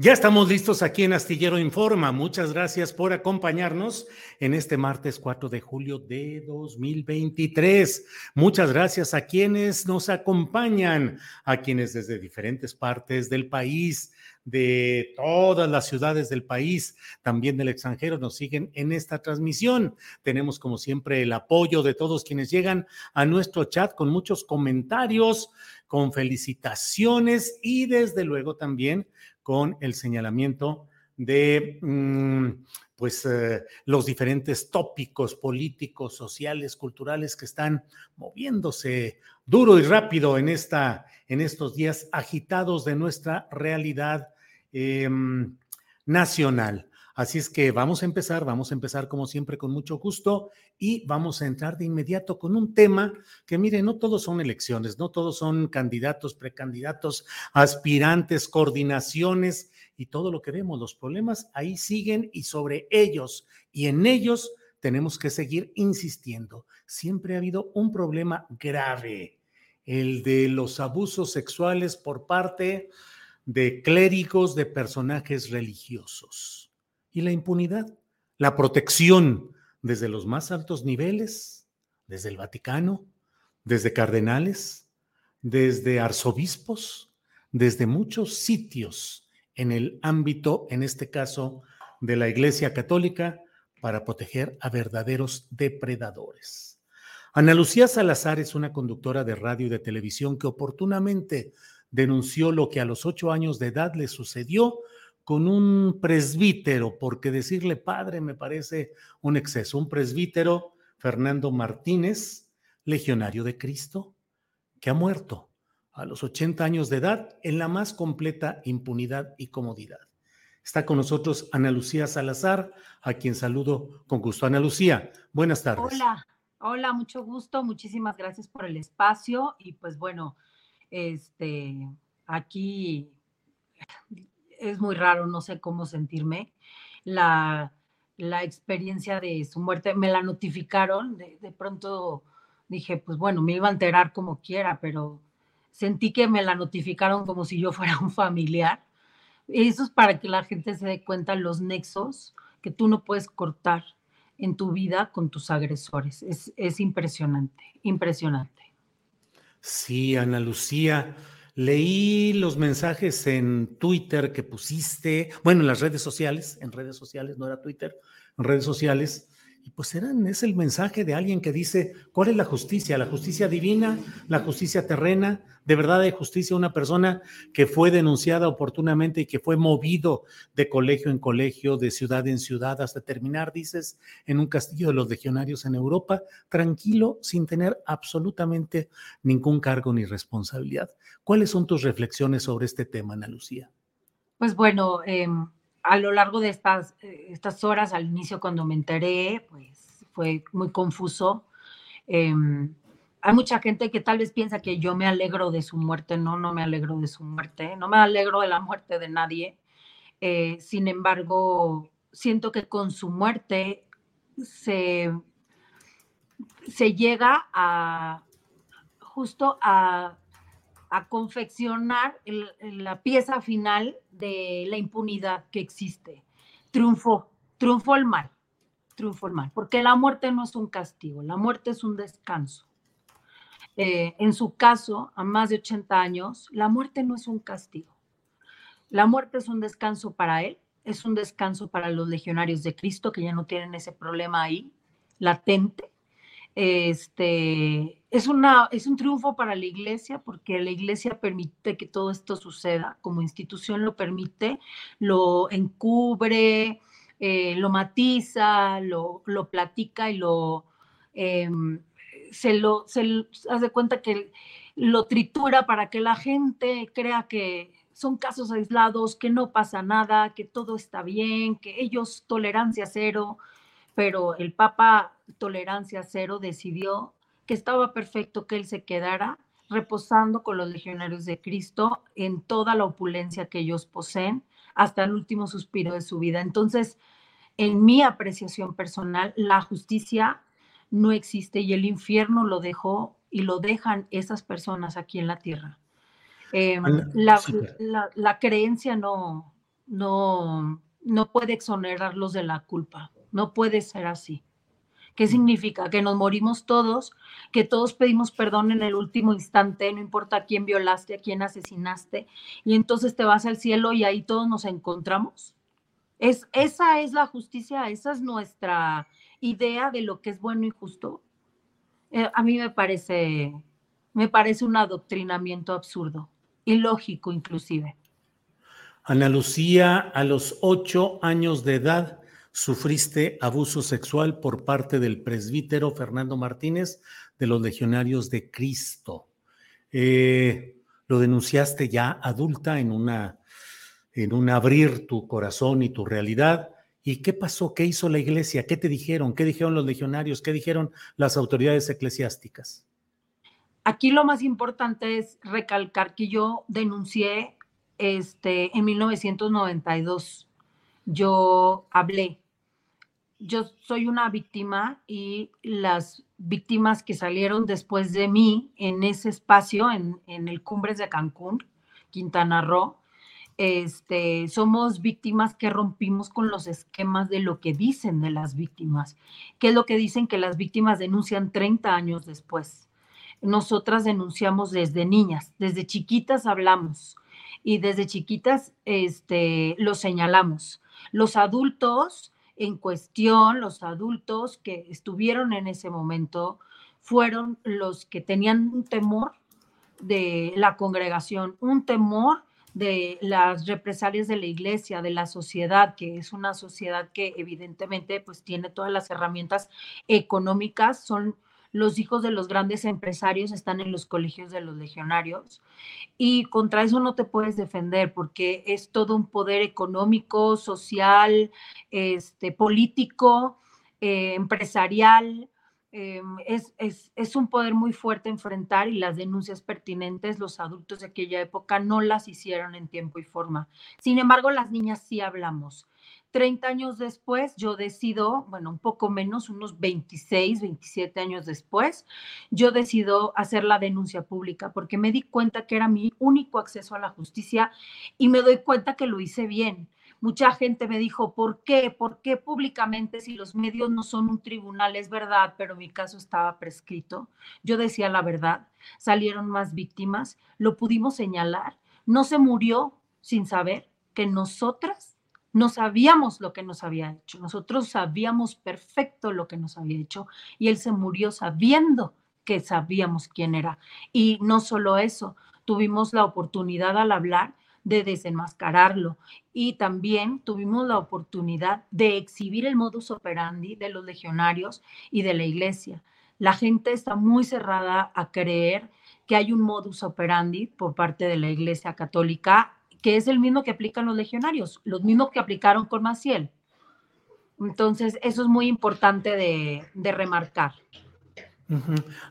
Ya estamos listos aquí en Astillero Informa. Muchas gracias por acompañarnos en este martes 4 de julio de 2023. Muchas gracias a quienes nos acompañan, a quienes desde diferentes partes del país, de todas las ciudades del país, también del extranjero, nos siguen en esta transmisión. Tenemos como siempre el apoyo de todos quienes llegan a nuestro chat con muchos comentarios, con felicitaciones y desde luego también con el señalamiento de mm, pues eh, los diferentes tópicos políticos, sociales, culturales que están moviéndose duro y rápido en esta en estos días agitados de nuestra realidad em, nacional. Así es que vamos a empezar, vamos a empezar como siempre con mucho gusto y vamos a entrar de inmediato con un tema que, mire, no todos son elecciones, no todos son candidatos, precandidatos, aspirantes, coordinaciones y todo lo que vemos, los problemas ahí siguen y sobre ellos y en ellos tenemos que seguir insistiendo. Siempre ha habido un problema grave, el de los abusos sexuales por parte de clérigos, de personajes religiosos y la impunidad, la protección desde los más altos niveles, desde el Vaticano, desde cardenales, desde arzobispos, desde muchos sitios en el ámbito, en este caso, de la Iglesia Católica, para proteger a verdaderos depredadores. Ana Lucía Salazar es una conductora de radio y de televisión que oportunamente denunció lo que a los ocho años de edad le sucedió con un presbítero, porque decirle padre me parece un exceso, un presbítero, Fernando Martínez, legionario de Cristo, que ha muerto a los 80 años de edad en la más completa impunidad y comodidad. Está con nosotros Ana Lucía Salazar, a quien saludo con gusto. Ana Lucía, buenas tardes. Hola, hola, mucho gusto, muchísimas gracias por el espacio y pues bueno, este, aquí es muy raro, no sé cómo sentirme. La, experiencia de su muerte, me la notificaron, de, de, pronto dije, pues bueno, me iba a enterar como quiera, pero sentí que me la notificaron como si yo fuera un familiar. Eso es para que la gente se dé cuenta los nexos que tú no puedes cortar en tu vida con tus agresores. Es, es impresionante, impresionante. Sí, Ana Lucía. Leí los mensajes en Twitter que pusiste, bueno, en las redes sociales, en redes sociales, no era Twitter, en redes sociales, y pues eran, es el mensaje de alguien que dice, ¿cuál es la justicia? ¿La justicia divina? ¿La justicia terrena? ¿De verdad hay justicia una persona que fue denunciada oportunamente y que fue movido de colegio en colegio, de ciudad en ciudad, hasta terminar, dices, en un castillo de los legionarios en Europa, tranquilo, sin tener absolutamente ningún cargo ni responsabilidad? ¿Cuáles son tus reflexiones sobre este tema, Ana Lucía? Pues bueno, eh, a lo largo de estas, eh, estas horas, al inicio cuando me enteré, pues fue muy confuso. Em, hay mucha gente que tal vez piensa que yo me alegro de su muerte. No, no me alegro de su muerte. No me alegro de la muerte de nadie. Eh, sin embargo, siento que con su muerte se, se llega a justo a, confeccionar la pieza final de la impunidad que existe. Triunfó, triunfó el mal, triunfó el mal, porque la muerte no es un castigo, la muerte es un descanso. Eh, en su caso, a más de 80 años, la muerte no es un castigo. La muerte es un descanso para él, es un descanso para los legionarios de Cristo que ya no tienen ese problema ahí latente. Este, es, una, es un triunfo para la iglesia porque la iglesia permite que todo esto suceda, como institución lo permite, lo encubre, eh, lo matiza, lo, lo, platica y lo, em, se lo, se hace cuenta que lo tritura para que la gente crea que son casos aislados, que no pasa nada, que todo está bien, que ellos tolerancia cero, pero el Papa tolerancia cero decidió que estaba perfecto que él se quedara reposando con los legionarios de Cristo en toda la opulencia que ellos poseen hasta el último suspiro de su vida. Entonces, en mi apreciación personal, la justicia no existe y el infierno lo dejó y lo dejan esas personas aquí en la tierra. Em, la, creencia no, no, no puede exonerarlos de la culpa, no puede ser así. ¿Qué mm. significa? Que nos morimos todos, que todos pedimos perdón en el último instante, no importa a quién violaste, a quién asesinaste, y entonces te vas al cielo y ahí todos nos encontramos. Es, esa es la justicia, esa es nuestra idea de lo que es bueno y justo. Eh, a mí me parece, me parece un adoctrinamiento absurdo, ilógico inclusive. Ana Lucía, a los ocho años de edad, sufriste abuso sexual por parte del presbítero Fernando Martínez de los Legionarios de Cristo. Eh, lo denunciaste ya adulta en una en un abrir tu corazón y tu realidad. ¿Y qué pasó? ¿Qué hizo la iglesia? ¿Qué te dijeron? ¿Qué dijeron los legionarios? ¿Qué dijeron las autoridades eclesiásticas? Aquí lo más importante es recalcar que yo denuncié este, en 1992. Yo hablé yo soy una víctima y las víctimas que salieron después de mí en ese espacio, en, el Cumbres de Cancún, Quintana Roo, este, somos víctimas que rompimos con los esquemas de lo que dicen de las víctimas. ¿Qué es lo que dicen que las víctimas denuncian 30 años después? Nosotras denunciamos desde niñas, desde chiquitas hablamos y desde chiquitas este, lo señalamos. Los adultos en cuestión, los adultos que estuvieron en ese momento fueron los que tenían un temor de la congregación, un temor de las represalias de la iglesia, de la sociedad, que es una sociedad que evidentemente pues tiene todas las herramientas económicas, son los hijos de los grandes empresarios están en los colegios de los legionarios y contra eso no te puedes defender porque es todo un poder económico, social, este, político, eh, empresarial. Eh, es, es, un poder muy fuerte enfrentar y las denuncias pertinentes los adultos de aquella época no las hicieron en tiempo y forma. Sin embargo, las niñas sí hablamos. 30 años después, yo decido, bueno, un poco menos, unos 26, 27 años después, yo decido hacer la denuncia pública porque me di cuenta que era mi único acceso a la justicia y me doy cuenta que lo hice bien. Mucha gente me dijo, ¿por qué? ¿Por qué públicamente si los medios no son un tribunal? Es verdad, pero mi caso estaba prescrito. Yo decía la verdad, salieron más víctimas, lo pudimos señalar, no se murió sin saber que nosotras no sabíamos lo que nos había hecho, nosotros sabíamos perfecto lo que nos había hecho y él se murió sabiendo que sabíamos quién era. Y no solo eso, tuvimos la oportunidad al hablar de desenmascararlo y también tuvimos la oportunidad de exhibir el modus operandi de los legionarios y de la iglesia. La gente está muy cerrada a creer que hay un modus operandi por parte de la iglesia católica que es el mismo que aplican los legionarios, los mismos que aplicaron con Maciel. Entonces, eso es muy importante de, remarcar.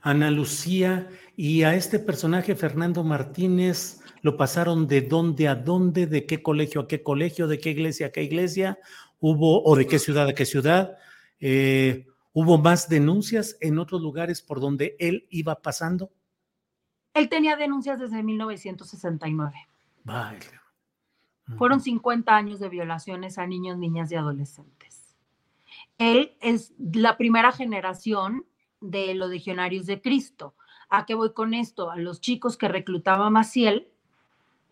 Ana Lucía, y a este personaje Fernando Martínez, ¿lo pasaron de dónde a dónde, de qué colegio a qué colegio, de qué iglesia a qué iglesia? ¿Hubo, o de qué ciudad a qué ciudad? Eh, ¿Hubo más denuncias en otros lugares por donde él iba pasando? Él tenía denuncias desde 1969. Vale. Fueron 50 años de violaciones a niños, niñas y adolescentes. Él es la primera generación de los legionarios de Cristo. ¿A qué voy con esto? A los chicos que reclutaba Maciel,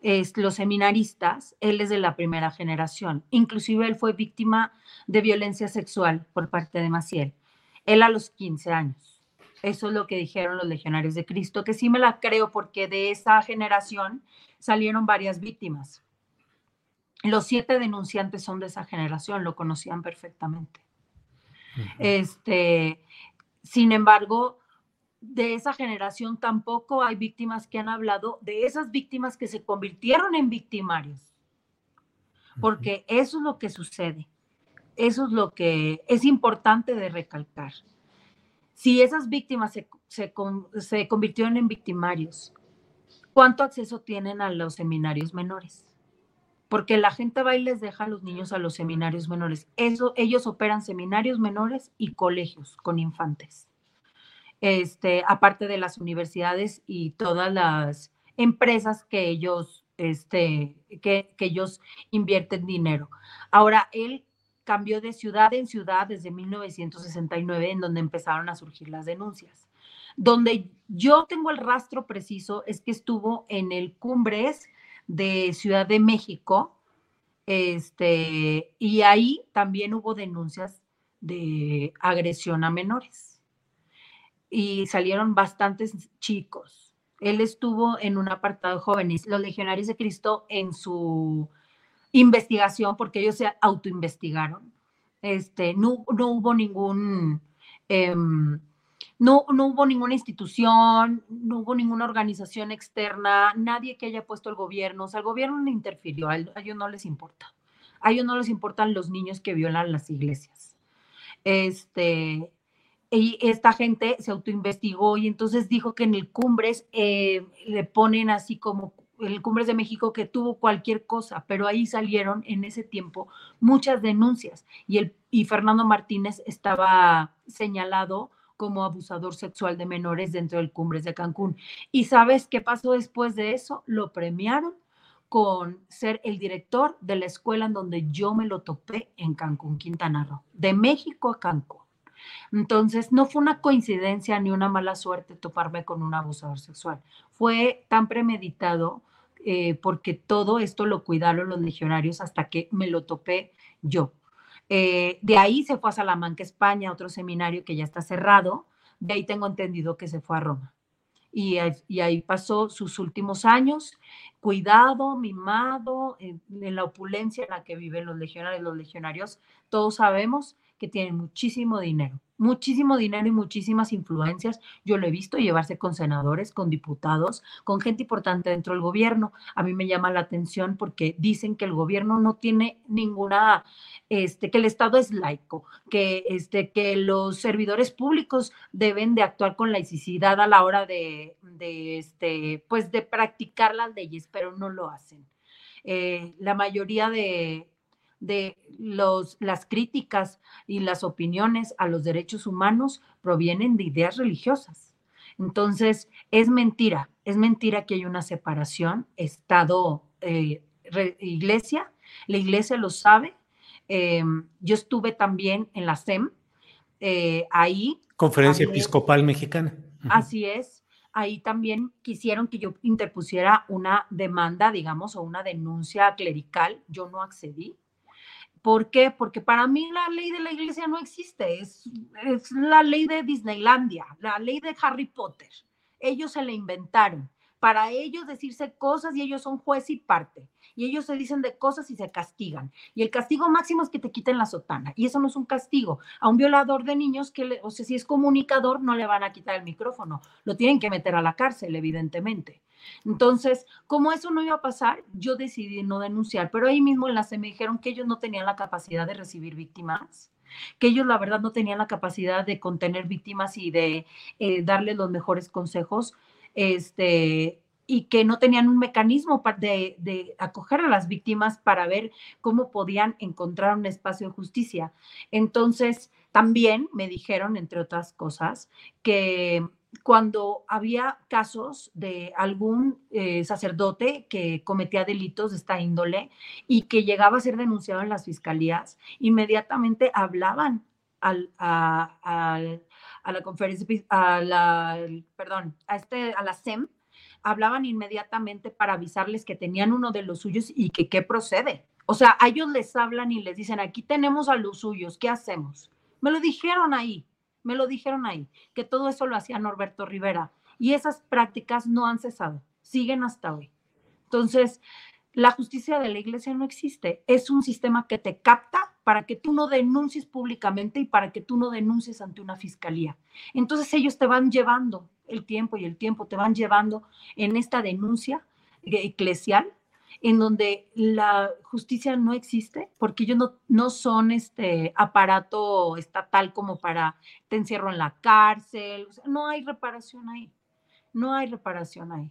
es, los seminaristas, él es de la primera generación. Inclusive él fue víctima de violencia sexual por parte de Maciel. Él a los 15 años. Eso es lo que dijeron los legionarios de Cristo, que sí me la creo porque de esa generación salieron varias víctimas. Los siete denunciantes son de esa generación, lo conocían perfectamente. Este, sin embargo, de esa generación tampoco hay víctimas que han hablado de esas víctimas que se convirtieron en victimarios. Porque eso es lo que sucede. Eso es lo que es importante de recalcar. Si esas víctimas se, se convirtieron en victimarios, ¿cuánto acceso tienen a los seminarios menores? porque la gente va y les deja a los niños a los seminarios menores. Eso, ellos operan seminarios menores y colegios con infantes. Este, aparte de las universidades y todas las empresas que ellos, este, que, que ellos invierten dinero. Ahora, él cambió de ciudad en ciudad desde 1969, en donde empezaron a surgir las denuncias. Donde yo tengo el rastro preciso es que estuvo en el Cumbres de Ciudad de México, este, y ahí también hubo denuncias de agresión a menores. Y salieron bastantes chicos. Él estuvo en un apartado de jóvenes, los legionarios de Cristo, en su investigación, porque ellos se autoinvestigaron. Este, no, no hubo ningún em, no, no hubo ninguna institución, no hubo ninguna organización externa, nadie que haya puesto el gobierno, o sea, el gobierno no interfirió, a ellos no les importa. A ellos no les importan los niños que violan las iglesias. Este, y esta gente se autoinvestigó y entonces dijo que en el Cumbres eh, le ponen así como el Cumbres de México que tuvo cualquier cosa, pero ahí salieron en ese tiempo muchas denuncias y, el, y Fernando Martínez estaba señalado como abusador sexual de menores dentro del Cumbres de Cancún. ¿Y sabes qué pasó después de eso? Lo premiaron con ser el director de la escuela en donde yo me lo topé en Cancún, Quintana Roo, de México a Cancún. Entonces, no fue una coincidencia ni una mala suerte toparme con un abusador sexual. Fue tan premeditado eh, porque todo esto lo cuidaron los legionarios hasta que me lo topé yo. Eh, de ahí se fue a Salamanca, España, otro seminario que ya está cerrado. De ahí tengo entendido que se fue a Roma. Y, ahí pasó sus últimos años, cuidado, mimado, en, en, la opulencia en la que viven los legionarios. Los legionarios, todos sabemos que tienen muchísimo dinero muchísimo dinero y muchísimas influencias. Yo lo he visto llevarse con senadores, con diputados, con gente importante dentro del gobierno. A mí me llama la atención porque dicen que el gobierno no tiene ninguna, este, que el Estado es laico, que, este, que los servidores públicos deben de actuar con laicidad a la hora de, de este, pues de practicar las leyes, pero no lo hacen. Eh, la mayoría de de los, las críticas y las opiniones a los derechos humanos provienen de ideas religiosas. Entonces, es mentira, es mentira que hay una separación Estado-Iglesia. Eh, la Iglesia lo sabe. Em, yo estuve también en la SEM, eh, ahí. Conferencia Episcopal Mexicana. Así es. Ahí también quisieron que yo interpusiera una demanda, digamos, o una denuncia clerical. Yo no accedí ¿Por qué? Porque para mí la ley de la iglesia no existe, es, es la ley de Disneylandia, la ley de Harry Potter. Ellos se la inventaron para ellos decirse cosas y ellos son juez y parte. Y ellos se dicen de cosas y se castigan. Y el castigo máximo es que te quiten la sotana. Y eso no es un castigo. A un violador de niños, que o sea, si es comunicador, no le van a quitar el micrófono. Lo tienen que meter a la cárcel, evidentemente. Entonces, como eso no iba a pasar, yo decidí no denunciar. Pero ahí mismo en la se me dijeron que ellos no tenían la capacidad de recibir víctimas que ellos la verdad no tenían la capacidad de contener víctimas y de eh, darles los mejores consejos, este, y que no tenían un mecanismo de, acoger a las víctimas para ver cómo podían encontrar un espacio de justicia. Entonces, también me dijeron, entre otras cosas, que cuando había casos de algún eh, sacerdote que cometía delitos de esta índole y que llegaba a ser denunciado en las fiscalías, inmediatamente hablaban al, a, a, la conferencia, a la, perdón, a, este, a la SEM, hablaban inmediatamente para avisarles que tenían uno de los suyos y que qué procede. O sea, a ellos les hablan y les dicen, aquí tenemos a los suyos, ¿qué hacemos? Me lo dijeron ahí me lo dijeron ahí, que todo eso lo hacía Norberto Rivera. Y esas prácticas no han cesado, siguen hasta hoy. Entonces, la justicia de la iglesia no existe. Es un sistema que te capta para que tú no denuncies públicamente y para que tú no denuncies ante una fiscalía. Entonces ellos te van llevando el tiempo y el tiempo te van llevando en esta denuncia eclesial en donde la justicia no existe, porque ellos no, no son este aparato estatal como para te encierro en la cárcel, no hay reparación ahí, no hay reparación ahí.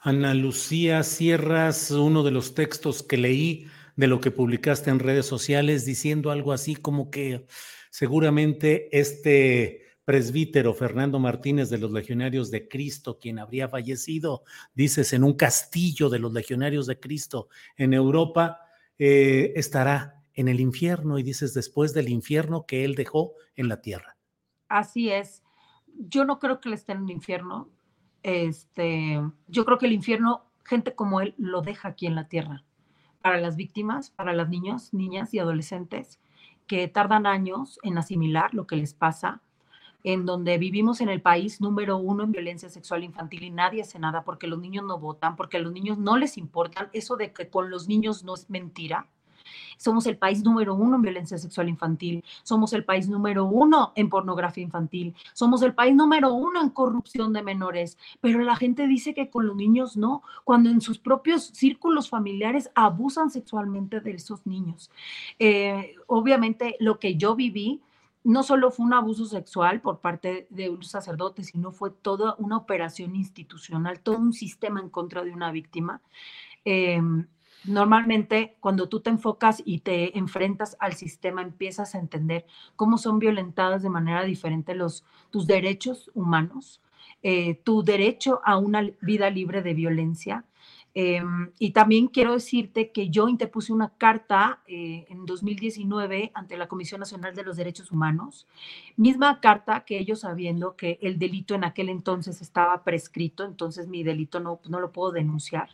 Ana Lucía cierras uno de los textos que leí de lo que publicaste en redes sociales diciendo algo así como que seguramente este presbítero Fernando Martínez de los Legionarios de Cristo, quien habría fallecido, dices, en un castillo de los Legionarios de Cristo en Europa, eh, estará en el infierno y dices después del infierno que él dejó en la tierra. Así es. Yo no creo que él esté en el infierno. Este, yo creo que el infierno, gente como él, lo deja aquí en la tierra. Para las víctimas, para las niños, niñas y adolescentes que tardan años en asimilar lo que les pasa, en donde vivimos en el país número uno en violencia sexual infantil y nadie hace nada porque los niños no votan, porque a los niños no les importan. Eso de que con los niños no es mentira. Somos el país número uno en violencia sexual infantil, somos el país número uno en pornografía infantil, somos el país número uno en corrupción de menores, pero la gente dice que con los niños no, cuando en sus propios círculos familiares abusan sexualmente de esos niños. Eh, obviamente lo que yo viví no solo fue un abuso sexual por parte de un sacerdote, sino fue toda una operación institucional, todo un sistema en contra de una víctima. Em, normalmente cuando tú te enfocas y te enfrentas al sistema, empiezas a entender cómo son violentadas de manera diferente los, tus derechos humanos, eh, tu derecho a una vida libre de violencia, Em, y también quiero decirte que yo interpuse una carta eh, en 2019 ante la Comisión Nacional de los Derechos Humanos, misma carta que ellos sabiendo que el delito en aquel entonces estaba prescrito, entonces mi delito no, no lo puedo denunciar.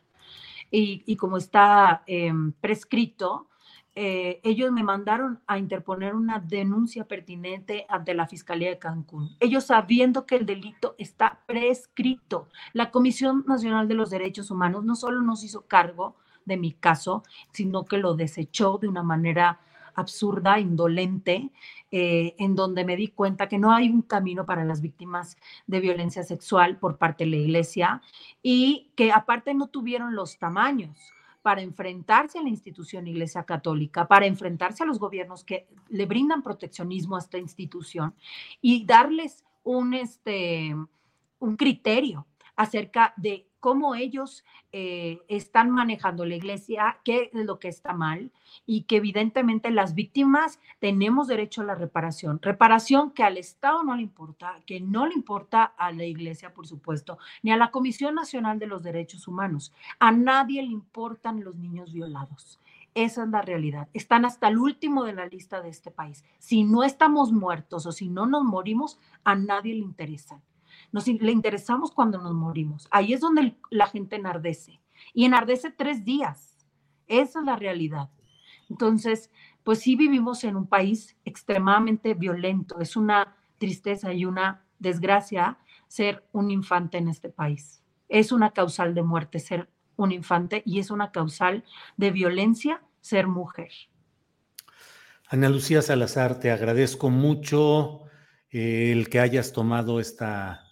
Y, y como está em, prescrito, eh, ellos me mandaron a interponer una denuncia pertinente ante la Fiscalía de Cancún. Ellos sabiendo que el delito está prescrito. La Comisión Nacional de los Derechos Humanos no solo nos hizo cargo de mi caso, sino que lo desechó de una manera absurda, indolente, eh, en donde me di cuenta que no hay un camino para las víctimas de violencia sexual por parte de la iglesia y que aparte no tuvieron los tamaños para enfrentarse a la institución Iglesia Católica, para enfrentarse a los gobiernos que le brindan proteccionismo a esta institución y darles un, este, un criterio acerca de cómo ellos eh, están manejando la iglesia, qué es lo que está mal y que evidentemente las víctimas tenemos derecho a la reparación. Reparación que al Estado no le importa, que no le importa a la iglesia, por supuesto, ni a la Comisión Nacional de los Derechos Humanos. A nadie le importan los niños violados. Esa es la realidad. Están hasta el último de la lista de este país. Si no estamos muertos o si no nos morimos, a nadie le interesan. Nos le interesamos cuando nos morimos. Ahí es donde la gente enardece. Y enardece tres días. Esa es la realidad. Entonces, pues sí vivimos en un país extremadamente violento. Es una tristeza y una desgracia ser un infante en este país. Es una causal de muerte ser un infante y es una causal de violencia ser mujer. Ana Lucía Salazar, te agradezco mucho eh, el que hayas tomado esta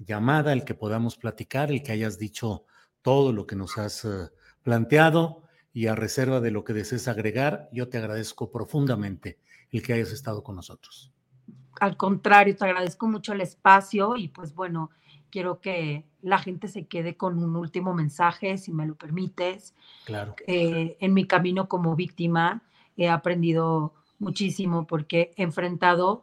llamada, el que podamos platicar, el que hayas dicho todo lo que nos has eh, planteado y a reserva de lo que desees agregar, yo te agradezco profundamente el que hayas estado con nosotros. Al contrario, te agradezco mucho el espacio y pues bueno, quiero que la gente se quede con un último mensaje, si me lo permites. Claro. Eh, en mi camino como víctima he aprendido muchísimo porque he enfrentado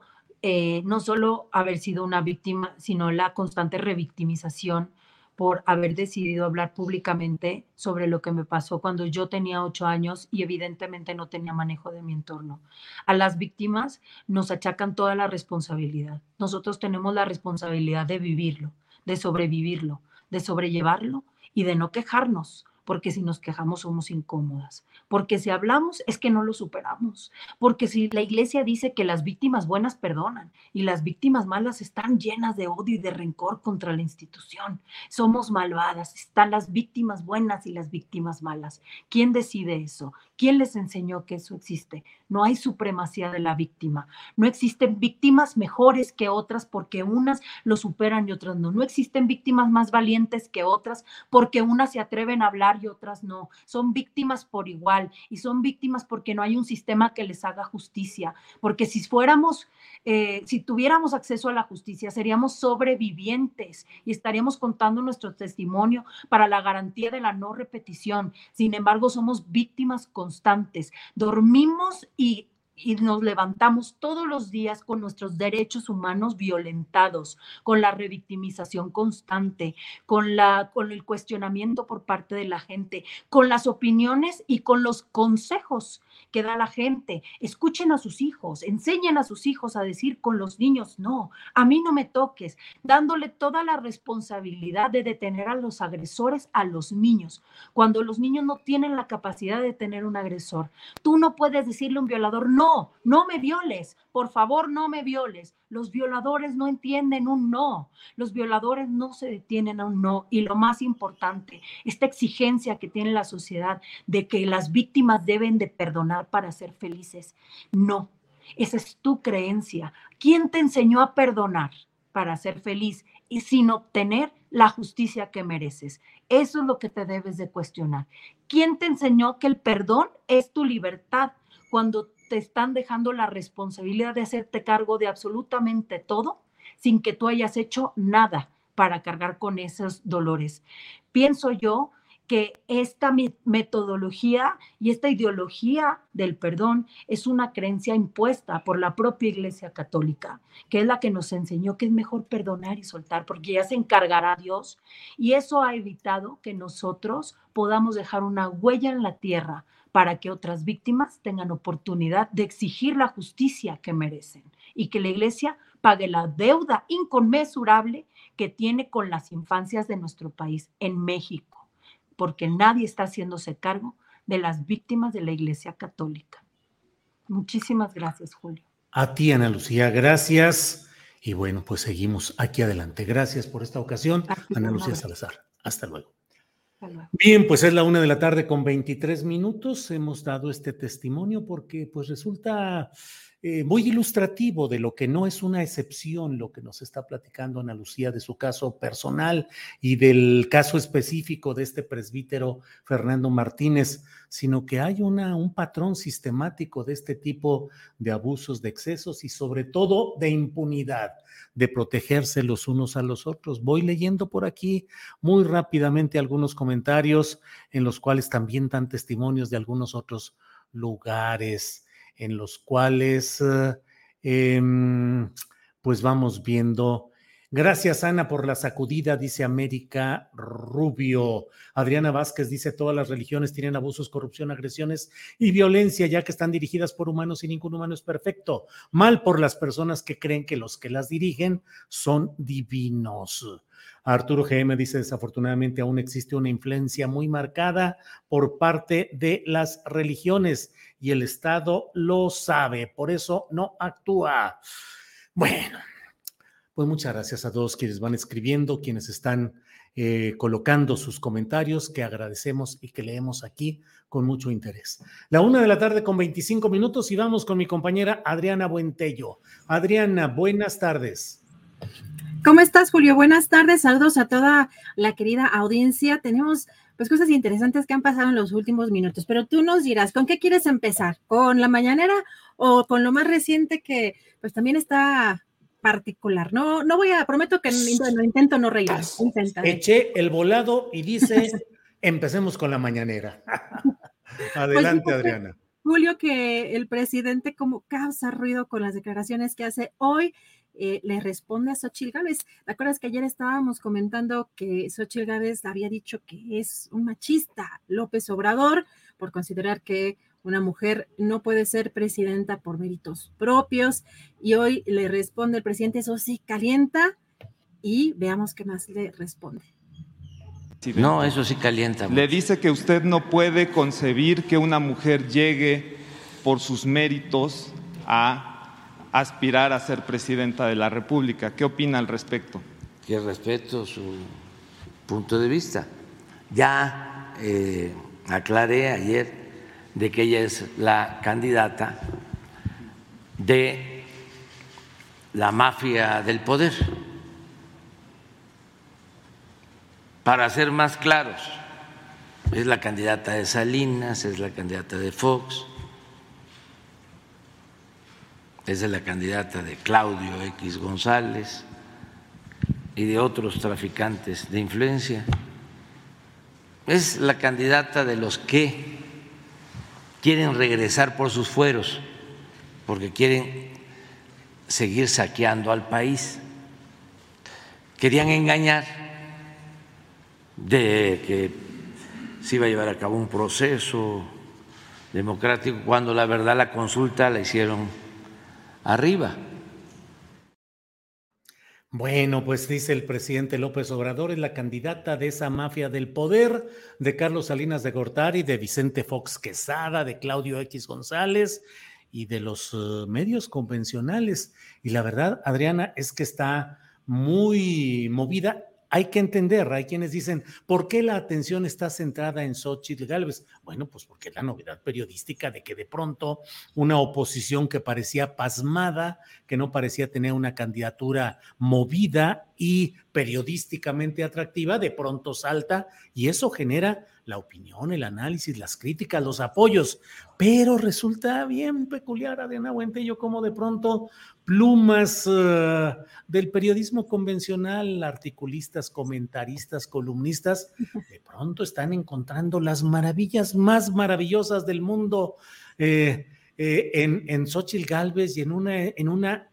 eh, no solo haber sido una víctima, sino la constante revictimización por haber decidido hablar públicamente sobre lo que me pasó cuando yo tenía ocho años y evidentemente no tenía manejo de mi entorno. A las víctimas nos achacan toda la responsabilidad. Nosotros tenemos la responsabilidad de vivirlo, de sobrevivirlo, de sobrellevarlo y de no quejarnos, porque si nos quejamos somos incómodas, porque si hablamos es que no lo superamos, porque si la iglesia dice que las víctimas buenas perdonan y las víctimas malas están llenas de odio y de rencor contra la institución, somos malvadas, están las víctimas buenas y las víctimas malas. ¿Quién decide eso? ¿Quién les enseñó que eso existe? No hay supremacía de la víctima, no existen víctimas mejores que otras porque unas lo superan y otras no, no existen víctimas más valientes que otras porque unas se atreven a hablar y otras no. Son víctimas por igual y son víctimas porque no hay un sistema que les haga justicia. Porque si fuéramos, eh, si tuviéramos acceso a la justicia, seríamos sobrevivientes y estaríamos contando nuestro testimonio para la garantía de la no repetición. Sin embargo, somos víctimas constantes. Dormimos y y nos levantamos todos los días con nuestros derechos humanos violentados, con la revictimización constante, con, la, con el cuestionamiento por parte de la gente, con las opiniones y con los consejos que da la gente. Escuchen a sus hijos, enseñen a sus hijos a decir con los niños, no, a mí no me toques, dándole toda la responsabilidad de detener a los agresores a los niños, cuando los niños no tienen la capacidad de tener un agresor. Tú no puedes decirle a un violador, no, no, me violes, por favor no me violes. Los violadores no entienden un no, los violadores no se detienen a un no. Y lo más importante, esta exigencia que tiene la sociedad de que las víctimas deben de perdonar para ser felices. No, esa es tu creencia. ¿Quién te enseñó a perdonar para ser feliz y sin obtener la justicia que mereces? Eso es lo que te debes de cuestionar. ¿Quién te enseñó que el perdón es tu libertad cuando te están dejando la responsabilidad de hacerte cargo de absolutamente todo sin que tú hayas hecho nada para cargar con esos dolores. Pienso yo que esta metodología y esta ideología del perdón es una creencia impuesta por la propia Iglesia Católica, que es la que nos enseñó que es mejor perdonar y soltar, porque ya se encargará Dios. Y eso ha evitado que nosotros podamos dejar una huella en la tierra para que otras víctimas tengan oportunidad de exigir la justicia que merecen y que la iglesia pague la deuda inconmensurable que tiene con las infancias de nuestro país en México, porque nadie está haciéndose cargo de las víctimas de la iglesia católica. Muchísimas gracias, Julio. A ti, Ana Lucía, gracias. Y bueno, pues seguimos aquí adelante. Gracias por esta ocasión, Ana Lucía Salazar. Hasta luego. Bien, pues es la una de la tarde con 23 minutos. Hemos dado este testimonio porque pues resulta eh, muy ilustrativo de lo que no es una excepción, lo que nos está platicando Ana Lucía de su caso personal y del caso específico de este presbítero Fernando Martínez, sino que hay una, un patrón sistemático de este tipo de abusos, de excesos y sobre todo de impunidad, de protegerse los unos a los otros. Voy leyendo por aquí muy rápidamente algunos comentarios en los cuales también dan testimonios de algunos otros lugares en los cuales em, pues vamos viendo. Gracias, Ana, por la sacudida, dice América Rubio. Adriana Vázquez dice, todas las religiones tienen abusos, corrupción, agresiones y violencia, ya que están dirigidas por humanos y ningún humano es perfecto. Mal por las personas que creen que los que las dirigen son divinos. Arturo GM dice, desafortunadamente aún existe una influencia muy marcada por parte de las religiones y el Estado lo sabe, por eso no actúa. Bueno, pues muchas gracias a todos quienes van escribiendo, quienes están eh, colocando sus comentarios, que agradecemos y que leemos aquí con mucho interés. La una de la tarde con 25 minutos y vamos con mi compañera Adriana Buentello. Adriana, buenas tardes. ¿Cómo estás, Julio? Buenas tardes. Saludos a toda la querida audiencia. Tenemos pues cosas interesantes que han pasado en los últimos minutos. Pero tú nos dirás, ¿con qué quieres empezar? ¿Con la mañanera o con lo más reciente que pues también está particular? No, no voy a, prometo que no, intento no reír. Eché el volado y dice, empecemos con la mañanera. Pues Adelante, Adriana. Julio, que el presidente como causa ruido con las declaraciones que hace hoy, eh, le responde a Xochitl Gávez. ¿Te acuerdas que ayer estábamos comentando que Xochitl Gávez había dicho que es un machista López Obrador por considerar que una mujer no puede ser presidenta por méritos propios? Y hoy le responde el presidente, eso sí, calienta y veamos qué más le responde. No, eso sí calienta. Le dice que usted no puede concebir que una mujer llegue por sus méritos a aspirar a ser presidenta de la República. ¿Qué opina al respecto? Que respeto su punto de vista. Ya eh, aclaré ayer de que ella es la candidata de la mafia del poder Para ser más claros, es la candidata de Salinas, es la candidata de Fox, es la candidata de Claudio X González y de otros traficantes de influencia. Es la candidata de los que quieren regresar por sus fueros, porque quieren seguir saqueando al país. Querían engañar de que se iba a llevar a cabo un proceso democrático, cuando la verdad la consulta la hicieron arriba. Bueno, pues dice el presidente López Obrador, es la candidata de esa mafia del poder, de Carlos Salinas de Gortari, de Vicente Fox Quesada, de Claudio X González y de los eh, medios convencionales. Y la verdad, Adriana, es que está muy movida hay que entender, hay quienes dicen, ¿por qué la atención está centrada en Xochitl Gálvez? Bueno, pues porque la novedad periodística de que de pronto una oposición que parecía pasmada, que no parecía tener una candidatura movida y periodísticamente atractiva, de pronto salta y eso genera la opinión, el análisis, las críticas, los apoyos. Pero resulta bien peculiar, Adriana yo como de pronto plumas eh, del periodismo convencional, articulistas, comentaristas, columnistas, de pronto están encontrando las maravillas más maravillosas del mundo eh, eh, en, en Xochitl Galvez y en una, en una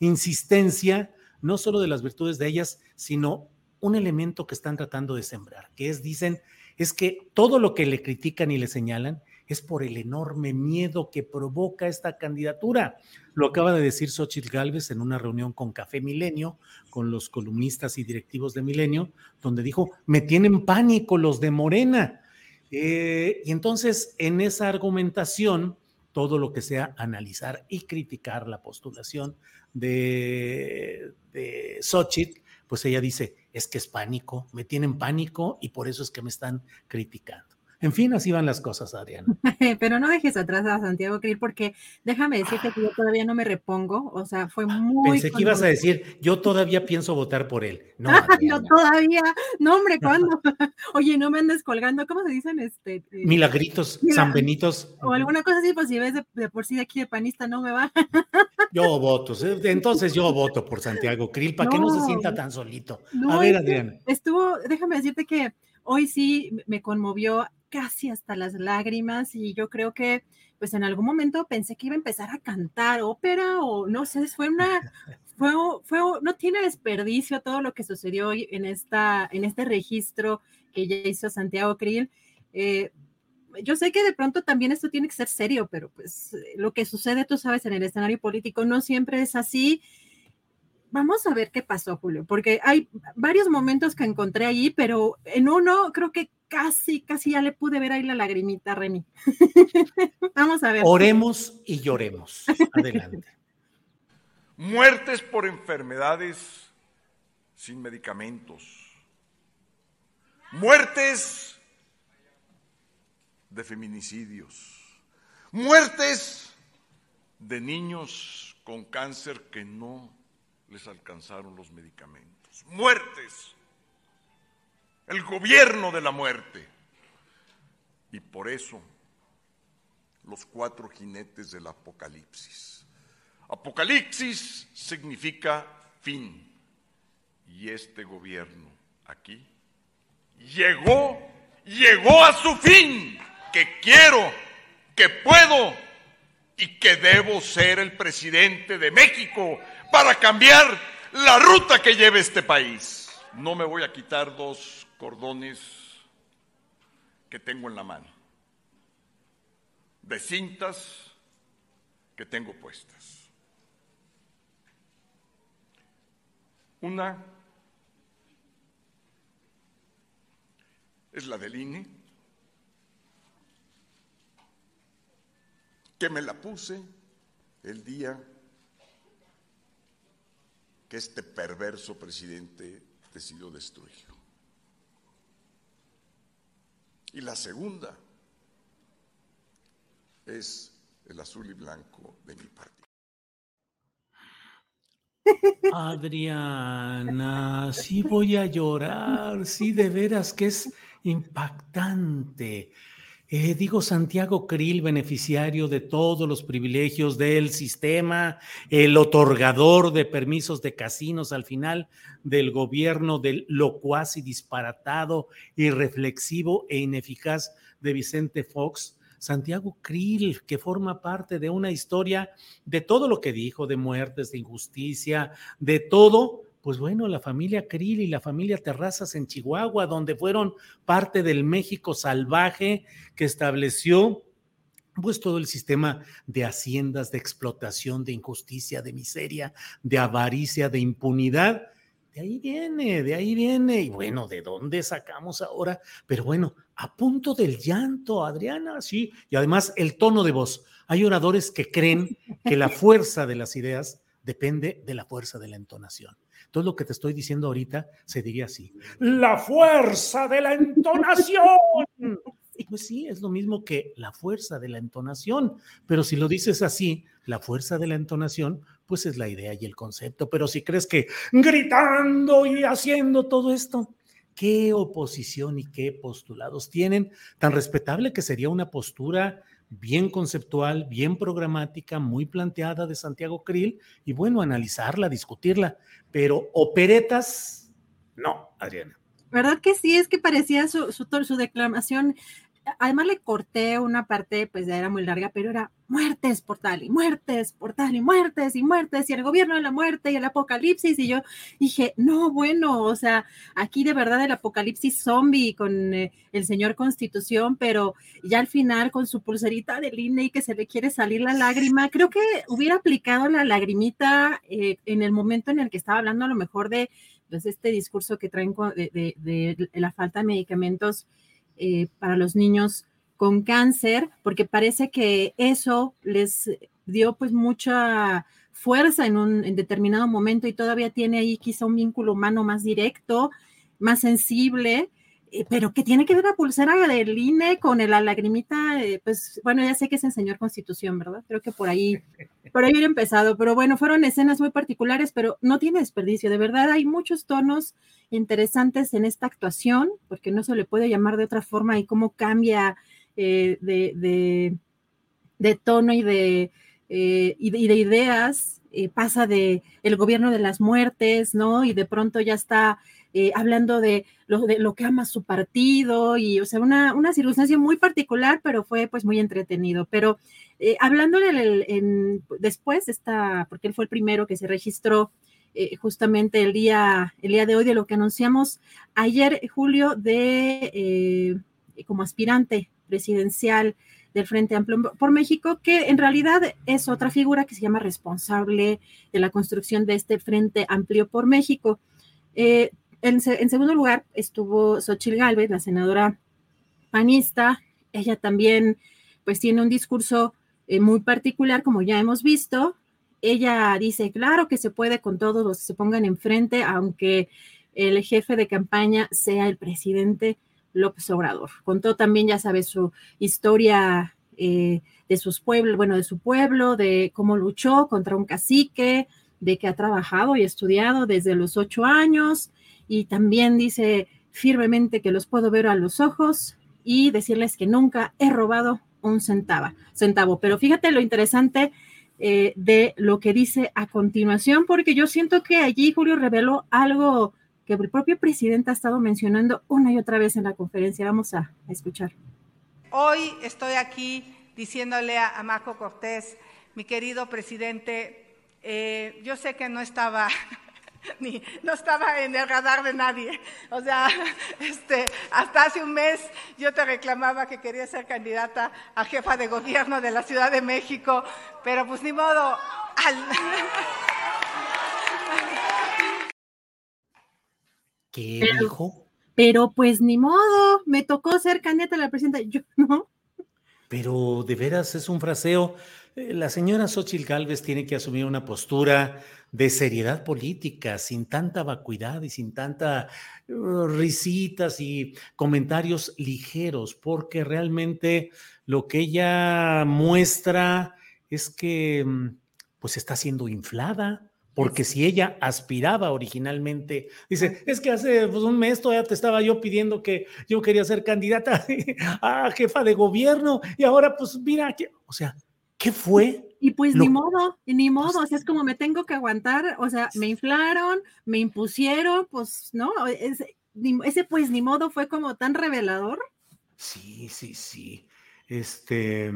insistencia no solo de las virtudes de ellas, sino un elemento que están tratando de sembrar, que es, dicen, es que todo lo que le critican y le señalan es por el enorme miedo que provoca esta candidatura. Lo acaba de decir Xochitl Galvez en una reunión con Café Milenio, con los columnistas y directivos de Milenio, donde dijo, me tienen pánico los de Morena. Eh, y entonces, en esa argumentación, todo lo que sea analizar y criticar la postulación de, de Xochitl, pues ella dice, es que es pánico, me tienen pánico y por eso es que me están criticando. En fin, así van las cosas, Adriana. Pero no dejes atrás a Santiago Krill porque déjame decirte que yo todavía no me repongo, o sea, fue muy... Pensé que ibas a decir, yo todavía pienso votar por él. No, no todavía, no hombre, ¿cuándo? Oye, no me andes colgando, ¿cómo se dicen? Este, eh, Milagritos, San Benitos. O alguna cosa así, pues si ves de, por sí de aquí de panista, no me va. yo voto, entonces yo voto por Santiago Krill para que no se sienta tan solito. a ver, Adriana. Estuvo, déjame decirte que hoy sí me conmovió casi hasta las lágrimas y yo creo que pues en algún momento pensé que iba a empezar a cantar ópera o no sé, fue una, fue, fue, no tiene desperdicio todo lo que sucedió hoy en, esta, en este registro que ya hizo Santiago Krill. Eh, yo sé que de pronto también esto tiene que ser serio, pero pues lo que sucede, tú sabes, en el escenario político no siempre es así vamos a ver qué pasó, Julio, porque hay varios momentos que encontré ahí, pero en uno creo que casi, casi ya le pude ver ahí la lagrimita, Remy. vamos a ver. Oremos y lloremos. Adelante. Muertes por enfermedades sin medicamentos. Muertes de feminicidios. Muertes de niños con cáncer que no les alcanzaron los medicamentos. Muertes. el gobierno de la muerte. Y por eso los cuatro jinetes del Apocalipsis. Apocalipsis significa fin. Y este gobierno aquí llegó, llegó a su fin, que quiero, que puedo y que debo ser el presidente de México para cambiar la ruta que lleve este país. No me voy a quitar dos cordones que tengo en la mano, de cintas que tengo puestas. Una es la del INE, que me la puse el día que este perverso presidente decidió destruirlo. Y la segunda es el azul y blanco de mi partido. Adriana, sí voy a llorar, sí de veras que es impactante. Eh, digo, Santiago Krill, beneficiario de todos los privilegios del sistema, el otorgador de permisos de casinos al final del gobierno del locuaz y disparatado, irreflexivo e ineficaz de Vicente Fox, Santiago Krill, que forma parte de una historia de todo lo que dijo, de muertes, de injusticia, de todo, pues bueno, la familia Krill y la familia Terrazas en Chihuahua, donde fueron parte del México salvaje que estableció pues todo el sistema de haciendas, de explotación, de injusticia, de miseria, de avaricia, de impunidad. De ahí viene, de ahí viene. Y bueno, ¿de dónde sacamos ahora? Pero bueno, a punto del llanto, Adriana, sí. Y además el tono de voz. Hay oradores que creen que la fuerza de las ideas depende de la fuerza de la entonación. Todo lo que te estoy diciendo ahorita se diría así. La fuerza de la entonación. Pues sí, es lo mismo que la fuerza de la entonación, pero si lo dices así, la fuerza de la entonación, pues es la idea y el concepto, pero si crees que gritando y haciendo todo esto, qué oposición y qué postulados tienen, tan respetable que sería una postura bien conceptual, bien programática, muy planteada de Santiago Krill, y bueno, analizarla, discutirla, pero operetas, no, Adriana. ¿Verdad que sí? Es que parecía su, su, su declamación además le corté una parte, pues ya era muy larga, pero era muertes por tal y muertes por tal y muertes y muertes y el gobierno de la muerte y el apocalipsis. Y yo dije, no, bueno, o sea, aquí de verdad el apocalipsis zombie con eh, el señor Constitución, pero ya al final con su pulserita de INE y que se le quiere salir la lágrima, creo que hubiera aplicado la lagrimita eh, en el momento en el que estaba hablando a lo mejor de pues, este discurso que traen de, de la falta de medicamentos eh, para los niños con cáncer, porque parece que eso les dio pues mucha fuerza en un determinado momento y todavía tiene ahí quizá un vínculo humano más directo, más sensible, pero que tiene que ver la pulsera del INE con la lagrimita, eh, pues bueno, ya sé que es en señor Constitución, ¿verdad? Creo que por ahí, por ahí hubiera empezado, pero bueno, fueron escenas muy particulares, pero no tiene desperdicio, de verdad hay muchos tonos interesantes en esta actuación, porque no se le puede llamar de otra forma y cómo cambia eh, de, tono y de, eh, y de, ideas, eh, pasa de el gobierno de las muertes, ¿no? Y de pronto ya está hablando de lo, de lo que ama su partido y, o sea, una, una circunstancia muy particular, pero fue pues muy entretenido. Pero hablando en, después, está, porque él fue el primero que se registró eh, justamente el día, el día de hoy de lo que anunciamos ayer, Julio, de eh, como aspirante presidencial del Frente Amplio por México, que en realidad es otra figura que se llama responsable de la construcción de este Frente Amplio por México. Eh, en, segundo lugar estuvo Xochil Gálvez, la senadora panista. Ella también, pues, tiene un discurso muy particular, como ya hemos visto, ella dice, claro que se puede con todos los que se pongan enfrente, aunque el jefe de campaña sea el presidente López Obrador. Contó también, ya sabes, su historia eh, de sus pueblos, bueno, de su pueblo, de cómo luchó contra un cacique, de que ha trabajado y estudiado desde los ocho años, y también dice firmemente que los puedo ver a los ojos y decirles que nunca he robado un centavo. centavo. Pero fíjate lo interesante eh, de lo que dice a continuación, porque yo siento que allí Julio reveló algo que el propio presidente ha estado mencionando una y otra vez en la conferencia. Vamos a, escuchar. Hoy estoy aquí diciéndole a, Marco Cortés, mi querido presidente, eh, yo sé que no estaba ni no estaba en el radar de nadie. O sea, este, hasta hace un mes yo te reclamaba que quería ser candidata a jefa de gobierno de la Ciudad de México, pero pues ni modo. ¿Qué dijo? Pero pues ni modo, me tocó ser candidata a la presidenta, yo no. Pero de veras es un fraseo. Eh, la señora Xochitl Gálvez tiene que asumir una postura de seriedad política, sin tanta vacuidad y sin tanta uh, risitas y comentarios ligeros, porque realmente lo que ella muestra es que mm, pues está siendo inflada. Porque si ella aspiraba originalmente, dice, es que hace pues, un mes todavía te estaba yo pidiendo que yo quería ser candidata a jefa de gobierno y ahora pues mira, o sea, ¿qué fue y pues ni modo, ni modo, o sea, es como me tengo que aguantar, o sea, me inflaron, me impusieron, pues, ¿no? Ese, ese pues ni modo fue como tan revelador. Sí, sí, sí. Este,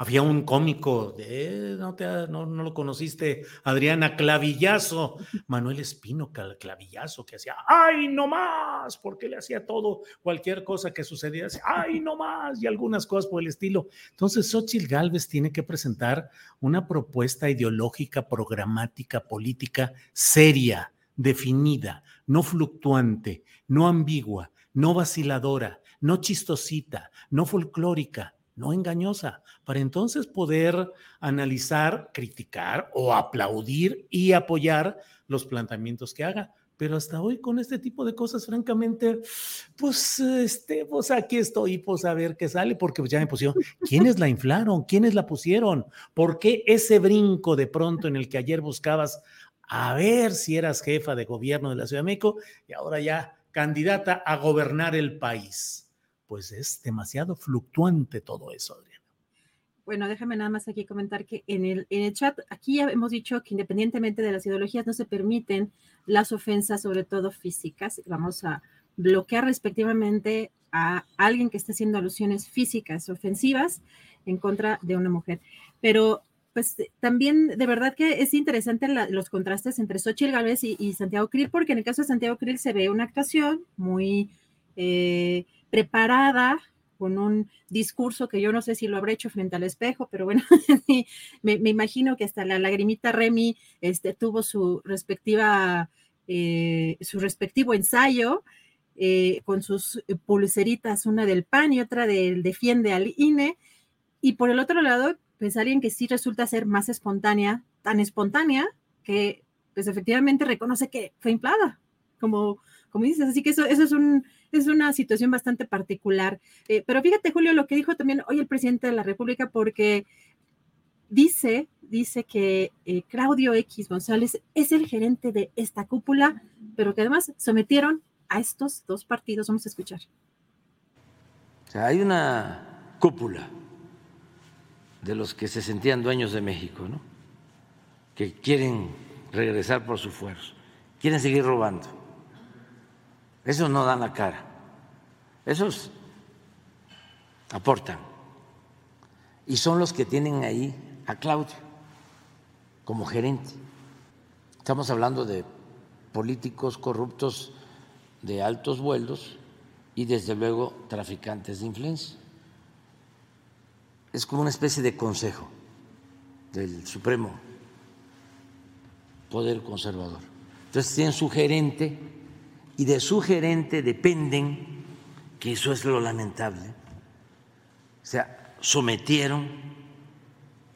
había un cómico, de, no, te, no, no, lo conociste, Adriana Clavillazo, Manuel Espino Clavillazo, que hacía, ¡ay, no más! Porque le hacía todo, cualquier cosa que sucedía, decía, ¡ay, no más! Y algunas cosas por el estilo. Entonces, Xochitl Galvez tiene que presentar una propuesta ideológica, programática, política seria, definida, no fluctuante, no ambigua, no vaciladora, no chistosita, no folclórica no engañosa, para entonces poder analizar, criticar o aplaudir y apoyar los planteamientos que haga. Pero hasta hoy con este tipo de cosas, francamente, pues, este, pues aquí estoy, pues a ver qué sale, porque ya me pusieron, ¿quiénes la inflaron? ¿Quiénes la pusieron? ¿Por qué ese brinco de pronto en el que ayer buscabas a ver si eras jefa de gobierno de la Ciudad de México y ahora ya candidata a gobernar el país? Pues es demasiado fluctuante todo eso, Adriana. Bueno, déjame nada más aquí comentar que en el, en el chat, aquí ya hemos dicho que independientemente de las ideologías no se permiten las ofensas, sobre todo físicas. Vamos a bloquear respectivamente a alguien que esté haciendo alusiones físicas ofensivas en contra de una mujer. Pero pues también de verdad que es interesante los contrastes entre Xochitl Gálvez y, Santiago Krill, porque en el caso de Santiago Krill se ve una actuación muy eh, preparada con un discurso que yo no sé si lo habré hecho frente al espejo, pero bueno, me, imagino que hasta la lagrimita Remy este, tuvo su respectiva, eh, su respectivo ensayo eh, con sus pulseritas, una del PAN y otra del Defiende al INE. Y por el otro lado, pues alguien que sí resulta ser más espontánea, tan espontánea, que pues efectivamente reconoce que fue inflada, como, como dices. Así que eso, eso es un, es una situación bastante particular. Eh, pero fíjate, Julio, lo que dijo también hoy el presidente de la República, porque dice, dice que eh, Claudio X González es el gerente de esta cúpula, pero que además sometieron a estos dos partidos. Vamos a escuchar. O sea, hay una cúpula de los que se sentían dueños de México, ¿no? Que quieren regresar por su fuerza, quieren seguir robando esos no dan la cara. Esos aportan. Y son los que tienen ahí a Claudio como gerente. Estamos hablando de políticos corruptos de altos vuelos y desde luego traficantes de influencia. Es como una especie de consejo del Supremo Poder Conservador. Entonces tienen su gerente y de su gerente dependen, que eso es lo lamentable, o sea, sometieron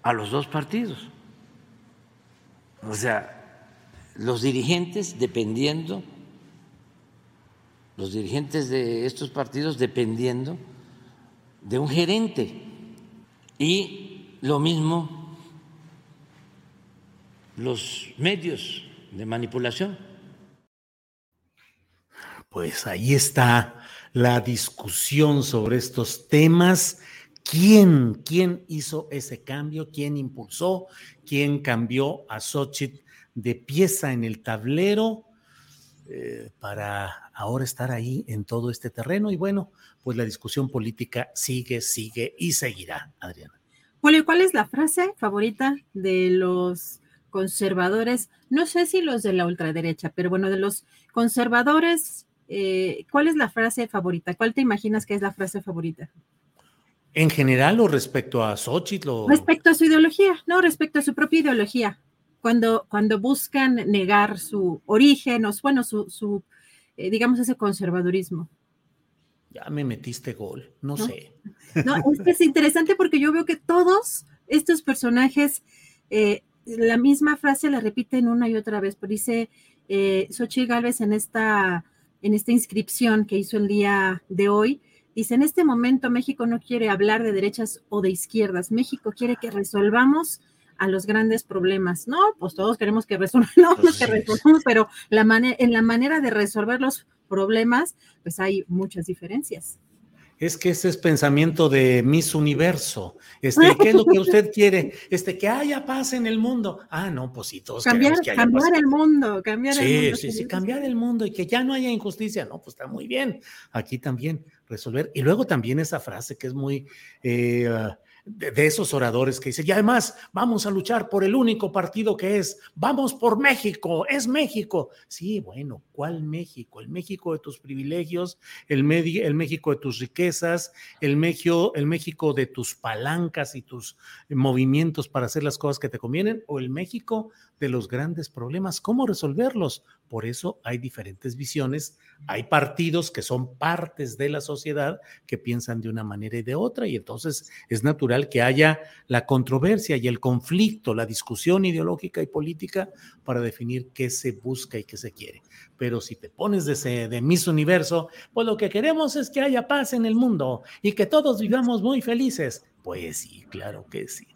a los dos partidos. O sea, los dirigentes dependiendo, los dirigentes de estos partidos dependiendo de un gerente. Y lo mismo los medios de manipulación Pues ahí está la discusión sobre estos temas. ¿Quién, quién hizo ese cambio? ¿Quién impulsó? ¿Quién cambió a Xochitl de pieza en el tablero eh, para ahora estar ahí en todo este terreno? Y bueno, pues la discusión política sigue, sigue y seguirá, Adriana. Julio, ¿cuál es la frase favorita de los conservadores? No sé si los de la ultraderecha, pero bueno, de los conservadores, eh, ¿cuál es la frase favorita? ¿Cuál te imaginas que es la frase favorita? ¿En general o respecto a Xochitl? Respecto a su ideología, no, respecto a su propia ideología. Cuando, cuando buscan negar su origen, o bueno, su, su eh, digamos, ese conservadurismo. Ya me metiste gol, no, sé. No, es que es interesante porque yo veo que todos estos personajes, eh, la misma frase la repiten una y otra vez. Dice eh, Xochitl Galvez en esta, en esta inscripción que hizo el día de hoy, dice, en este momento México no quiere hablar de derechas o de izquierdas, México quiere que resolvamos a los grandes problemas. No, pues todos queremos que resolvamos, no, que resolvamos, pero la en la manera de resolver los problemas, pues hay muchas diferencias. Es que ese es pensamiento de Miss Universo. Este, ¿qué es lo que usted quiere? Este, que haya paz en el mundo. Ah, no, pues sí, todos cambiar, que cambiar el mundo, cambiar el mundo. Sí, sí, sí, cambiar el mundo y que ya no haya injusticia. No, pues está muy bien. Aquí también resolver. Y luego también esa frase que es muy eh, de, esos oradores que dicen, y además vamos a luchar por el único partido que es, vamos por México, es México. Sí, bueno, ¿cuál México? El México de tus privilegios, el, México de tus riquezas, el México, el México de tus palancas y tus movimientos para hacer las cosas que te convienen, o el México de los grandes problemas, ¿cómo resolverlos? Por eso hay diferentes visiones, hay partidos que son partes de la sociedad que piensan de una manera y de otra, y entonces es natural que haya la controversia y el conflicto, la discusión ideológica y política para definir qué se busca y qué se quiere. Pero si te pones de, ese, de Miss Universo, pues lo que queremos es que haya paz en el mundo y que todos vivamos muy felices. Pues sí, claro que sí.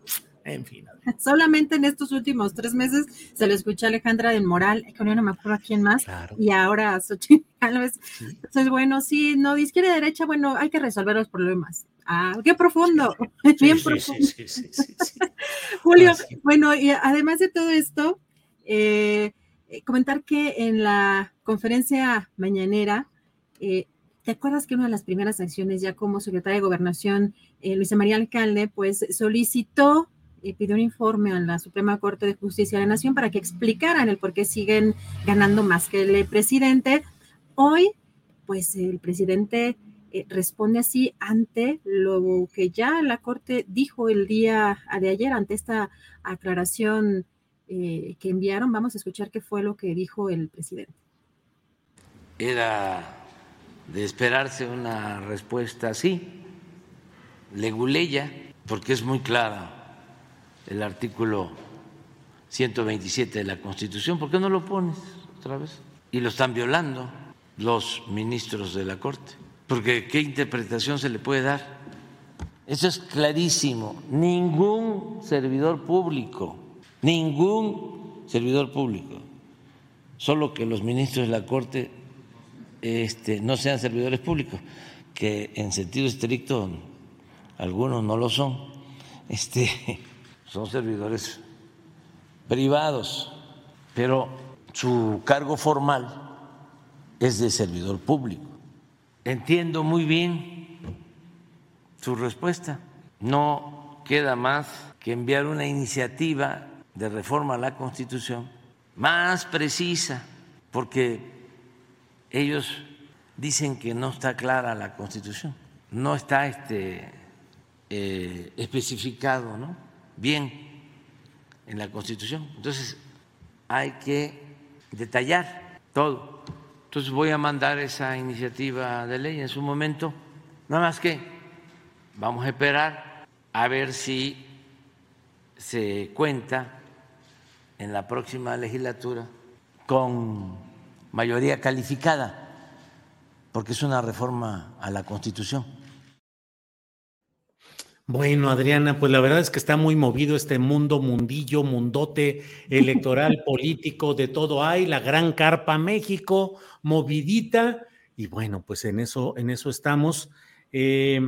En fin. Solamente en estos últimos tres meses se lo escuché a Alejandra del Moral, que no me acuerdo a quién más, y ahora a Xochitl Entonces, bueno, sí, no, de izquierda y derecha, bueno, hay que resolver los problemas. Ah, qué profundo, bien profundo. Julio, bueno, y además de todo esto, eh, eh, comentar que en la conferencia mañanera, eh, ¿te acuerdas que una de las primeras acciones ya como secretaria de Gobernación, Luisa María Alcalde, pues solicitó pidió un informe a la Suprema Corte de Justicia de la Nación para que explicaran el por qué siguen ganando más que el presidente. Hoy, pues el presidente eh, responde así ante lo que ya la Corte dijo el día de ayer, ante esta aclaración eh, que enviaron. Vamos a escuchar qué fue lo que dijo el presidente. Era de esperarse una respuesta así, leguleya, porque es muy clara el artículo 127 de la Constitución, ¿por qué no lo pones otra vez? Y lo están violando los ministros de la Corte, porque ¿qué interpretación se le puede dar? Eso es clarísimo. Ningún servidor público, ningún servidor público, solo que los ministros de la Corte este, no sean servidores públicos, que en sentido estricto algunos no lo son. Este, son servidores privados, pero su cargo formal es de servidor público. Entiendo muy bien su respuesta. No queda más que enviar una iniciativa de reforma a la Constitución más precisa, porque ellos dicen que no está clara la Constitución, no está este, eh, especificado, ¿no? bien en la Constitución. Entonces, hay que detallar todo. Entonces voy a mandar esa iniciativa de ley en su momento. Nada más que vamos a esperar a ver si se cuenta en la próxima legislatura con mayoría calificada, porque es una reforma a la Constitución. Bueno, Adriana, pues la verdad es que está muy movido este mundo, mundillo, mundote electoral, político, de todo hay, la gran carpa México, movidita, y bueno, pues en eso, en eso estamos. Eh,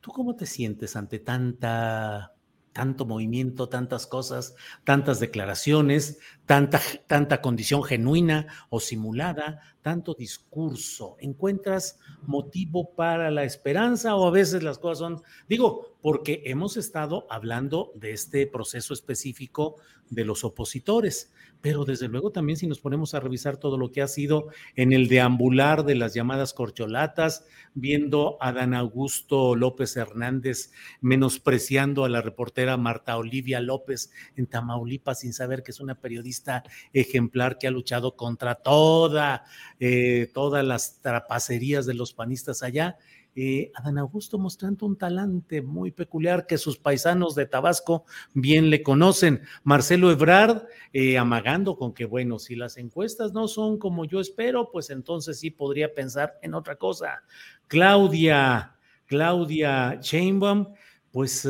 ¿Tú cómo te sientes ante tanta tanto movimiento, tantas cosas, tantas declaraciones, tanta, tanta condición genuina o simulada, tanto discurso. ¿Encuentras motivo para la esperanza o a veces las cosas son, digo, porque hemos estado hablando de este proceso específico de los opositores, pero desde luego también si nos ponemos a revisar todo lo que ha sido en el deambular de las llamadas corcholatas, viendo a Dan Augusto López Hernández menospreciando a la reportera Marta Olivia López en Tamaulipas sin saber que es una periodista ejemplar que ha luchado contra toda, eh, todas las trapacerías de los panistas allá eh, Adán Augusto mostrando un talante muy peculiar que sus paisanos de Tabasco bien le conocen. Marcelo Ebrard eh, amagando con que, bueno, si las encuestas no son como yo espero, pues entonces sí podría pensar en otra cosa. Claudia, Claudia Chainbaum, pues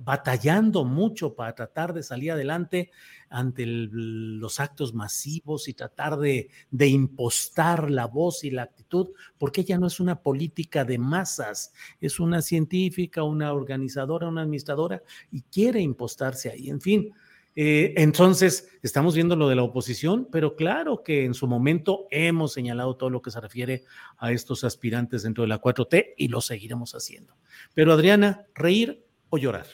batallando mucho para tratar de salir adelante ante los actos masivos y tratar de, impostar la voz y la actitud, porque ella no es una política de masas, es una científica, una organizadora, una administradora y quiere impostarse ahí. En fin, eh, entonces, estamos viendo lo de la oposición, pero claro que en su momento hemos señalado todo lo que se refiere a estos aspirantes dentro de la 4T y lo seguiremos haciendo. Pero Adriana, ¿reír o llorar?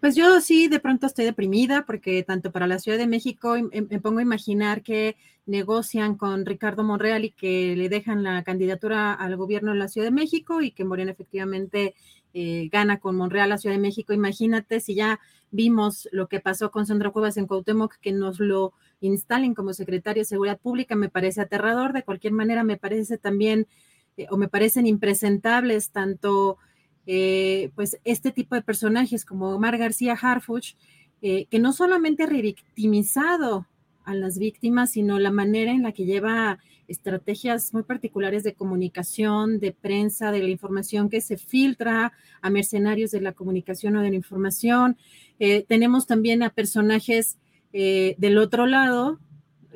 Pues yo sí, de pronto estoy deprimida porque tanto para la Ciudad de México me pongo a imaginar que negocian con Ricardo Monreal y que le dejan la candidatura al gobierno de la Ciudad de México y que Morena efectivamente eh, gana con Monreal la Ciudad de México. Imagínate si ya vimos lo que pasó con Sandra Cuevas en Cuauhtémoc, que nos lo instalen como secretario de Seguridad Pública, me parece aterrador. De cualquier manera, me parece también, eh, o me parecen impresentables tanto eh, pues este tipo de personajes como Omar García Harfuch, eh, que no solamente ha revictimizado a las víctimas, sino la manera en la que lleva estrategias muy particulares de comunicación, de prensa, de la información que se filtra a mercenarios de la comunicación o de la información. Eh, tenemos también a personajes del otro lado,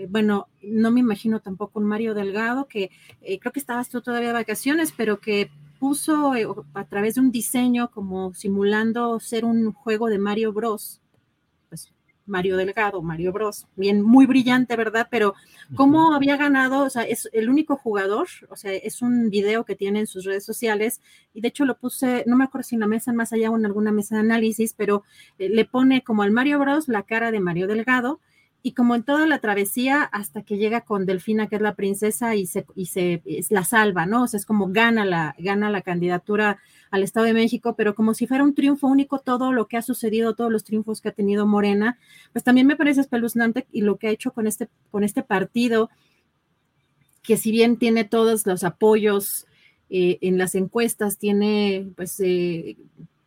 bueno, no me imagino tampoco un Mario Delgado, que creo que estabas tú todavía de vacaciones, pero que puso eh, a través de un diseño como simulando ser un juego de Mario Bros. Pues Mario Delgado, Mario Bros. Bien, muy brillante, ¿verdad? Pero cómo había ganado, o sea, es el único jugador, o sea, es un video que tiene en sus redes sociales y de hecho lo puse, no me acuerdo si en la mesa más allá o en alguna mesa de análisis, pero eh, le pone como al Mario Bros la cara de Mario Delgado y como en toda la travesía hasta que llega con Delfina, que es la princesa, y se, la salva, ¿no? O sea, es como gana la, gana la candidatura al Estado de México, pero como si fuera un triunfo único todo lo que ha sucedido, todos los triunfos que ha tenido Morena, pues también me parece espeluznante y lo que ha hecho con este, con este partido, que si bien tiene todos los apoyos eh, en las encuestas, tiene pues eh,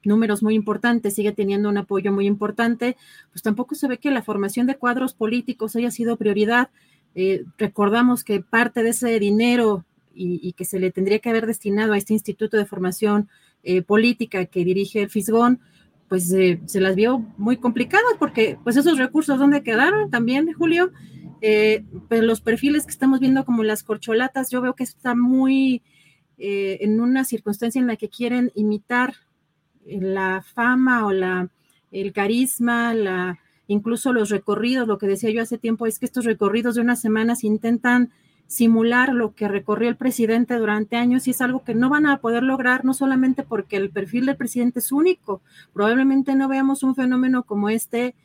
números muy importantes, sigue teniendo un apoyo muy importante, pues tampoco se ve que la formación de cuadros políticos haya sido prioridad. Eh, recordamos que parte de ese dinero y, que se le tendría que haber destinado a este Instituto de Formación eh, Política que dirige el Fisgón, pues eh, se las vio muy complicadas porque pues esos recursos, ¿dónde quedaron también, Julio? pues los perfiles que estamos viendo como las corcholatas, yo veo que está muy en una circunstancia en la que quieren imitar la fama o la, el carisma, la, incluso los recorridos, lo que decía yo hace tiempo es que estos recorridos de unas semanas intentan simular lo que recorrió el presidente durante años y es algo que no van a poder lograr, no solamente porque el perfil del presidente es único, probablemente no veamos un fenómeno como este,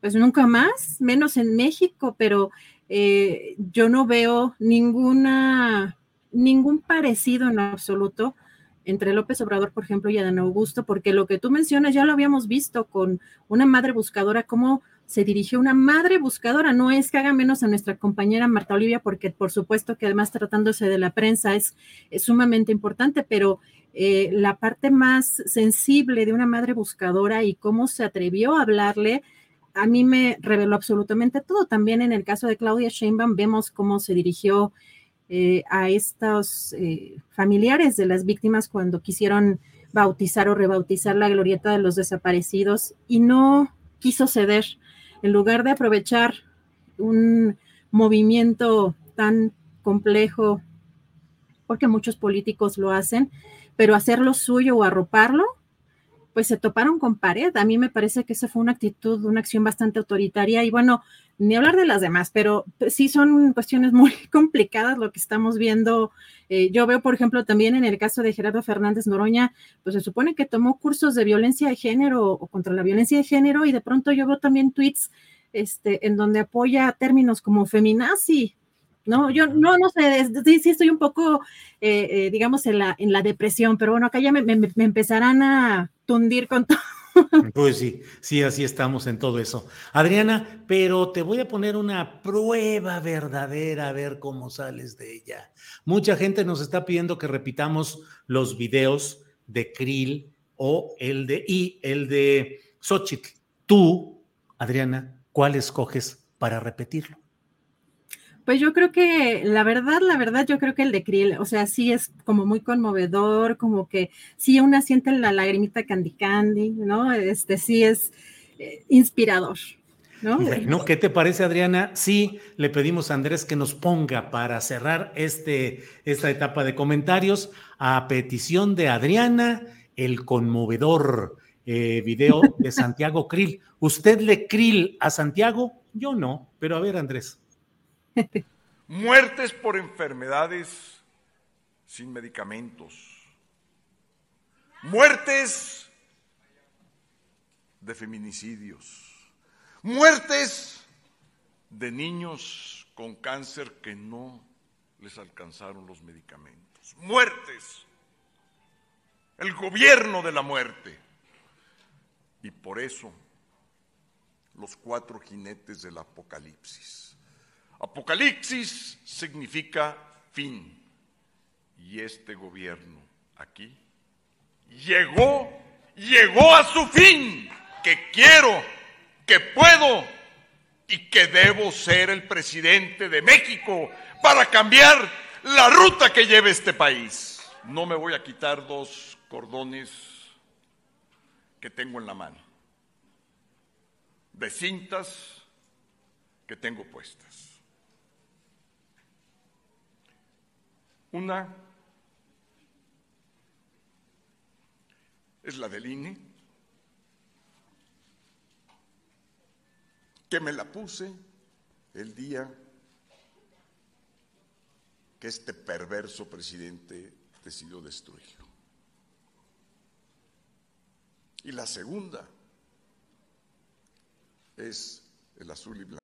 pues nunca más, menos en México, pero eh, yo no veo ninguna, ningún parecido en absoluto entre López Obrador, por ejemplo, y Adán Augusto, porque lo que tú mencionas ya lo habíamos visto con una madre buscadora, cómo se dirigió una madre buscadora. No es que haga menos a nuestra compañera Marta Olivia, porque por supuesto que además tratándose de la prensa es, sumamente importante, pero eh, la parte más sensible de una madre buscadora y cómo se atrevió a hablarle, a mí me reveló absolutamente todo. También en el caso de Claudia Sheinbaum vemos cómo se dirigió eh, a estos eh, familiares de las víctimas cuando quisieron bautizar o rebautizar la glorieta de los desaparecidos y no quiso ceder. En lugar de aprovechar un movimiento tan complejo, porque muchos políticos lo hacen, pero hacerlo suyo o arroparlo, pues se toparon con pared. A mí me parece que esa fue una actitud, una acción bastante autoritaria y bueno, ni hablar de las demás, pero sí son cuestiones muy complicadas lo que estamos viendo. Eh, yo veo, por ejemplo, también en el caso de Gerardo Fernández Noroña, pues se supone que tomó cursos de violencia de género o contra la violencia de género y de pronto yo veo también tweets este, en donde apoya términos como feminazi, ¿no? Yo no, no sé, sí, estoy un poco, eh, eh, digamos, en la, en la depresión, pero bueno, acá ya me, me, empezarán a tundir con todo. Pues sí, sí, así estamos en todo eso. Adriana, pero te voy a poner una prueba verdadera a ver cómo sales de ella. Mucha gente nos está pidiendo que repitamos los videos de Krill o el de y el de Xochitl. Tú, Adriana, ¿cuál escoges para repetirlo? Pues yo creo que la verdad, la verdad, yo creo que el de Krill, o sea, sí es como muy conmovedor, como que sí una siente la lagrimita candy candy, ¿no? Este sí es eh, inspirador. ¿No? Bueno, ¿qué te parece, Adriana? Sí, le pedimos a Andrés que nos ponga para cerrar este, esta etapa de comentarios a petición de Adriana, el conmovedor eh, video de Santiago Krill. ¿Usted le Krill a Santiago? Yo no, pero a ver, Andrés. Muertes por enfermedades sin medicamentos. Muertes de feminicidios. Muertes de niños con cáncer que no les alcanzaron los medicamentos. Muertes. El gobierno de la muerte. Y por eso los cuatro jinetes del Apocalipsis Apocalipsis significa fin. Y este gobierno aquí llegó, llegó a su fin, que quiero, que puedo y que debo ser el presidente de México para cambiar la ruta que lleve este país. No me voy a quitar dos cordones que tengo en la mano, de cintas que tengo puestas. Una es la del INE, que me la puse el día que este perverso presidente decidió destruirlo. Y la segunda es el azul y blanco.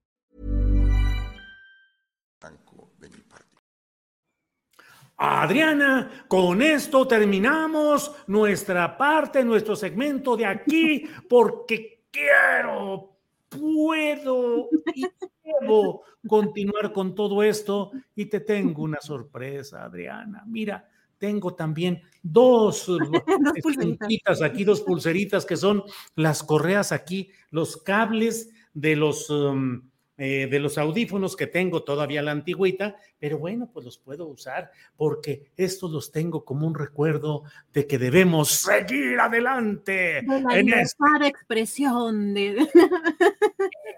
Adriana, con esto terminamos nuestra parte, nuestro segmento de aquí, porque quiero, puedo y debo continuar con todo esto. Y te tengo una sorpresa, Adriana. Mira, tengo también dos, pulseritas aquí, dos pulseritas que son las correas aquí, los cables de los... Um, eh, de los audífonos que tengo todavía la antigüita, pero bueno, pues los puedo usar porque estos los tengo como un recuerdo de que debemos seguir adelante. De la en expresión de...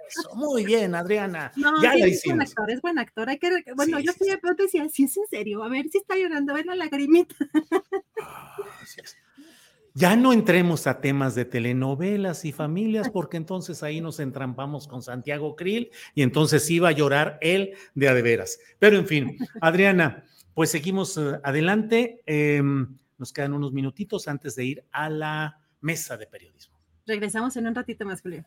Eso, muy bien, Adriana. No, ya la es buen actor, es buen actor. Hay que, bueno, yo sí, pero decía, sí es en serio, a ver si está llorando, ven la lagrimita. Ah, ya no entremos a temas de telenovelas y familias, porque entonces ahí nos entrampamos con Santiago Krill y entonces iba a llorar él de a de veras. Pero en fin, Adriana, pues seguimos eh, adelante. Em, nos quedan unos minutitos antes de ir a la mesa de periodismo. Regresamos en un ratito más, Julio.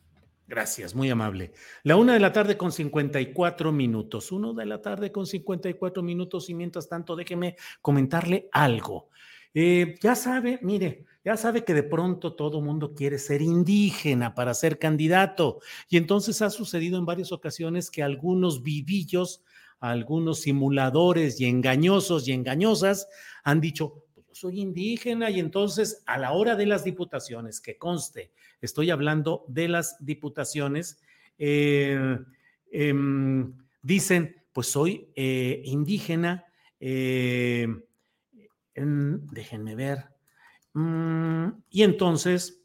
Gracias, muy amable. La una de la tarde con 54 minutos. Uno de la tarde con 54 minutos y mientras tanto déjeme comentarle algo. Eh, ya sabe, mire, ya sabe que de pronto todo mundo quiere ser indígena para ser candidato. Y entonces ha sucedido en varias ocasiones que algunos vivillos, algunos simuladores y engañosos y engañosas han dicho, pues yo soy indígena y entonces a la hora de las diputaciones, que conste, estoy hablando de las diputaciones, eh, em, dicen, pues soy eh, indígena, eh, déjenme ver, mm, y entonces,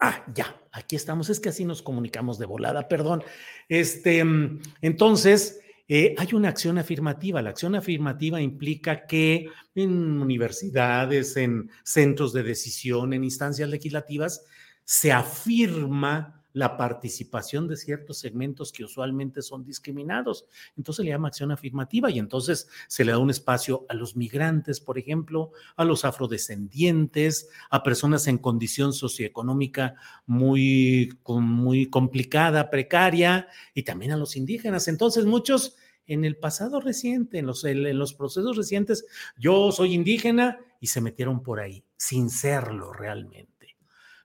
ah, ya, aquí estamos, es que así nos comunicamos de volada, perdón. Este, mm, entonces, hay una acción afirmativa. La acción afirmativa implica que en universidades, en centros de decisión, en instancias legislativas, se afirma la participación de ciertos segmentos que usualmente son discriminados. Entonces le llama acción afirmativa y entonces se le da un espacio a los migrantes, por ejemplo, a los afrodescendientes, a personas en condición socioeconómica muy, muy complicada, precaria y también a los indígenas. Entonces muchos en el pasado reciente, en los, en los procesos recientes, yo soy indígena y se metieron por ahí, sin serlo realmente.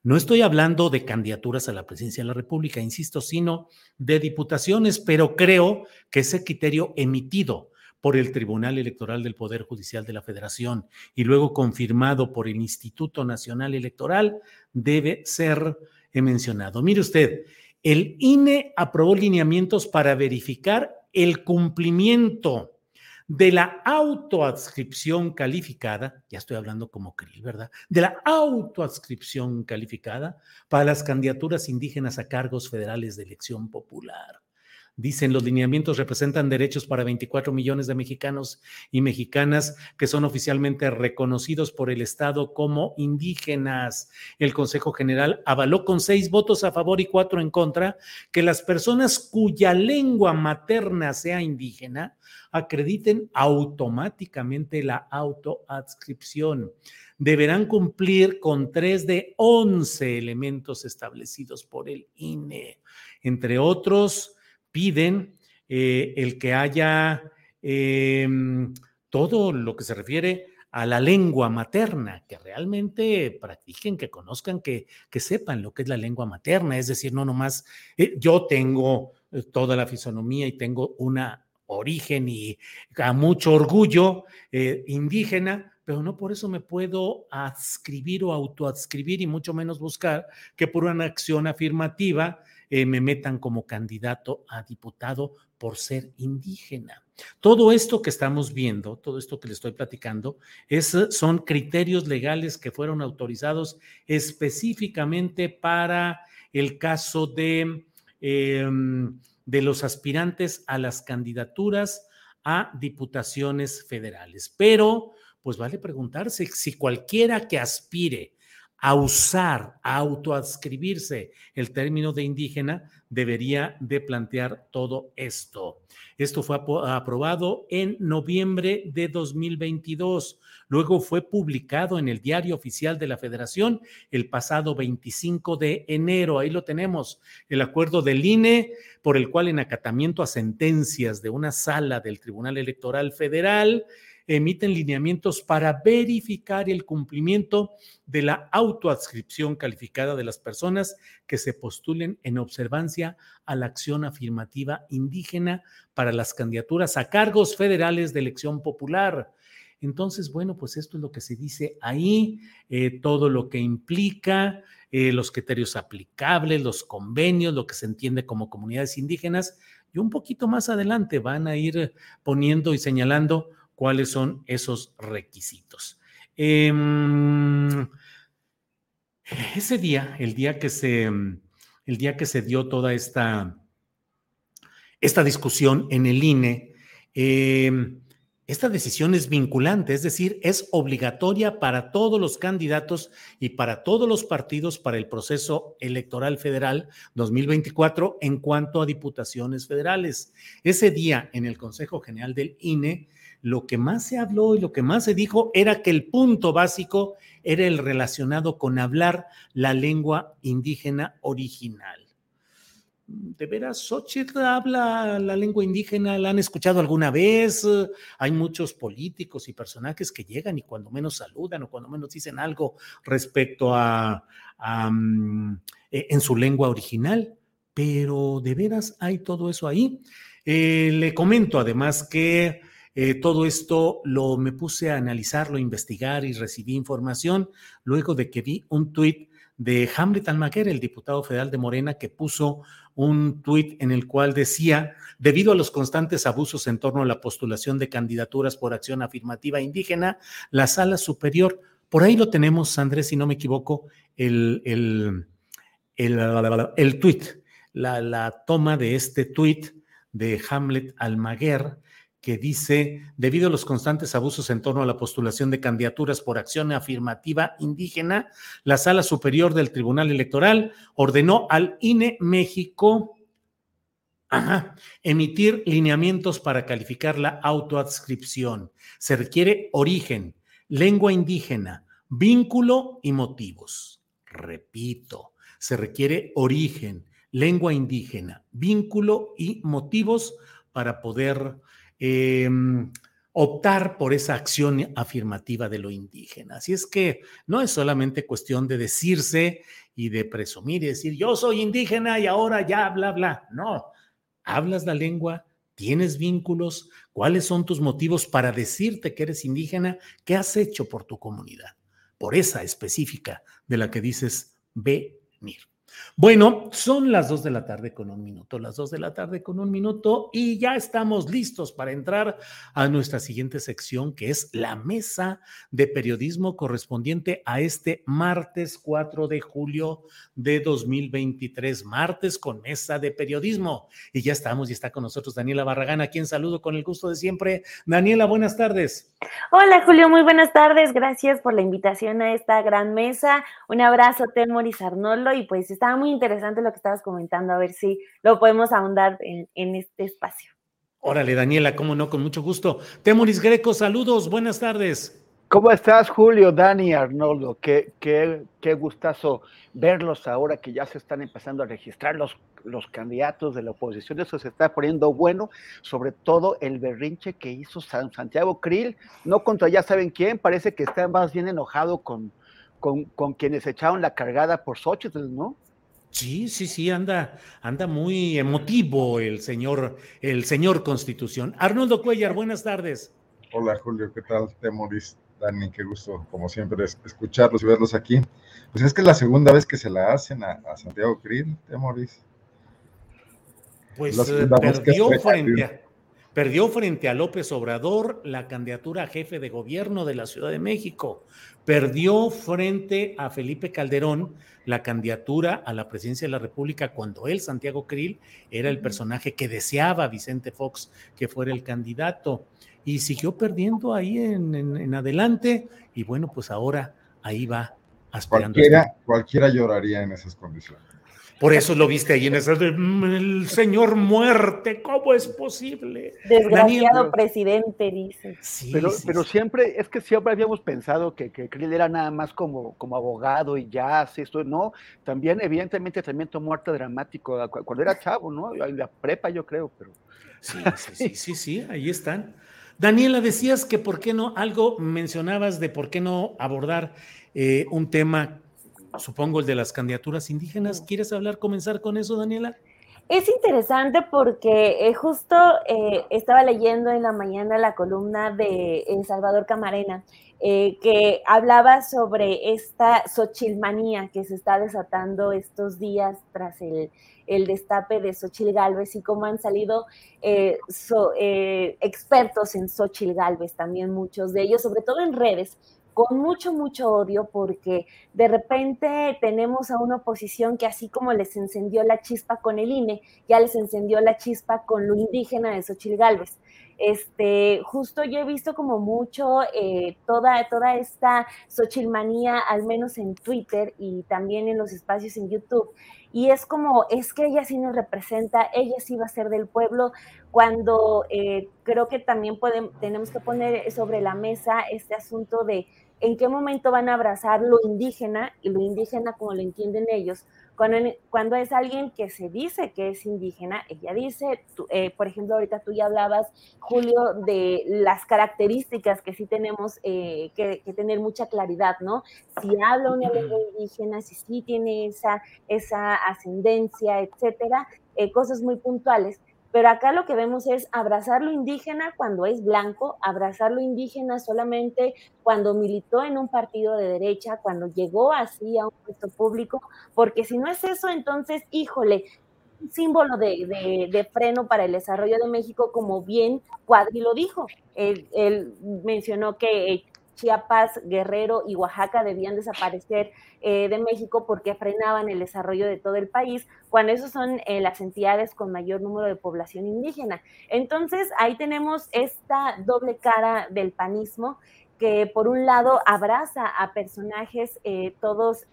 No estoy hablando de candidaturas a la presidencia de la República, insisto, sino de diputaciones, pero creo que ese criterio emitido por el Tribunal Electoral del Poder Judicial de la Federación y luego confirmado por el Instituto Nacional Electoral debe ser mencionado. Mire usted, el INE aprobó lineamientos para verificar el cumplimiento de la autoadscripción calificada, ya estoy hablando como Krill, ¿verdad? De la autoadscripción calificada para las candidaturas indígenas a cargos federales de elección popular. Dicen los lineamientos representan derechos para 24 millones de mexicanos y mexicanas que son oficialmente reconocidos por el Estado como indígenas. El Consejo General avaló con seis votos a favor y cuatro en contra que las personas cuya lengua materna sea indígena acrediten automáticamente la autoadscripción. Deberán cumplir con tres de once elementos establecidos por el INE. Entre otros, piden eh, el que haya em, todo lo que se refiere a la lengua materna, que realmente practiquen, que conozcan, que, que sepan lo que es la lengua materna, es decir, no nomás eh, yo tengo eh, toda la fisonomía y tengo una origen y a mucho orgullo indígena, pero no por eso me puedo adscribir o autoadscribir y mucho menos buscar que por una acción afirmativa eh, me metan como candidato a diputado por ser indígena. Todo esto que estamos viendo, todo esto que le estoy platicando, es, son criterios legales que fueron autorizados específicamente para el caso de, em, de los aspirantes a las candidaturas a diputaciones federales. Pero, pues vale preguntarse si cualquiera que aspire a usar, a autoadscribirse el término de indígena, debería de plantear todo esto. Esto fue aprobado en noviembre de 2022. Luego fue publicado en el Diario Oficial de la Federación el pasado 25 de enero. Ahí lo tenemos, el acuerdo del INE por el cual en acatamiento a sentencias de una sala del Tribunal Electoral Federal, emiten lineamientos para verificar el cumplimiento de la autoadscripción calificada de las personas que se postulen en observancia a la acción afirmativa indígena para las candidaturas a cargos federales de elección popular. Entonces, bueno, pues esto es lo que se dice ahí, eh, todo lo que implica, eh, los criterios aplicables, los convenios, lo que se entiende como comunidades indígenas, y un poquito más adelante van a ir poniendo y señalando cuáles son esos requisitos. Em, ese día, el día que se, el día que se dio toda esta, esta discusión en el INE, em, esta decisión es vinculante, es decir, es obligatoria para todos los candidatos y para todos los partidos para el proceso electoral federal 2024 en cuanto a diputaciones federales. Ese día en el Consejo General del INE, lo que más se habló y lo que más se dijo era que el punto básico era el relacionado con hablar la lengua indígena original de veras, Xochitl habla la lengua indígena, la han escuchado alguna vez. Hay muchos políticos y personajes que llegan y cuando menos saludan o cuando menos dicen algo respecto a, mm, e, en su lengua original, pero de veras hay todo eso ahí. Eh, le comento además que eh, todo esto lo me puse a analizarlo, a investigar y recibí información luego de que vi un tuit de Hamlet Almaguer, el diputado federal de Morena, que puso un tuit en el cual decía, debido a los constantes abusos en torno a la postulación de candidaturas por acción afirmativa indígena, la sala superior, por ahí lo tenemos, Andrés, si no me equivoco, el, el, el, el tuit, la, la toma de este tuit de Hamlet Almaguer, que dice, debido a los constantes abusos en torno a la postulación de candidaturas por acción afirmativa indígena, la Sala Superior del Tribunal Electoral ordenó al INE México emitir lineamientos para calificar la autoadscripción. Se requiere origen, lengua indígena, vínculo y motivos. Repito, se requiere origen, lengua indígena, vínculo y motivos para poder Em, optar por esa acción afirmativa de lo indígena. Así es que no es solamente cuestión de decirse y de presumir y decir, yo soy indígena y ahora ya, bla, bla. No, hablas la lengua, tienes vínculos, cuáles son tus motivos para decirte que eres indígena, qué has hecho por tu comunidad, por esa específica de la que dices venir. Bueno, son las dos de la tarde con un minuto, las dos de la tarde con un minuto y ya estamos listos para entrar a nuestra siguiente sección que es la mesa de periodismo correspondiente a este martes 4 de julio de 2023, martes con mesa de periodismo. Y ya estamos y está con nosotros Daniela Barragán, a quien saludo con el gusto de siempre. Daniela, buenas tardes. Hola Julio, muy buenas tardes, gracias por la invitación a esta gran mesa. Un abrazo, Temoris Arnoldo y pues estaba muy interesante lo que estabas comentando, a ver si lo podemos ahondar en, este espacio. Órale, Daniela, cómo no, con mucho gusto. Temoris Greco, saludos, buenas tardes. ¿Cómo estás, Julio, Dani, Arnoldo? Qué, qué, qué gustazo verlos ahora que ya se están empezando a registrar los, los candidatos de la oposición. Eso se está poniendo bueno, sobre todo el berrinche que hizo San Santiago Krill, no contra ya saben quién, parece que está más bien enojado con, con, con quienes echaron la cargada por Xochitl, ¿no? Sí, sí, sí, anda, anda muy emotivo el señor, el señor Constitución. Arnoldo Cuellar, buenas tardes. Hola Julio, ¿qué tal? Temoris, Dani, qué gusto, como siempre, escucharlos y verlos aquí. Pues es que es la segunda vez que se la hacen a, Santiago Krill, Temoris. Pues eh, perdió frente a, perdió frente a López Obrador la candidatura a jefe de gobierno de la Ciudad de México. Perdió frente a Felipe Calderón la candidatura a la presidencia de la República cuando él, Santiago Krill, era el personaje que deseaba Vicente Fox que fuera el candidato. Y siguió perdiendo ahí en, adelante. Y bueno, pues ahora ahí va aspirando. Cualquiera, cualquiera lloraría en esas condiciones. Por eso lo viste ahí en ese mm, el señor muerte, ¿cómo es posible? Desgraciado presidente, dice. pero, pero siempre, es que siempre habíamos pensado que, que Krill era nada más como, como abogado y ya, esto, no, también evidentemente también tomó arte dramático cuando era chavo, ¿no? En la prepa yo creo, pero. Sí, sí, sí, sí, sí, ahí están. Daniela, decías que por qué no, algo mencionabas de por qué no abordar eh, un tema supongo el de las candidaturas indígenas. ¿Quieres hablar, comenzar con eso, Daniela? Es interesante porque eh, justo eh, estaba leyendo en la mañana la columna de Salvador Camarena, eh, que hablaba sobre esta Xochilmanía que se está desatando estos días tras el, destape de Xochil Gálvez y cómo han salido expertos en Xochil Gálvez, también muchos de ellos, sobre todo en redes, con mucho, mucho odio, porque de repente tenemos a una oposición que así como les encendió la chispa con el INE, ya les encendió la chispa con lo indígena de Xochil Gálvez. Este, justo yo he visto como mucho eh, toda, toda esta Xochilmanía, al menos en Twitter y también en los espacios en YouTube. Y es como, es que ella sí nos representa, ella sí va a ser del pueblo, cuando eh, creo que también podemos, tenemos que poner sobre la mesa este asunto de en qué momento van a abrazar lo indígena y lo indígena como lo entienden ellos, cuando, es alguien que se dice que es indígena, ella dice, eh, por ejemplo, ahorita tú ya hablabas, Julio, de las características que sí tenemos eh, que, tener mucha claridad, ¿no? Si habla una lengua indígena, si sí tiene esa, esa ascendencia, etcétera, eh, cosas muy puntuales. Pero acá lo que vemos es abrazar lo indígena cuando es blanco, abrazar lo indígena solamente cuando militó en un partido de derecha, cuando llegó así a un puesto público, porque si no es eso, entonces, híjole, un símbolo de, freno para el desarrollo de México, como bien Cuadri lo dijo. Él mencionó que Chiapas, Guerrero y Oaxaca debían desaparecer eh, de México porque frenaban el desarrollo de todo el país, cuando esos son eh, las entidades con mayor número de población indígena. Entonces, ahí tenemos esta doble cara del panismo que por un lado abraza a personajes eh, todos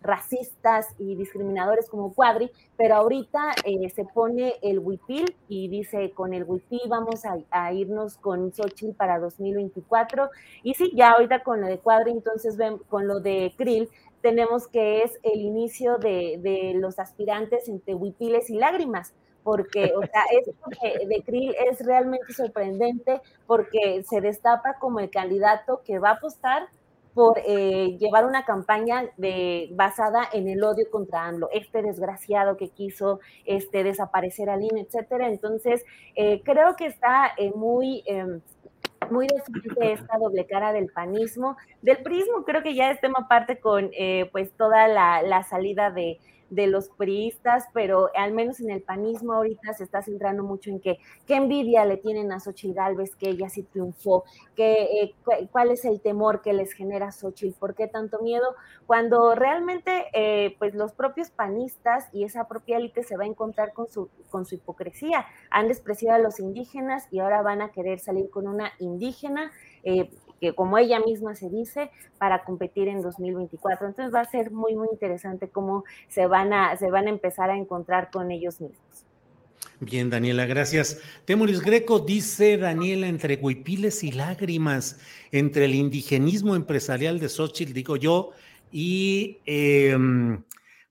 racistas y discriminadores como Cuadri, pero ahorita eh, se pone el huipil y dice con el huipil vamos a, irnos con Xochitl para 2024. Y sí, ya ahorita con lo de Cuadri, entonces ven, con lo de Krill, tenemos que es el inicio de, los aspirantes entre huipiles y lágrimas porque, o sea, esto de, de Krill es realmente sorprendente porque se destapa como el candidato que va a apostar por eh, llevar una campaña de, basada en el odio contra AMLO, este desgraciado que quiso este, desaparecer a INE, etcétera. Entonces, eh, creo que está eh, muy em, muy deficiente esta doble cara del panismo. Del prismo creo que ya es tema aparte con pues toda la salida de, de los priistas, pero al menos en el panismo ahorita se está centrando mucho en que qué envidia le tienen a Xochitl Galvez, que ella sí triunfó, que, eh, cuál es el temor que les genera Xochitl, por qué tanto miedo, cuando realmente eh, pues los propios panistas y esa propia élite se va a encontrar con su, con su hipocresía. Han despreciado a los indígenas y ahora van a querer salir con una indígena. Eh, que como ella misma se dice, para competir en 2024. Entonces va a ser muy, muy interesante cómo se van a, se van a empezar a encontrar con ellos mismos. Bien, Daniela, gracias. Temoris Greco dice, Daniela, entre huipiles y lágrimas, entre el indigenismo empresarial de Xochitl, digo yo, y em,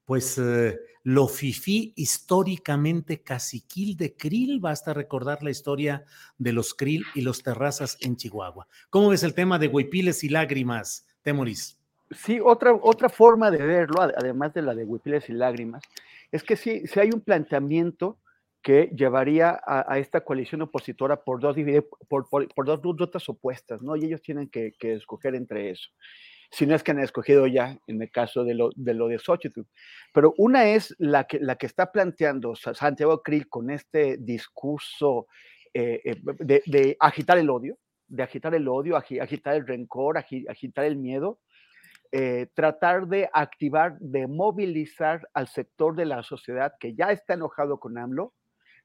pues eh, lo fifí históricamente caciquil de Krill. Basta recordar la historia de los Krill y los terrazas en Chihuahua. ¿Cómo ves el tema de huipiles y lágrimas, Temoris? Sí, otra, otra forma de verlo, además de la de huipiles y lágrimas, es que sí, si hay un planteamiento que llevaría a, esta coalición opositora por dos, por, por, dos rutas opuestas, ¿no? Y ellos tienen que, que escoger entre eso si no es que han escogido ya en el caso de lo de, lo. Pero una es la que, la que está planteando Santiago Krill con este discurso eh, eh, de, agitar el odio, de agitar el odio, agitar el rencor, agitar el miedo, eh, tratar de activar, de movilizar al sector de la sociedad que ya está enojado con AMLO,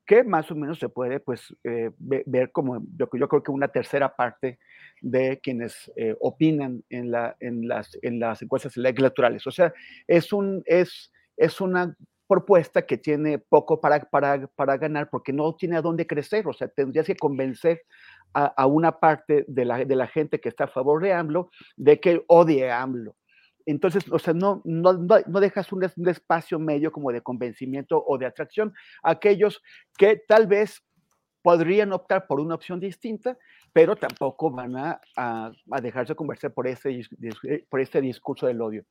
que más o menos se puede pues ver como yo, yo, creo que una tercera parte de quienes eh, opinan en, la, en, las, en las encuestas electorales. O sea, es, un, es, es una propuesta que tiene poco para, para, para ganar porque no tiene a dónde crecer. O sea, tendrías que convencer a, una parte de la, de la gente que está a favor de AMLO de que odie AMLO. Entonces, o sea, no, no, no dejas un, espacio medio como de convencimiento o de atracción a aquellos que tal vez podrían optar por una opción distinta, pero tampoco van a, a, dejarse convencer por ese, eh, por ese discurso del odio.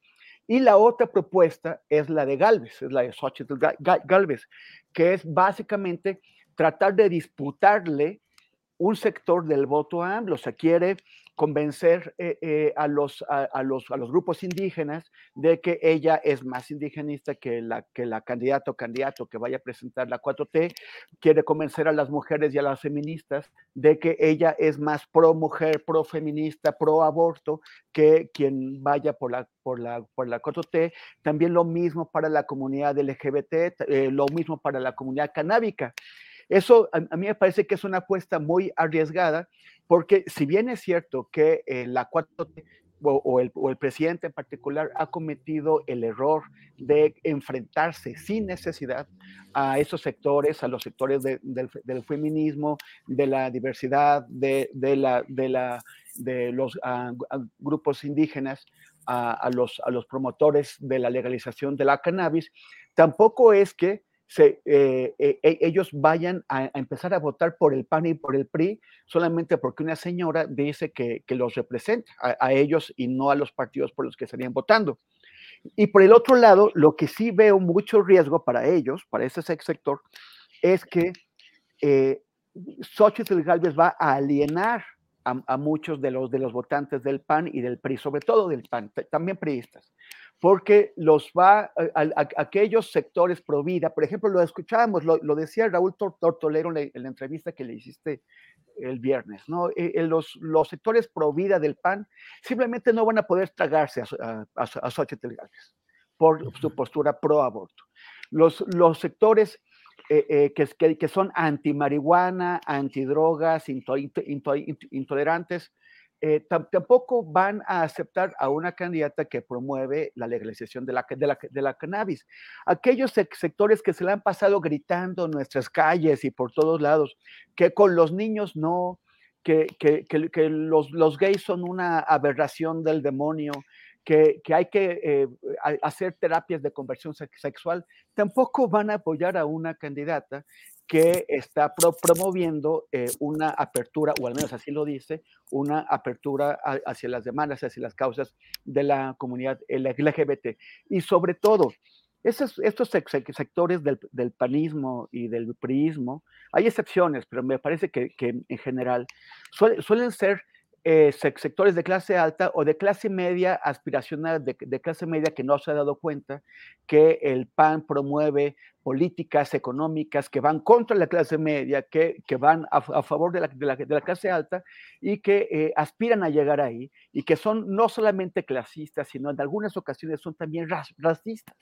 Y la otra propuesta es la de Galvez, es la de Xochitl Galvez, que es básicamente tratar de disputarle un sector del voto a AMLO, o sea, quiere convencer eh, eh, a, los, a, los, a los grupos indígenas de que ella es más indigenista que la, que la candidata o candidato que vaya a presentar la 4T, quiere convencer a las mujeres y a las feministas de que ella es más pro mujer, pro feminista, pro aborto que quien vaya por la, por la, por la 4T. También lo mismo para la comunidad LGBT, eh, lo mismo para la comunidad canábica. Eso a, mí me parece que es una apuesta muy arriesgada, porque si bien es cierto que eh, la 4 o, el, presidente en particular ha cometido el error de enfrentarse sin necesidad a esos sectores, a los sectores del, feminismo, de la diversidad, de, la, de, la, de los grupos indígenas, a, los, a los promotores de la legalización de la cannabis, tampoco es que eh, eh, e, ellos vayan a, empezar a votar por el PAN y por el PRI solamente porque una señora dice que, los representa a, ellos y no a los partidos por los que estarían votando. Y por el otro lado, lo que sí veo mucho riesgo para ellos, para ese sector, es que eh, Xochitl Galvez va a alienar a, muchos de los, de los votantes del PAN y del PRI, sobre todo del PAN, también priistas porque los va a, aquellos sectores pro vida, por ejemplo, lo escuchábamos, lo, decía Raúl Tortolero en la, entrevista que le hiciste el viernes, ¿no? Eh, eh, los, los sectores pro vida del PAN simplemente no van a poder tragarse a, a, a por su postura pro aborto. Los, los sectores eh, que, que, que, son anti-marihuana, anti-drogas, intolerantes, eh, tampoco van a aceptar a una candidata que promueve la legalización de la, de la, cannabis. Aquellos sectores que se le han pasado gritando en nuestras calles y por todos lados, que con los niños no, que, los, los, gays son una aberración del demonio, que, hay que eh, hacer terapias de conversión sexual, tampoco van a apoyar a una candidata que está promoviendo eh, una apertura, o al menos así lo dice, una apertura hacia las demandas, hacia las causas de la comunidad LGBT. Y sobre todo, esos, estos sectores del, panismo y del priismo, hay excepciones, pero me parece que, en general suelen ser eh, sectores de clase alta o de clase media aspiracional, de, clase media que no se ha dado cuenta que el PAN promueve políticas económicas que van contra la clase media, que, que van a, favor de la, de, la, clase alta y que eh, aspiran a llegar ahí y que son no solamente clasistas, sino en algunas ocasiones son también racistas.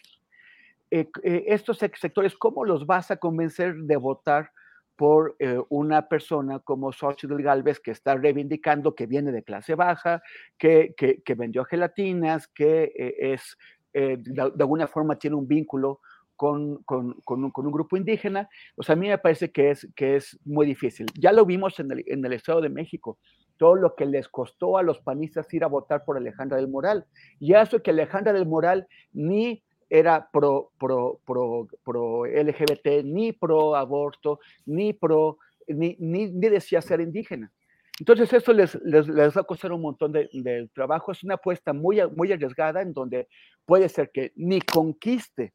Eh, estos sectores, ¿cómo los vas a convencer de votar por eh, una persona como Xochitl Galvez que está reivindicando que viene de clase baja, que, que, vendió gelatinas, que eh, es, eh, de, alguna forma tiene un vínculo con, con, con, un, grupo indígena, pues a mí me parece que es, que es muy difícil. Ya lo vimos en el, en el Estado de México, todo lo que les costó a los panistas ir a votar por Alejandra del Moral. Y eso que Alejandra del Moral ni era pro, pro, pro, pro LGBT, ni pro aborto, ni pro, ni, ni, decía ser indígena. Entonces eso les, les, les, va a costar un montón de, de, trabajo. Es una apuesta muy, muy arriesgada en donde puede ser que ni conquiste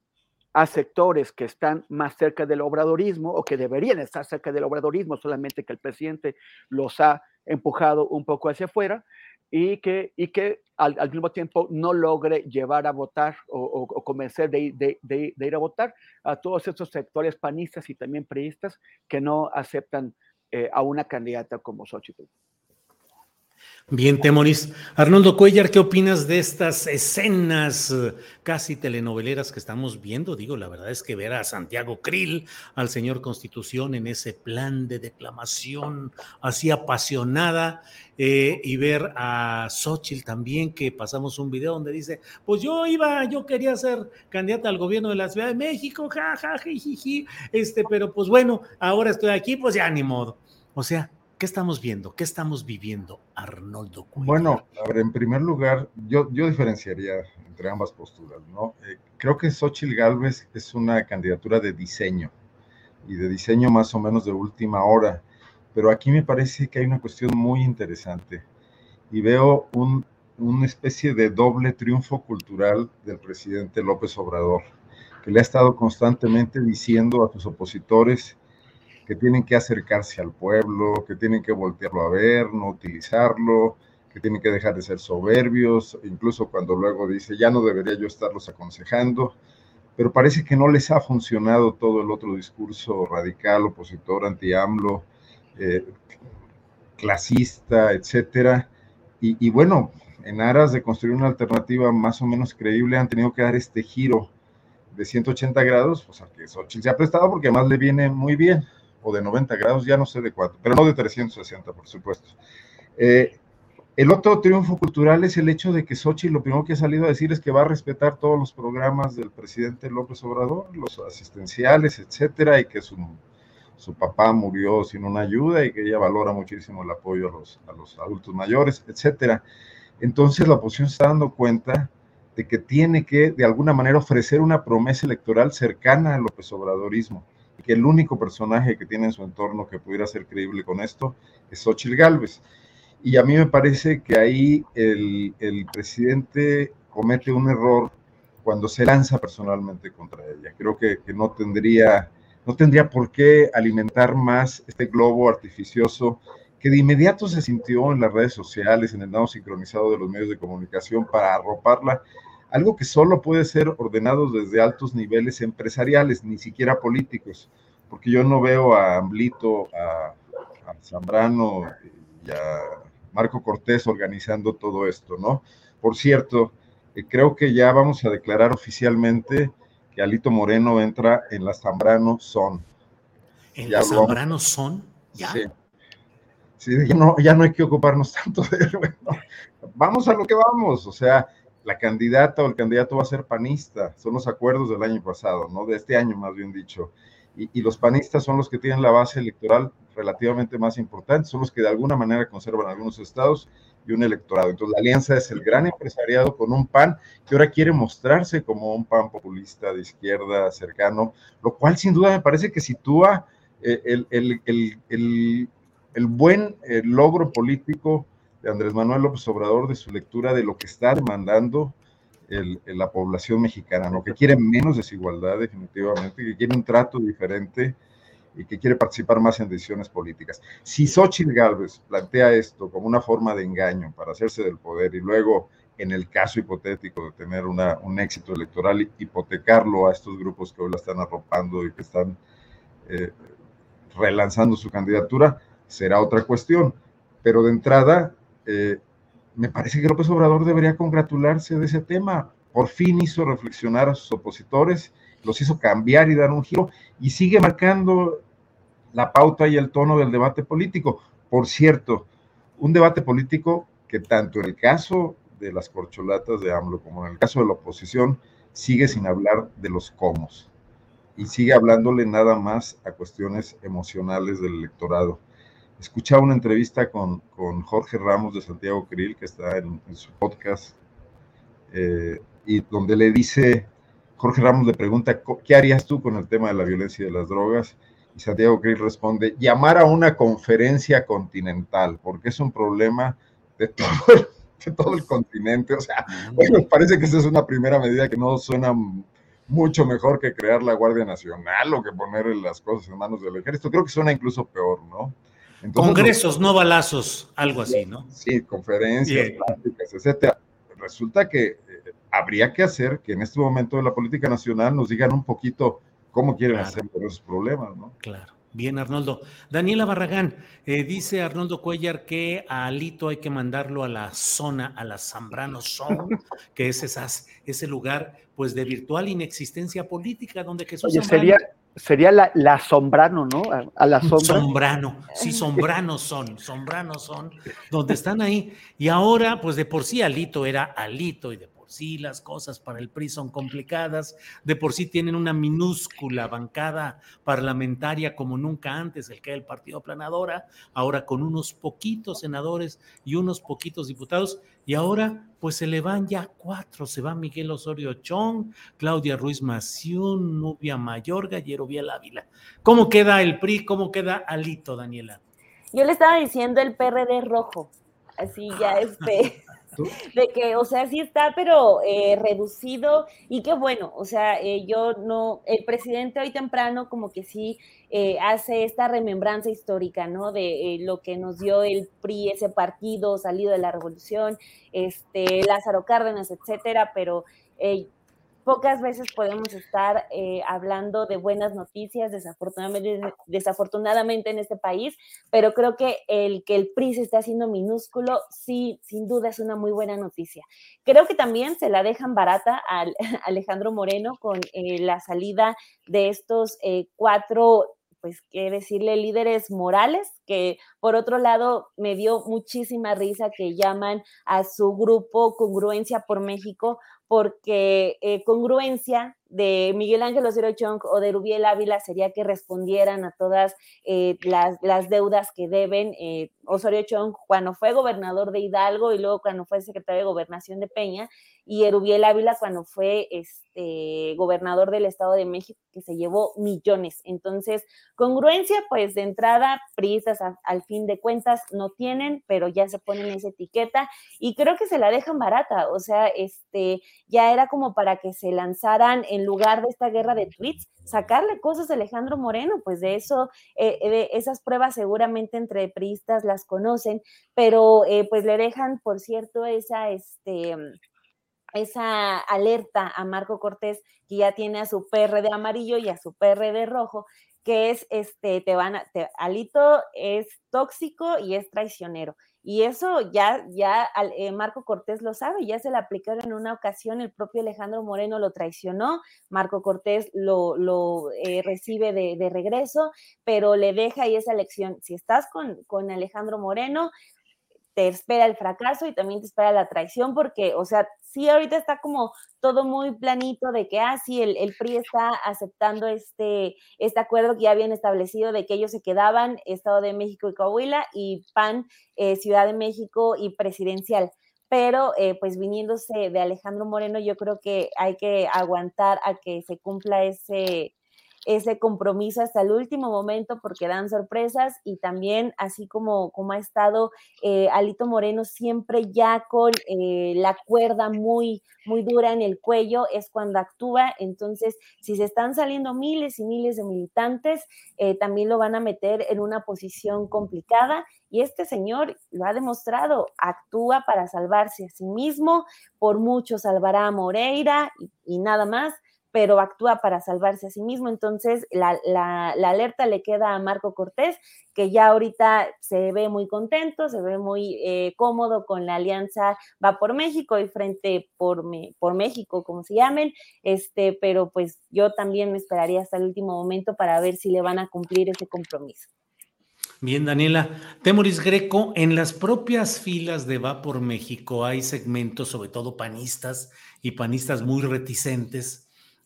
a sectores que están más cerca del obradorismo o que deberían estar cerca del obradorismo, solamente que el presidente los ha empujado un poco hacia afuera, y que, y que al, mismo tiempo no logre llevar a votar o, convencer de, de, de, ir a votar a todos estos sectores panistas y también priistas que no aceptan eh, a una candidata como Xochitl. Bien, Temoris. Arnoldo Cuellar, ¿qué opinas de estas escenas casi telenoveleras que estamos viendo? Digo, la verdad es que ver a Santiago Krill, al señor Constitución, en ese plan de declamación así apasionada, eh, y ver a Xochitl también, que pasamos un video donde dice, pues yo iba, yo quería ser candidata al gobierno de la Ciudad de México, ja, ja, este, pero pues bueno, ahora estoy aquí, pues ya ni modo. O sea, ¿Qué estamos viendo? ¿Qué estamos viviendo, Arnoldo? Bueno, a ver, en primer lugar, yo, yo diferenciaría entre ambas posturas, ¿no? Eh, creo que Xochitl Galvez es una candidatura de diseño y de diseño más o menos de última hora, pero aquí me parece que hay una cuestión muy interesante y veo un, una especie de doble triunfo cultural del presidente López Obrador, que le ha estado constantemente diciendo a sus opositores, que tienen que acercarse al pueblo, que tienen que voltearlo a ver, no utilizarlo, que tienen que dejar de ser soberbios, incluso cuando luego dice, ya no debería yo estarlos aconsejando, pero parece que no les ha funcionado todo el otro discurso radical, opositor, anti-AMLO, eh, clasista, etcétera. Y, y, bueno, en aras de construir una alternativa más o menos creíble, han tenido que dar este giro de 180 grados, pues a que Xochitl se ha prestado porque además le viene muy bien, o de 90 grados, ya no sé de cuánto, pero no de 360, por supuesto. Eh, el otro triunfo cultural es el hecho de que Sochi lo primero que ha salido a decir es que va a respetar todos los programas del presidente López Obrador, los asistenciales, etcétera, y que su, su papá murió sin una ayuda y que ella valora muchísimo el apoyo a los, a los adultos mayores, etcétera. Entonces la oposición está dando cuenta de que tiene que de alguna manera ofrecer una promesa electoral cercana al López Obradorismo, que el único personaje que tiene en su entorno que pudiera ser creíble con esto es Xochitl Gálvez. Y a mí me parece que ahí el, el, presidente comete un error cuando se lanza personalmente contra ella. Creo que, que, no, tendría, no tendría por qué alimentar más este globo artificioso que de inmediato se sintió en las redes sociales, en el lado sincronizado de los medios de comunicación para arroparla, algo que solo puede ser ordenado desde altos niveles empresariales, ni siquiera políticos, porque yo no veo a Amblito, a, a Zambrano y a Marco Cortés organizando todo esto, ¿no? Por cierto, eh, creo que ya vamos a declarar oficialmente que Alito Moreno entra en la Zambrano Son. ¿En la Zambrano Son? ¿Ya? Sí. sí ya, no, ya no hay que ocuparnos tanto de él. Bueno, vamos a lo que vamos, o sea, la candidata o el candidato va a ser panista, son los acuerdos del año pasado, ¿no? De este año, más bien dicho. Y, los panistas son los que tienen la base electoral relativamente más importante, son los que de alguna manera conservan algunos estados y un electorado. Entonces la alianza es el gran empresariado con un PAN que ahora quiere mostrarse como un PAN populista de izquierda cercano, lo cual sin duda me parece que sitúa eh, el, el, el, el, buen eh, logro político de Andrés Manuel López Obrador de su lectura de lo que está demandando la población mexicana, ¿no? que quiere menos desigualdad definitivamente, que quiere un trato diferente y que quiere participar más en decisiones políticas. Si Xochitl Gálvez plantea esto como una forma de engaño para hacerse del poder y luego, en el caso hipotético de tener una, un éxito electoral, hipotecarlo a estos grupos que hoy la están arropando y que están eh, relanzando su candidatura, será otra cuestión. Pero de entrada, eh, me parece que López Obrador debería congratularse de ese tema. Por fin hizo reflexionar a sus opositores, los hizo cambiar y dar un giro y sigue marcando la pauta y el tono del debate político. Por cierto, un debate político que tanto en el caso de las corcholatas de AMLO como en el caso de la oposición sigue sin hablar de los cómo y sigue hablándole nada más a cuestiones emocionales del electorado. Escuchaba una entrevista con, con Jorge Ramos de Santiago Krill, que está en, en su podcast, eh, y donde le dice, Jorge Ramos le pregunta, ¿qué harías tú con el tema de la violencia y de las drogas? Y Santiago Krill responde, llamar a una conferencia continental, porque es un problema de todo, el, de todo el continente. O sea, bueno, parece que esa es una primera medida que no suena mucho mejor que crear la Guardia Nacional o que poner las cosas en manos del ejército. Creo que suena incluso peor, ¿no? Entonces, Congresos, no balazos, algo así, ¿no? Sí, conferencias, Bien. pláticas, etcétera. Resulta que eh, habría que hacer que en este momento de la política nacional nos digan un poquito cómo quieren claro. hacer con esos problemas, ¿no? Claro. Bien, Arnoldo. Daniela Barragán, eh, dice Arnoldo Cuellar que a Alito hay que mandarlo a la zona, a la Zambrano Zone, que es esas, ese lugar pues de virtual inexistencia política donde Jesús Oye, sería, sería la, la, Sombrano, ¿no? A, a, la sombra. Sombrano, sí, Sombranos son, Sombranos son, donde están ahí. Y ahora, pues de por sí Alito era Alito y de sí las cosas para el PRI son complicadas, de por sí tienen una minúscula bancada parlamentaria como nunca antes, el que era el partido planadora, ahora con unos poquitos senadores y unos poquitos diputados, y ahora pues se le van ya cuatro, se va Miguel Osorio Chong, Claudia Ruiz Maciún, Nubia Mayorga y Erobiel Ávila. ¿Cómo queda el PRI? ¿Cómo queda Alito, Daniela? Yo le estaba diciendo el PRD rojo. así ya este, de que, o sea, sí está, pero eh, reducido y qué bueno, o sea, eh, yo no, el presidente hoy temprano como que sí eh, hace esta remembranza histórica, ¿no? De lo que nos dio el PRI, ese partido salido de la revolución, este, Lázaro Cárdenas, etcétera, pero pocas veces podemos estar eh, hablando de buenas noticias, desafortunadamente, desafortunadamente en este país, pero creo que el que el PRI se esté haciendo minúsculo, sí, sin duda es una muy buena noticia. Creo que también se la dejan barata a Alejandro Moreno con eh, la salida de estos eh, cuatro pues, qué decirle, líderes morales, que por otro lado me dio muchísima risa que llaman a su grupo Congruencia por México, porque eh, congruencia de Miguel Ángel Osorio Chong o de Rubiel Ávila sería que respondieran a todas eh, las, deudas que deben. Eh, Osorio Chong cuando fue gobernador de Hidalgo y luego cuando fue secretario de Gobernación de Peña, y Erubiel Ávila cuando fue este, gobernador del Estado de México, que se llevó millones. Entonces, congruencia, pues de entrada, priistas al fin de cuentas no tienen, pero ya se ponen esa etiqueta y creo que se la dejan barata. O sea, este, ya era como para que se lanzaran en lugar de esta guerra de tweets, sacarle cosas a Alejandro Moreno, pues de eso, eh, de esas pruebas seguramente entre priistas las conocen, pero eh, pues le dejan, por cierto, esa, este, esa alerta a Marco Cortés, que ya tiene a su PR de amarillo y a su PR de rojo, que es, este, te van a, Alito es tóxico y es traicionero. Y eso ya, ya eh, Marco Cortés lo sabe, ya se le aplicaron en una ocasión, el propio Alejandro Moreno lo traicionó, Marco Cortés lo, lo eh, recibe de, de, regreso, pero le deja ahí esa lección. Si estás con, con Alejandro Moreno, te espera el fracaso y también te espera la traición, porque, o sea, sí, ahorita está como todo muy planito de que, ah, sí, el, el, PRI está aceptando este, este acuerdo que ya habían establecido de que ellos se quedaban, Estado de México y Coahuila, y PAN, eh, Ciudad de México y presidencial. Pero, eh, pues viniéndose de Alejandro Moreno, yo creo que hay que aguantar a que se cumpla ese, ese compromiso hasta el último momento porque dan sorpresas y también así como, como ha estado eh, Alito Moreno siempre ya con eh, la cuerda muy, muy dura en el cuello es cuando actúa. Entonces, si se están saliendo miles y miles de militantes, eh, también lo van a meter en una posición complicada. Y este señor lo ha demostrado, actúa para salvarse a sí mismo, por mucho salvará a Moreira y nada más pero actúa para salvarse a sí mismo. Entonces, la, alerta le queda a Marco Cortés, que ya ahorita se ve muy contento, se ve muy eh, cómodo con la alianza Va por México y Frente por, por México, como se llamen, este, pero pues yo también me esperaría hasta el último momento para ver si le van a cumplir ese compromiso. Bien, Daniela. Temoris Greco, en las propias filas de Va por México hay segmentos, sobre todo panistas y panistas muy reticentes,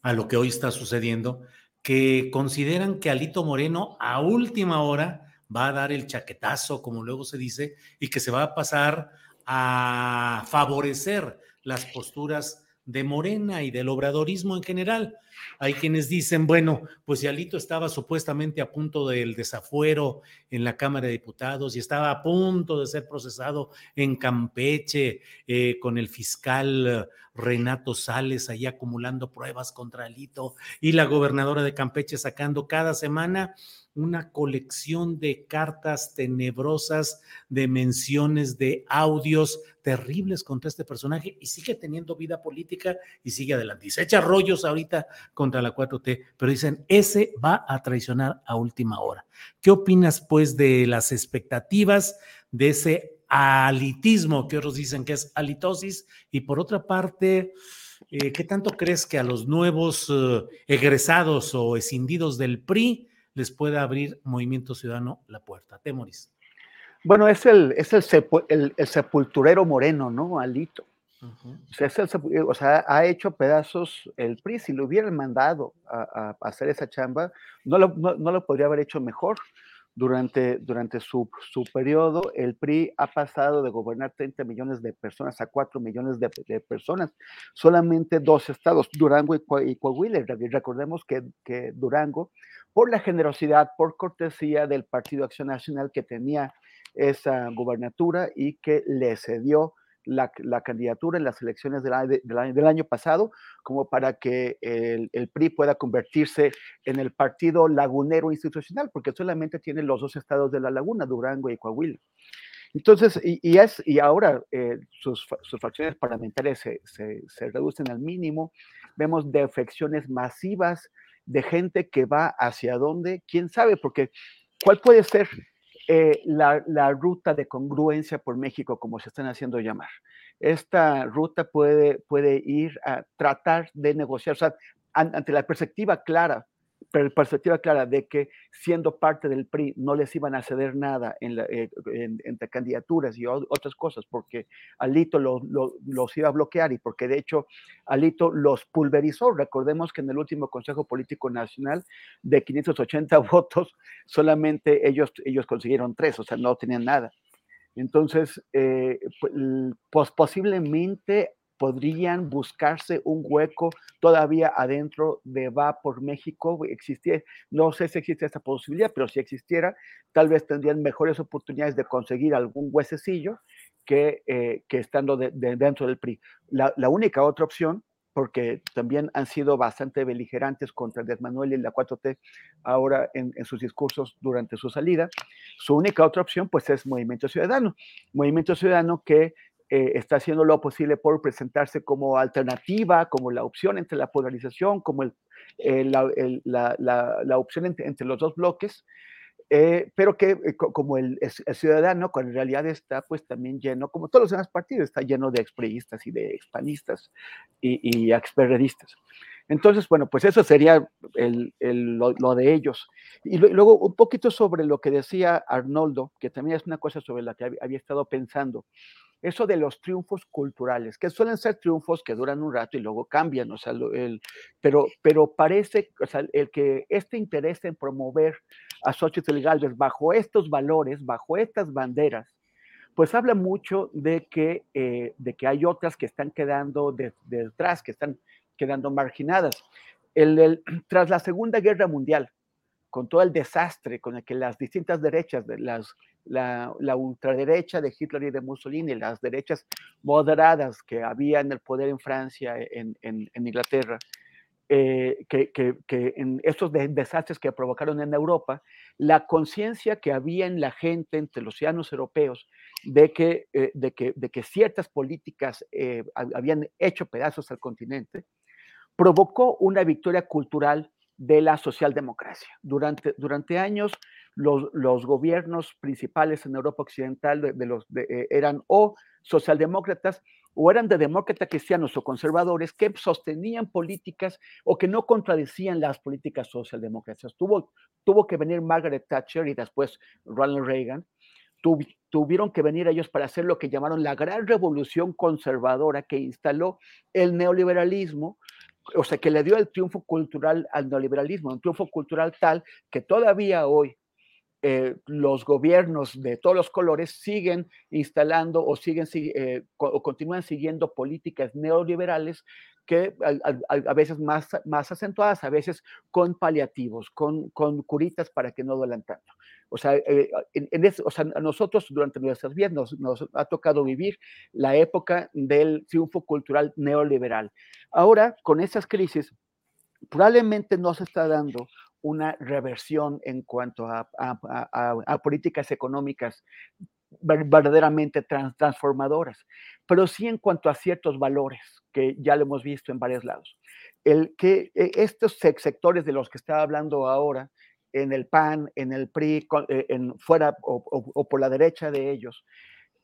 a lo que hoy está sucediendo, que consideran que Alito Moreno a última hora va a dar el chaquetazo, como luego se dice, y que se va a pasar a favorecer las posturas de Morena y del obradorismo en general. Hay quienes dicen, bueno, pues si Alito estaba supuestamente a punto del desafuero en la Cámara de Diputados y estaba a punto de ser procesado en Campeche eh, con el fiscal Renato Sales ahí acumulando pruebas contra Alito y la gobernadora de Campeche sacando cada semana una colección de cartas tenebrosas, de menciones, de audios terribles contra este personaje y sigue teniendo vida política y sigue adelante. Y se echa rollos ahorita contra la 4T, pero dicen, ese va a traicionar a última hora. ¿Qué opinas pues de las expectativas de ese alitismo que otros dicen que es alitosis? Y por otra parte... Eh, ¿Qué tanto crees que a los nuevos eh, egresados o escindidos del PRI les pueda abrir Movimiento Ciudadano la puerta. Temoris. Bueno, es el, es el, sepulturero moreno, ¿no? Alito. o, sea, ha hecho pedazos el PRI. Si lo hubieran mandado a, hacer esa chamba, no lo, no, lo, podría haber hecho mejor. Durante, durante su, su, periodo, el PRI ha pasado de gobernar 30 millones de personas a 4 millones de, personas. Solamente dos estados, Durango y, y Coahuila. Recordemos que, que Durango por la generosidad, por cortesía del Partido Acción Nacional que tenía esa gubernatura y que le cedió la, candidatura en las elecciones del, año, pasado, como para que el, PRI pueda convertirse en el partido lagunero institucional, porque solamente tiene los dos estados de la laguna, Durango y Coahuila. Entonces, y, ahora eh, sus, facciones parlamentarias se, se, se, reducen al mínimo, vemos defecciones masivas de gente que va hacia dónde, quién sabe, porque ¿cuál puede ser eh, la, ruta de congruencia por México, como se están haciendo llamar? Esta ruta puede, puede ir a tratar de negociar, o sea, ante la perspectiva clara perspectiva clara de que siendo parte del PRI no les iban a ceder nada en eh, entre candidaturas y otras cosas, porque Alito los iba a bloquear y porque de hecho Alito los pulverizó. Recordemos que en el último Consejo Político Nacional de 580 votos, solamente ellos, ellos consiguieron tres, o sea, no tenían nada. Entonces, eh, pues posiblemente podrían buscarse un hueco todavía adentro de Va por México. Existía, no sé si existe esta posibilidad, pero si existiera, tal vez tendrían mejores oportunidades de conseguir algún huesecillo que, eh, estando dentro del PRI. La, única otra opción, porque también han sido bastante beligerantes contra el Manuel y la 4T ahora en, en, sus discursos durante su salida. Su única otra opción, pues, es Movimiento Ciudadano. Movimiento Ciudadano que eh, está haciendo lo posible por presentarse como alternativa, como la opción entre la polarización, como eh, la, opción entre, los dos bloques, eh, pero que como el, ciudadano, cuando en realidad está pues también lleno, como todos los demás partidos, está lleno de expreistas y de expanistas y, y experredistas. Entonces, bueno, pues eso sería lo, lo, de ellos. Y luego un poquito sobre lo que decía Arnoldo, que también es una cosa sobre la que había estado pensando eso de los triunfos culturales, que suelen ser triunfos que duran un rato y luego cambian, o sea, el, pero, pero parece, o sea, el que este interés en promover a Xochitl Galvez bajo estos valores, bajo estas banderas, pues habla mucho de que, eh, de que hay otras que están quedando detrás, que están quedando marginadas. el, tras la Segunda Guerra Mundial, con todo el desastre con el que las distintas derechas, de las, la, ultraderecha de Hitler y de Mussolini, las derechas moderadas que había en el poder en Francia, en, Inglaterra, eh, que, en estos desastres que provocaron en Europa, la conciencia que había en la gente, entre los ciudadanos europeos, de que, eh, de que, de que ciertas políticas eh, habían hecho pedazos al continente, provocó una victoria cultural de la socialdemocracia. Durante, durante años, los, los gobiernos principales en Europa Occidental eh, eran o socialdemócratas o eran de demócratas cristianos o conservadores que sostenían políticas o que no contradecían las políticas socialdemócratas. Tuvo, tuvo que venir Margaret Thatcher y después Ronald Reagan. tuvieron que venir ellos para hacer lo que llamaron la gran revolución conservadora que instaló el neoliberalismo, o sea, que le dio el triunfo cultural al neoliberalismo, un triunfo cultural tal que todavía hoy eh, los gobiernos de todos los colores siguen instalando o siguen eh, o continúan siguiendo políticas neoliberales que a, veces más, más acentuadas, a veces con paliativos, con, con curitas para que no duelan tanto. O sea, eh, en, o sea, a nosotros durante nuestras vidas nos, nos, ha tocado vivir la época del triunfo cultural neoliberal. Ahora, con esas crisis, probablemente no se está dando una reversión en cuanto a, políticas económicas verdaderamente transformadoras, pero sí en cuanto a ciertos valores que ya lo hemos visto en varios lados. El que e, estos sectores de los que estaba hablando ahora, en el PAN, en el PRI, eh, en, fuera o, por la derecha de ellos,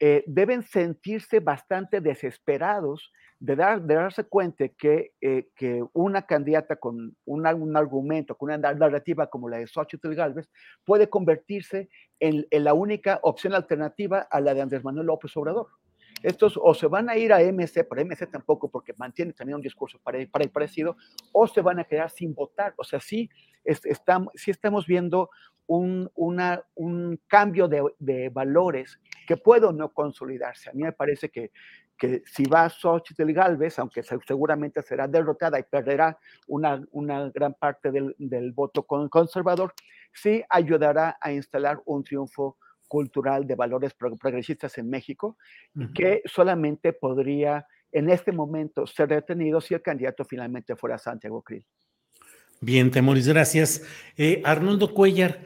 eh, deben sentirse bastante desesperados de, dar, darse cuenta que, eh, que una candidata con un, un, argumento, con una narrativa como la de Xochitl Galvez, puede convertirse en, en, la única opción alternativa a la de Andrés Manuel López Obrador. Estos o se van a ir a MC, pero MC tampoco, porque mantiene también un discurso parecido, o se van a quedar sin votar. O sea, sí, estamos, sí estamos viendo un, una, un cambio de, de, valores que puede o no consolidarse. A mí me parece que, que si va Xochitl Galvez, aunque seguramente será derrotada y perderá una, una gran parte del, del voto conservador, sí ayudará a instalar un triunfo cultural de valores progresistas en México y que solamente podría en este momento ser detenido si el candidato finalmente fuera Santiago Krill. Bien, Temoris, gracias. Eh, Arnoldo Cuellar,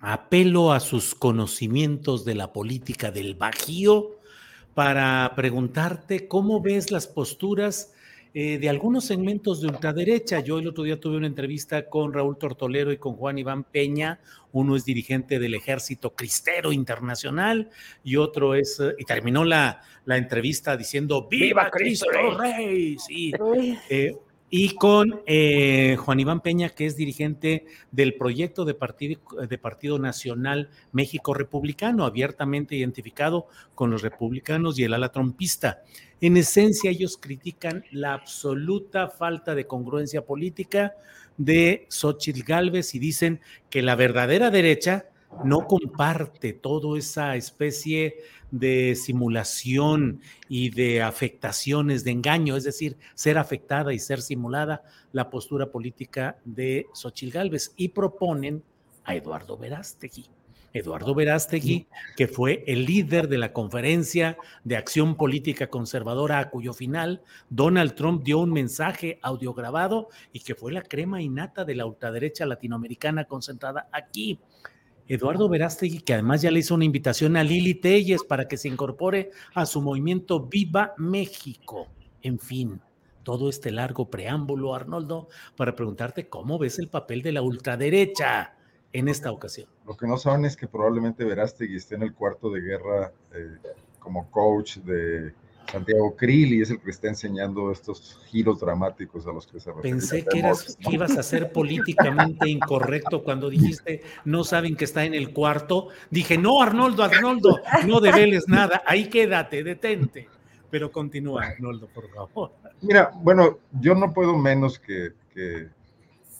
apelo a sus conocimientos de la política del Bajío para preguntarte cómo ves las posturas eh, de algunos segmentos de ultraderecha. Yo el otro día tuve una entrevista con Raúl Tortolero y con Juan Iván Peña. Uno es dirigente del Ejército Cristero Internacional y otro es, eh, y terminó la, la entrevista diciendo ¡Viva, Cristo, Rey! Sí. Eh, y con eh, Juan Iván Peña, que es dirigente del proyecto de partido, de partido Nacional México Republicano, abiertamente identificado con los republicanos y el ala trompista. En esencia, ellos critican la absoluta falta de congruencia política de Xochitl Gálvez y dicen que la verdadera derecha no comparte toda esa especie de simulación y de afectaciones, de engaño, es decir, ser afectada y ser simulada la postura política de Xochitl Gálvez y proponen a Eduardo Verástegui. Eduardo Verástegui, que fue el líder de la conferencia de acción política conservadora a cuyo final Donald Trump dio un mensaje audiograbado y que fue la crema innata de la ultraderecha latinoamericana concentrada aquí. Eduardo Verástegui, que además ya le hizo una invitación a Lili Telles para que se incorpore a su movimiento Viva México. En fin, todo este largo preámbulo, Arnoldo, para preguntarte cómo ves el papel de la ultraderecha en esta ocasión. Lo que no saben es que probablemente Verástegui esté en el cuarto de guerra eh, como coach de Santiago Krill y es el que está enseñando estos giros dramáticos a los que se refiere. Pensé que, eras, que ibas a ser políticamente incorrecto cuando dijiste no saben que está en el cuarto. Dije, no, Arnoldo, Arnoldo, no develes nada, ahí quédate, detente. Pero continúa, Arnoldo, por favor. Mira, bueno, yo no puedo menos que, que,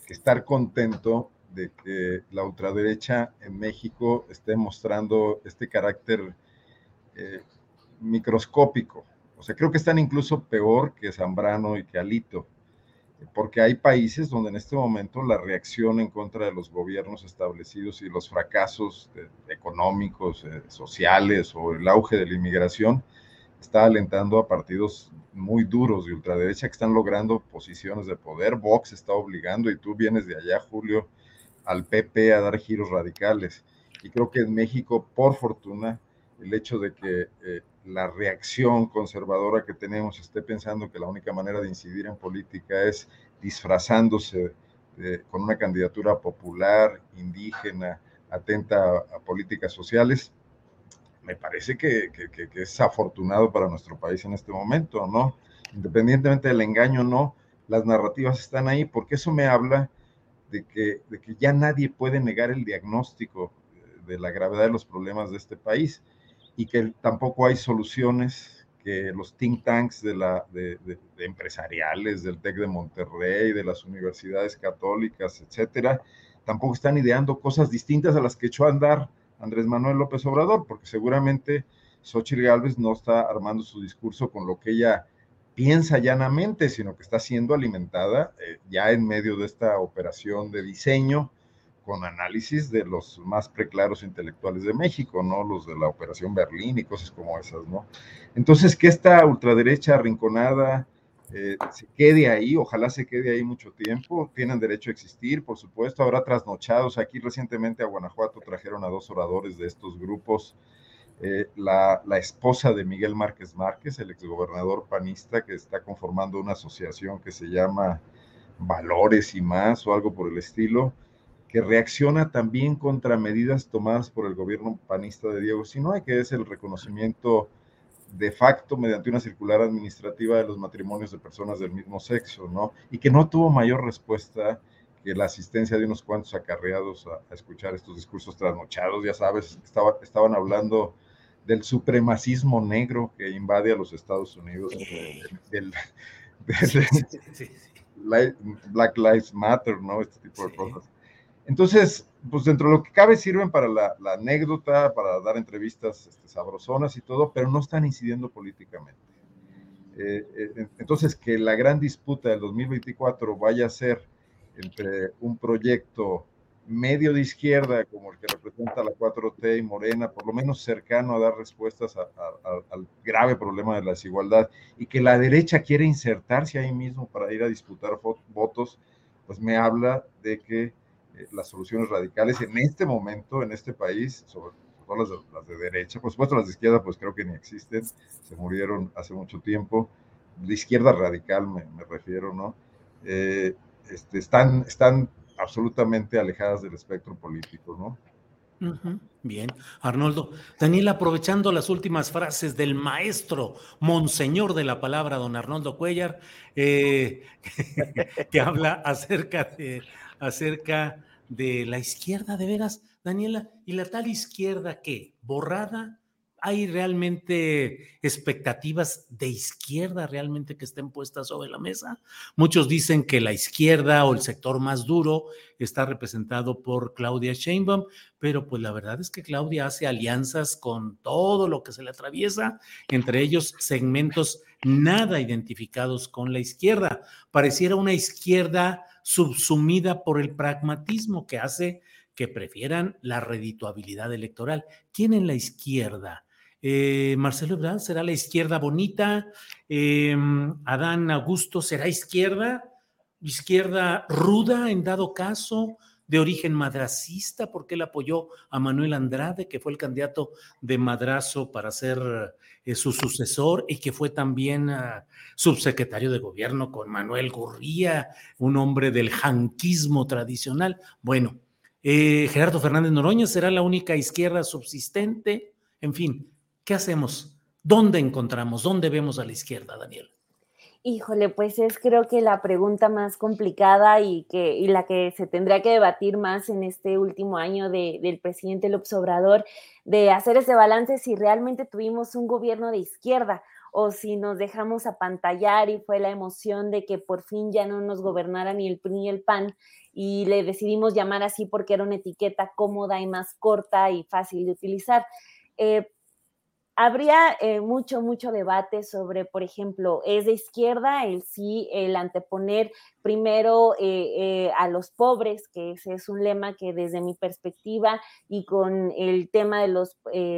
estar contento de que la ultraderecha en México esté mostrando este carácter eh, microscópico o sea, creo que están incluso peor que Zambrano y que Alito, porque hay países donde en este momento la reacción en contra de los gobiernos establecidos y los fracasos económicos, eh, sociales o el auge de la inmigración está alentando a partidos muy duros de ultraderecha que están logrando posiciones de poder. Vox está obligando, y tú vienes de allá, Julio, al PP a dar giros radicales. Y creo que en México, por fortuna, el hecho de que eh, la reacción conservadora que tenemos esté pensando que la única manera de incidir en política es disfrazándose con una candidatura popular, indígena, atenta a, políticas sociales, me parece que, es afortunado para nuestro país en este momento, ¿no? Independientemente del engaño, no, las narrativas están ahí, porque eso me habla de que, de que ya nadie puede negar el diagnóstico de la gravedad de los problemas de este país y que tampoco hay soluciones que los think tanks de, la, de, empresariales, del TEC de Monterrey, de las universidades católicas, etcétera, tampoco están ideando cosas distintas a las que echó a andar Andrés Manuel López Obrador, porque seguramente Xochitl Gálvez no está armando su discurso con lo que ella piensa llanamente, sino que está siendo alimentada eh, ya en medio de esta operación de diseño con análisis de los más preclaros intelectuales de México, ¿no? Los de la Operación Berlín y cosas como esas, ¿no? Entonces, que esta ultraderecha arrinconada eh, se quede ahí, ojalá se quede ahí mucho tiempo, tienen derecho a existir, por supuesto, habrá trasnochados. Aquí recientemente a Guanajuato trajeron a dos oradores de estos grupos, eh, la, la, esposa de Miguel Márquez Márquez, el exgobernador panista, que está conformando una asociación que se llama Valores y más o algo por el estilo que reacciona también contra medidas tomadas por el gobierno panista de Diego Sinoe, que es el reconocimiento de facto mediante una circular administrativa de los matrimonios de personas del mismo sexo, ¿no? Y que no tuvo mayor respuesta que la asistencia de unos cuantos acarreados a, escuchar estos discursos trasnochados, ya sabes, estaba, estaban hablando del supremacismo negro que invade a los Estados Unidos, del, Black Lives Matter, ¿no? Este tipo de cosas. Entonces, pues dentro de lo que cabe sirven para la, anécdota, para dar entrevistas este, sabrosonas y todo, pero no están incidiendo políticamente. Eh, eh, entonces, que la gran disputa del 2024 vaya a ser entre un proyecto medio de izquierda, como el que representa la 4T y Morena, por lo menos cercano a dar respuestas al grave problema de la desigualdad, y que la derecha quiere insertarse ahí mismo para ir a disputar votos, pues me habla de que eh, las soluciones radicales en este momento, en este país, sobre todo las de, derecha, por supuesto las de izquierda, pues creo que ni existen, se murieron hace mucho tiempo, de izquierda radical me, me refiero, ¿no? Eh, este, están, están absolutamente alejadas del espectro político, ¿no? Bien, Arnoldo. Daniel, aprovechando las últimas frases del maestro, monseñor de la palabra, don Arnoldo Cuellar, eh, que habla acerca de, acerca de la izquierda, de veras, Daniela, ¿y la tal izquierda qué? ¿Borrada? ¿Hay realmente expectativas de izquierda realmente que estén puestas sobre la mesa? Muchos dicen que la izquierda o el sector más duro está representado por Claudia Sheinbaum, pero pues la verdad es que Claudia hace alianzas con todo lo que se le atraviesa, entre ellos segmentos nada identificados con la izquierda. Pareciera una izquierda subsumida por el pragmatismo que hace que prefieran la redituabilidad electoral. ¿Quién en la izquierda eh, Marcelo Ebrard será la izquierda bonita, em, Adán Augusto será izquierda, izquierda ruda en dado caso, de origen madracista, porque él apoyó a Manuel Andrade, que fue el candidato de Madrazo para ser eh, su sucesor y que fue también ah, subsecretario de gobierno con Manuel Gurría, un hombre del janquismo tradicional. Bueno, eh, Gerardo Fernández Noroña será la única izquierda subsistente, en fin, ¿Qué hacemos? ¿Dónde encontramos? ¿Dónde vemos a la izquierda, Daniel? Híjole, pues es creo que la pregunta más complicada y, que, la que se tendría que debatir más en este último año del presidente López Obrador, de hacer ese balance si realmente tuvimos un gobierno de izquierda o si nos dejamos apantallar y fue la emoción de que por fin ya no nos gobernara ni el PRI ni el PAN y le decidimos llamar así porque era una etiqueta cómoda y más corta y fácil de utilizar. Eh, habría eh, mucho, mucho debate sobre, por ejemplo, es de izquierda el sí, el anteponer primero eh, eh, a los pobres, que ese es un lema que desde mi perspectiva y con el tema de los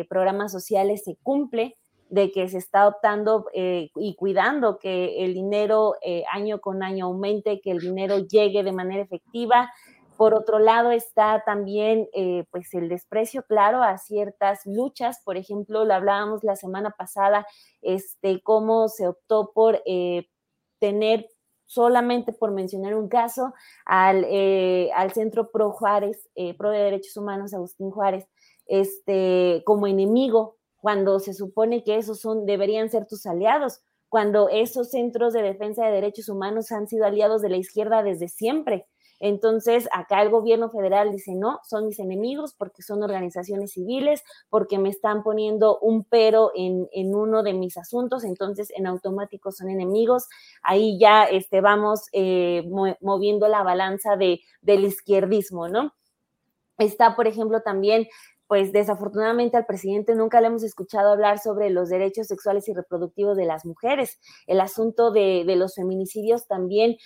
programas sociales se cumple de que se está optando y cuidando que el dinero año con año aumente, que el dinero llegue de manera efectiva, por otro lado está también eh, pues el desprecio claro a ciertas luchas, por ejemplo, lo hablábamos la semana pasada, este, cómo se optó por eh, tener solamente por mencionar un caso, al, eh, al Centro Pro Juárez, Pro de Derechos Humanos, Agustín Juárez, este, como enemigo, cuando se supone que esos son, deberían ser tus aliados, cuando esos centros de defensa de derechos humanos han sido aliados de la izquierda desde siempre. Entonces, acá el gobierno federal dice, no, son mis enemigos porque son organizaciones civiles, porque me están poniendo un pero en, uno de mis asuntos, entonces en automático son enemigos. Ahí ya este, vamos eh, moviendo la balanza de, del izquierdismo, ¿no? Está, por ejemplo, también pues desafortunadamente al presidente nunca le hemos escuchado hablar sobre los derechos sexuales y reproductivos de las mujeres. El asunto de, los feminicidios también,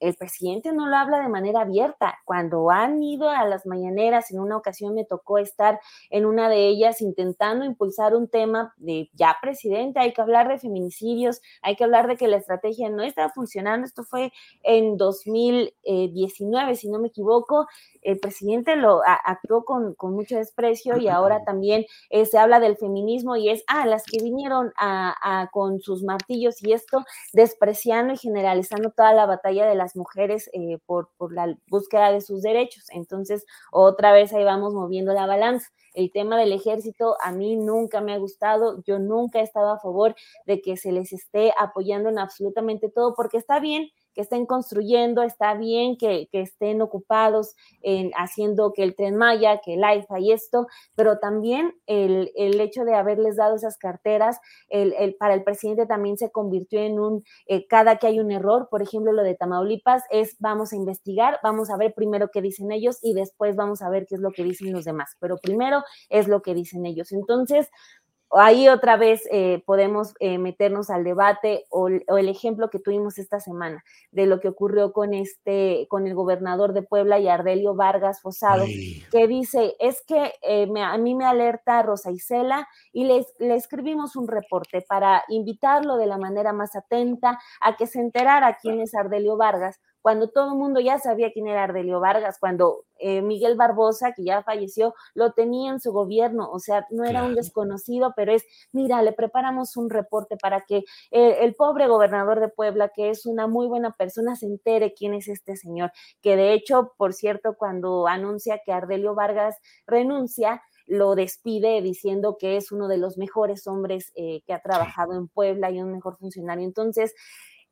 el presidente no lo habla de manera abierta. Cuando han ido a las mañaneras, en una ocasión me tocó estar en una de ellas intentando impulsar un tema de, ya presidente, hay que hablar de feminicidios, hay que hablar de que la estrategia no está funcionando. Esto fue en 2019, si no me equivoco. El presidente lo actuó con, con mucho desprecio y ahora también eh, se habla del feminismo y es, ah, las que vinieron a, con sus martillos y esto, despreciando y generalizando toda la batalla de las mujeres eh, por, por la búsqueda de sus derechos. Entonces, otra vez ahí vamos moviendo la balanza. El tema del ejército a mí nunca me ha gustado, yo nunca he estado a favor de que se les esté apoyando en absolutamente todo, porque está bien que estén construyendo, está bien que, estén ocupados en haciendo que el tren Maya, que el AIFA y esto, pero también el, hecho de haberles dado esas carteras, el, para el presidente también se convirtió en un, eh, cada que hay un error, por ejemplo, lo de Tamaulipas es vamos a investigar, vamos a ver primero qué dicen ellos y después vamos a ver qué es lo que dicen los demás, pero primero es lo que dicen ellos. Entonces, ahí otra vez eh, podemos eh, meternos al debate o, el ejemplo que tuvimos esta semana de lo que ocurrió con este, con el gobernador de Puebla y Ardelio Vargas Fosado, que dice, es que eh, a mí me alerta Rosa Isela y le, le escribimos un reporte para invitarlo de la manera más atenta a que se enterara quién es Ardelio Vargas, cuando todo el mundo ya sabía quién era Ardelio Vargas, cuando eh, Miguel Barbosa, que ya falleció, lo tenía en su gobierno, o sea, no era un desconocido, pero es, mira, le preparamos un reporte para que eh, el pobre gobernador de Puebla, que es una muy buena persona, se entere quién es este señor, que de hecho, por cierto, cuando anuncia que Ardelio Vargas renuncia, lo despide diciendo que es uno de los mejores hombres eh, que ha trabajado en Puebla y un mejor funcionario. Entonces,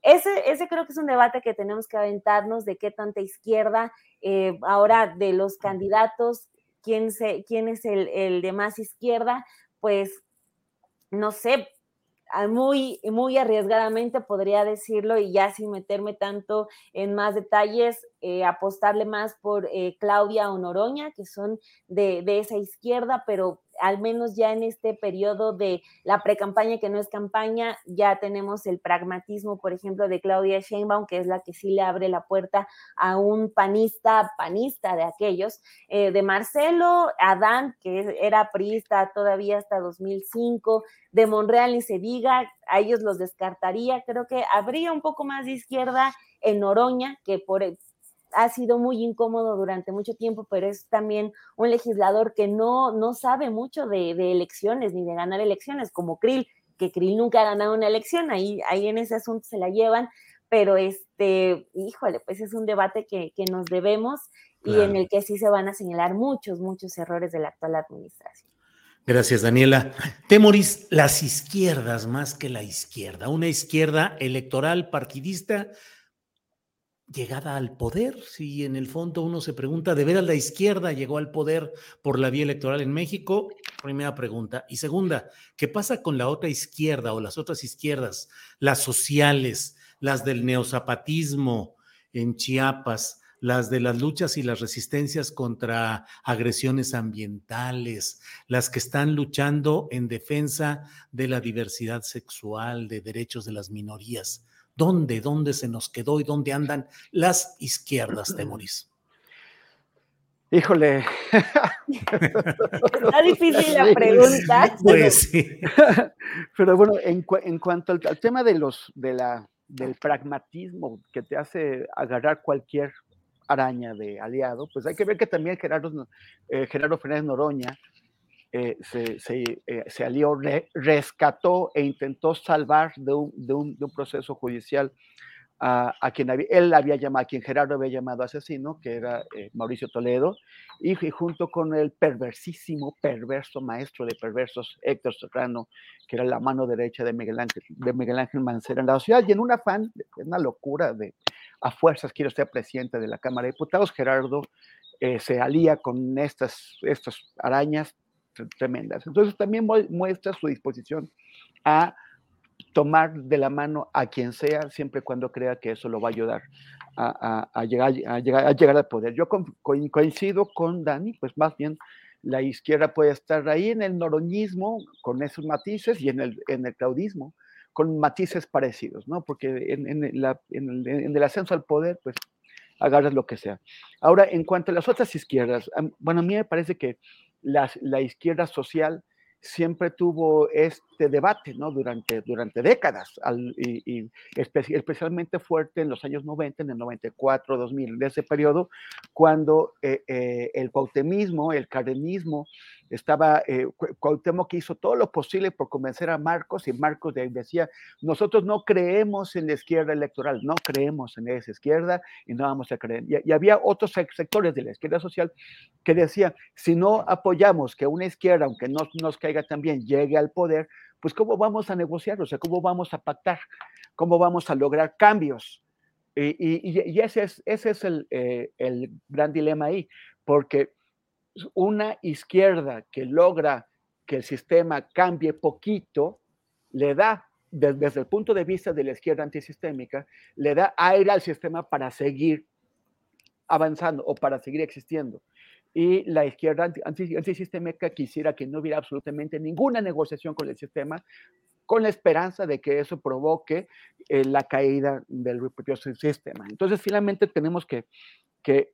ese, ese creo que es un debate que tenemos que aventarnos de qué tanta izquierda, eh, ahora de los candidatos, quién, se, quién es el, el de más izquierda, pues no sé, muy, muy arriesgadamente podría decirlo y ya sin meterme tanto en más detalles, eh, apostarle más por eh, Claudia o Noroña, que son de, de, esa izquierda, pero al menos ya en este periodo de la precampaña que no es campaña, ya tenemos el pragmatismo, por ejemplo, de Claudia Sheinbaum, que es la que sí le abre la puerta a un panista, panista de aquellos, eh, de Marcelo Adán, que era priista todavía hasta 2005, de Monreal y se diga, a ellos los descartaría, creo que habría un poco más de izquierda en Oroña, que por, ha sido muy incómodo durante mucho tiempo, pero es también un legislador que no, no sabe mucho de, elecciones ni de ganar elecciones, como Krill, que Krill nunca ha ganado una elección, ahí, ahí en ese asunto se la llevan, pero este, híjole, pues es un debate que, nos debemos y en el que sí se van a señalar muchos, muchos errores de la actual administración. Gracias, Daniela. Temoris, las izquierdas más que la izquierda, una izquierda electoral partidista llegada al poder. Si en el fondo uno se pregunta, ¿de veras la izquierda llegó al poder por la vía electoral en México? Primera pregunta. Y segunda, ¿qué pasa con la otra izquierda o las otras izquierdas, las sociales, las del neozapatismo en Chiapas? las de las luchas y las resistencias contra agresiones ambientales, las que están luchando en defensa de la diversidad sexual, de derechos de las minorías. ¿Dónde, dónde se nos quedó y dónde andan las izquierdas, Temoris? Híjole. Está difícil la pregunta. Pues sí. Pero bueno, en, cuanto al, tema de los, de la, del pragmatismo que te hace agarrar cualquier araña de aliado, pues hay que ver que también Gerardo, eh, Gerardo Fernández Noroña eh, se, se, eh, alió, rescató e intentó salvar de un, de un, de un proceso judicial a, a, quien él había llamado, a quien Gerardo había llamado asesino, que era eh, Mauricio Toledo, y, junto con el perversísimo, perverso maestro de perversos Héctor Serrano, que era la mano derecha de Miguel Ángel, de Miguel Ángel Mancera en la ciudad, y en un afán, una locura de a fuerzas quiero ser presidente de la Cámara de Diputados, Gerardo se alía con estas, estas arañas tremendas. Entonces también muestra su disposición a tomar de la mano a quien sea, siempre cuando crea que eso lo va a ayudar a, llegar, a, llegar, a llegar al poder. Yo coincido con Dani, pues más bien la izquierda puede estar ahí en el noroñismo con esos matices y en el, en el claudismo con matices parecidos, ¿no? Porque en, en, en el ascenso al poder, pues agarras lo que sea. Ahora, en cuanto a las otras izquierdas, bueno, a mí me parece que la, izquierda social siempre tuvo este debate ¿no? durante, durante décadas, y, especialmente fuerte en los años 90, en el 94, 2000, de ese periodo, cuando eh, eh, el pautemismo, el carenismo, estaba eh, Cuauhtémoc que hizo todo lo posible por convencer a Marcos y Marcos decía, nosotros no creemos en la izquierda electoral, no creemos en esa izquierda y no vamos a creer. Y, había otros sectores de la izquierda social que decían, si no apoyamos que una izquierda, aunque no nos caiga también, llegue al poder, pues ¿cómo vamos a negociar? O sea, ¿cómo vamos a pactar? ¿Cómo vamos a lograr cambios? Y, ese es, ese es el, eh, el gran dilema ahí, porque una izquierda que logra que el sistema cambie poquito, le da, desde, el punto de vista de la izquierda antisistémica, le da aire al sistema para seguir avanzando o para seguir existiendo. y la izquierda antisistémica quisiera que no hubiera absolutamente ninguna negociación con el sistema, con la esperanza de que eso provoque eh, la caída del propio sistema. Entonces, finalmente tenemos que,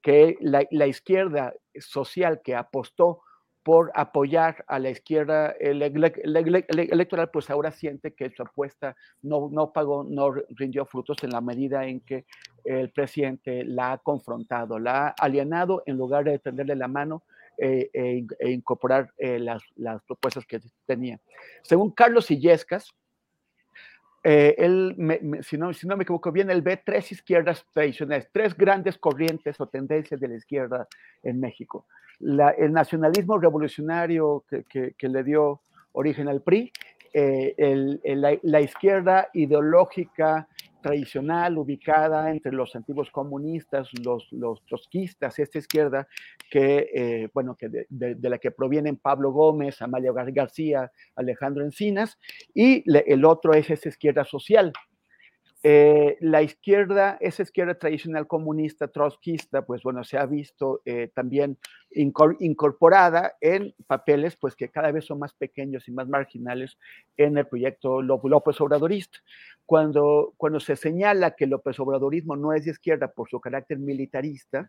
que, la, izquierda social que apostó por apoyar a la izquierda electoral, pues ahora siente que su apuesta no, no pagó, no rindió frutos en la medida en que el presidente la ha confrontado, la ha alienado en lugar de tenderle la mano eh, e, e, incorporar eh, las, las, propuestas que tenía. Según Carlos Illescas, eh, él, si, no, si no me equivoco bien, él ve tres izquierdas tradicionales, tres grandes corrientes o tendencias de la izquierda en México. El nacionalismo revolucionario que, le dio origen al PRI, eh, la, izquierda ideológica tradicional ubicada entre los antiguos comunistas, los, los trotskistas, esta izquierda que, eh, bueno, que de, la que provienen Pablo Gómez, Amalia García, Alejandro Encinas, y el otro es esa izquierda social, eh, la izquierda, esa izquierda tradicional comunista, trotskista, pues bueno, se ha visto eh, también incorporada en papeles pues que cada vez son más pequeños y más marginales en el proyecto López Obradorista. Cuando, cuando se señala que el López Obradorismo no es de izquierda por su carácter militarista,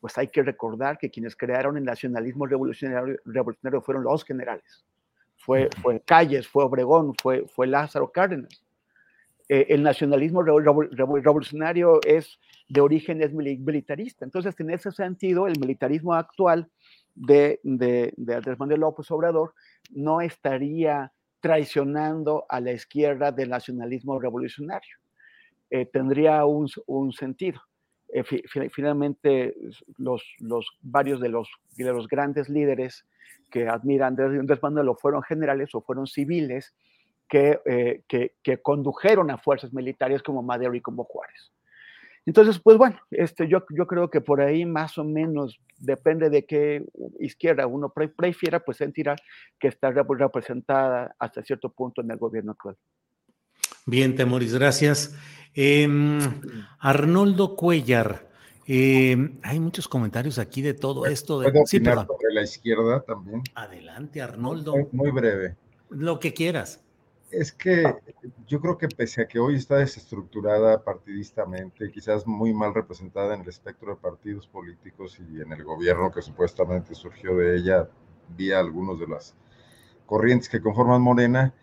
pues hay que recordar que quienes crearon el nacionalismo revolucionario, revolucionario fueron los generales. Fue, fue Calles, fue Obregón, fue, fue Lázaro Cárdenas eh, el nacionalismo revolucionario es de origen es militarista. Entonces, en ese sentido, el militarismo actual de, de, Andrés Manuel López Obrador no estaría traicionando a la izquierda del nacionalismo revolucionario. Eh, tendría un, sentido. Eh, finalmente, los, varios de los, de los grandes líderes que admiran a Andrés Manuel o fueron generales o fueron civiles eh, que, que, condujeron a fuerzas militares como Madero y como Juárez. Entonces, pues bueno, este, yo, yo creo que por ahí más o menos depende de qué izquierda uno prefiera, pues sentirá que está representada hasta cierto punto en el gobierno actual. Bien, Temoris, gracias. Em, Arnoldo Cuellar, em, hay muchos comentarios aquí de todo esto. De... Sí, sobre la izquierda también? Adelante, Arnoldo. muy breve. Lo que quieras. Es que yo creo que pese a que hoy está desestructurada partidistamente, quizás muy mal representada en el espectro de partidos políticos y en el gobierno que supuestamente surgió de ella vía algunos de las corrientes que conforman Morena,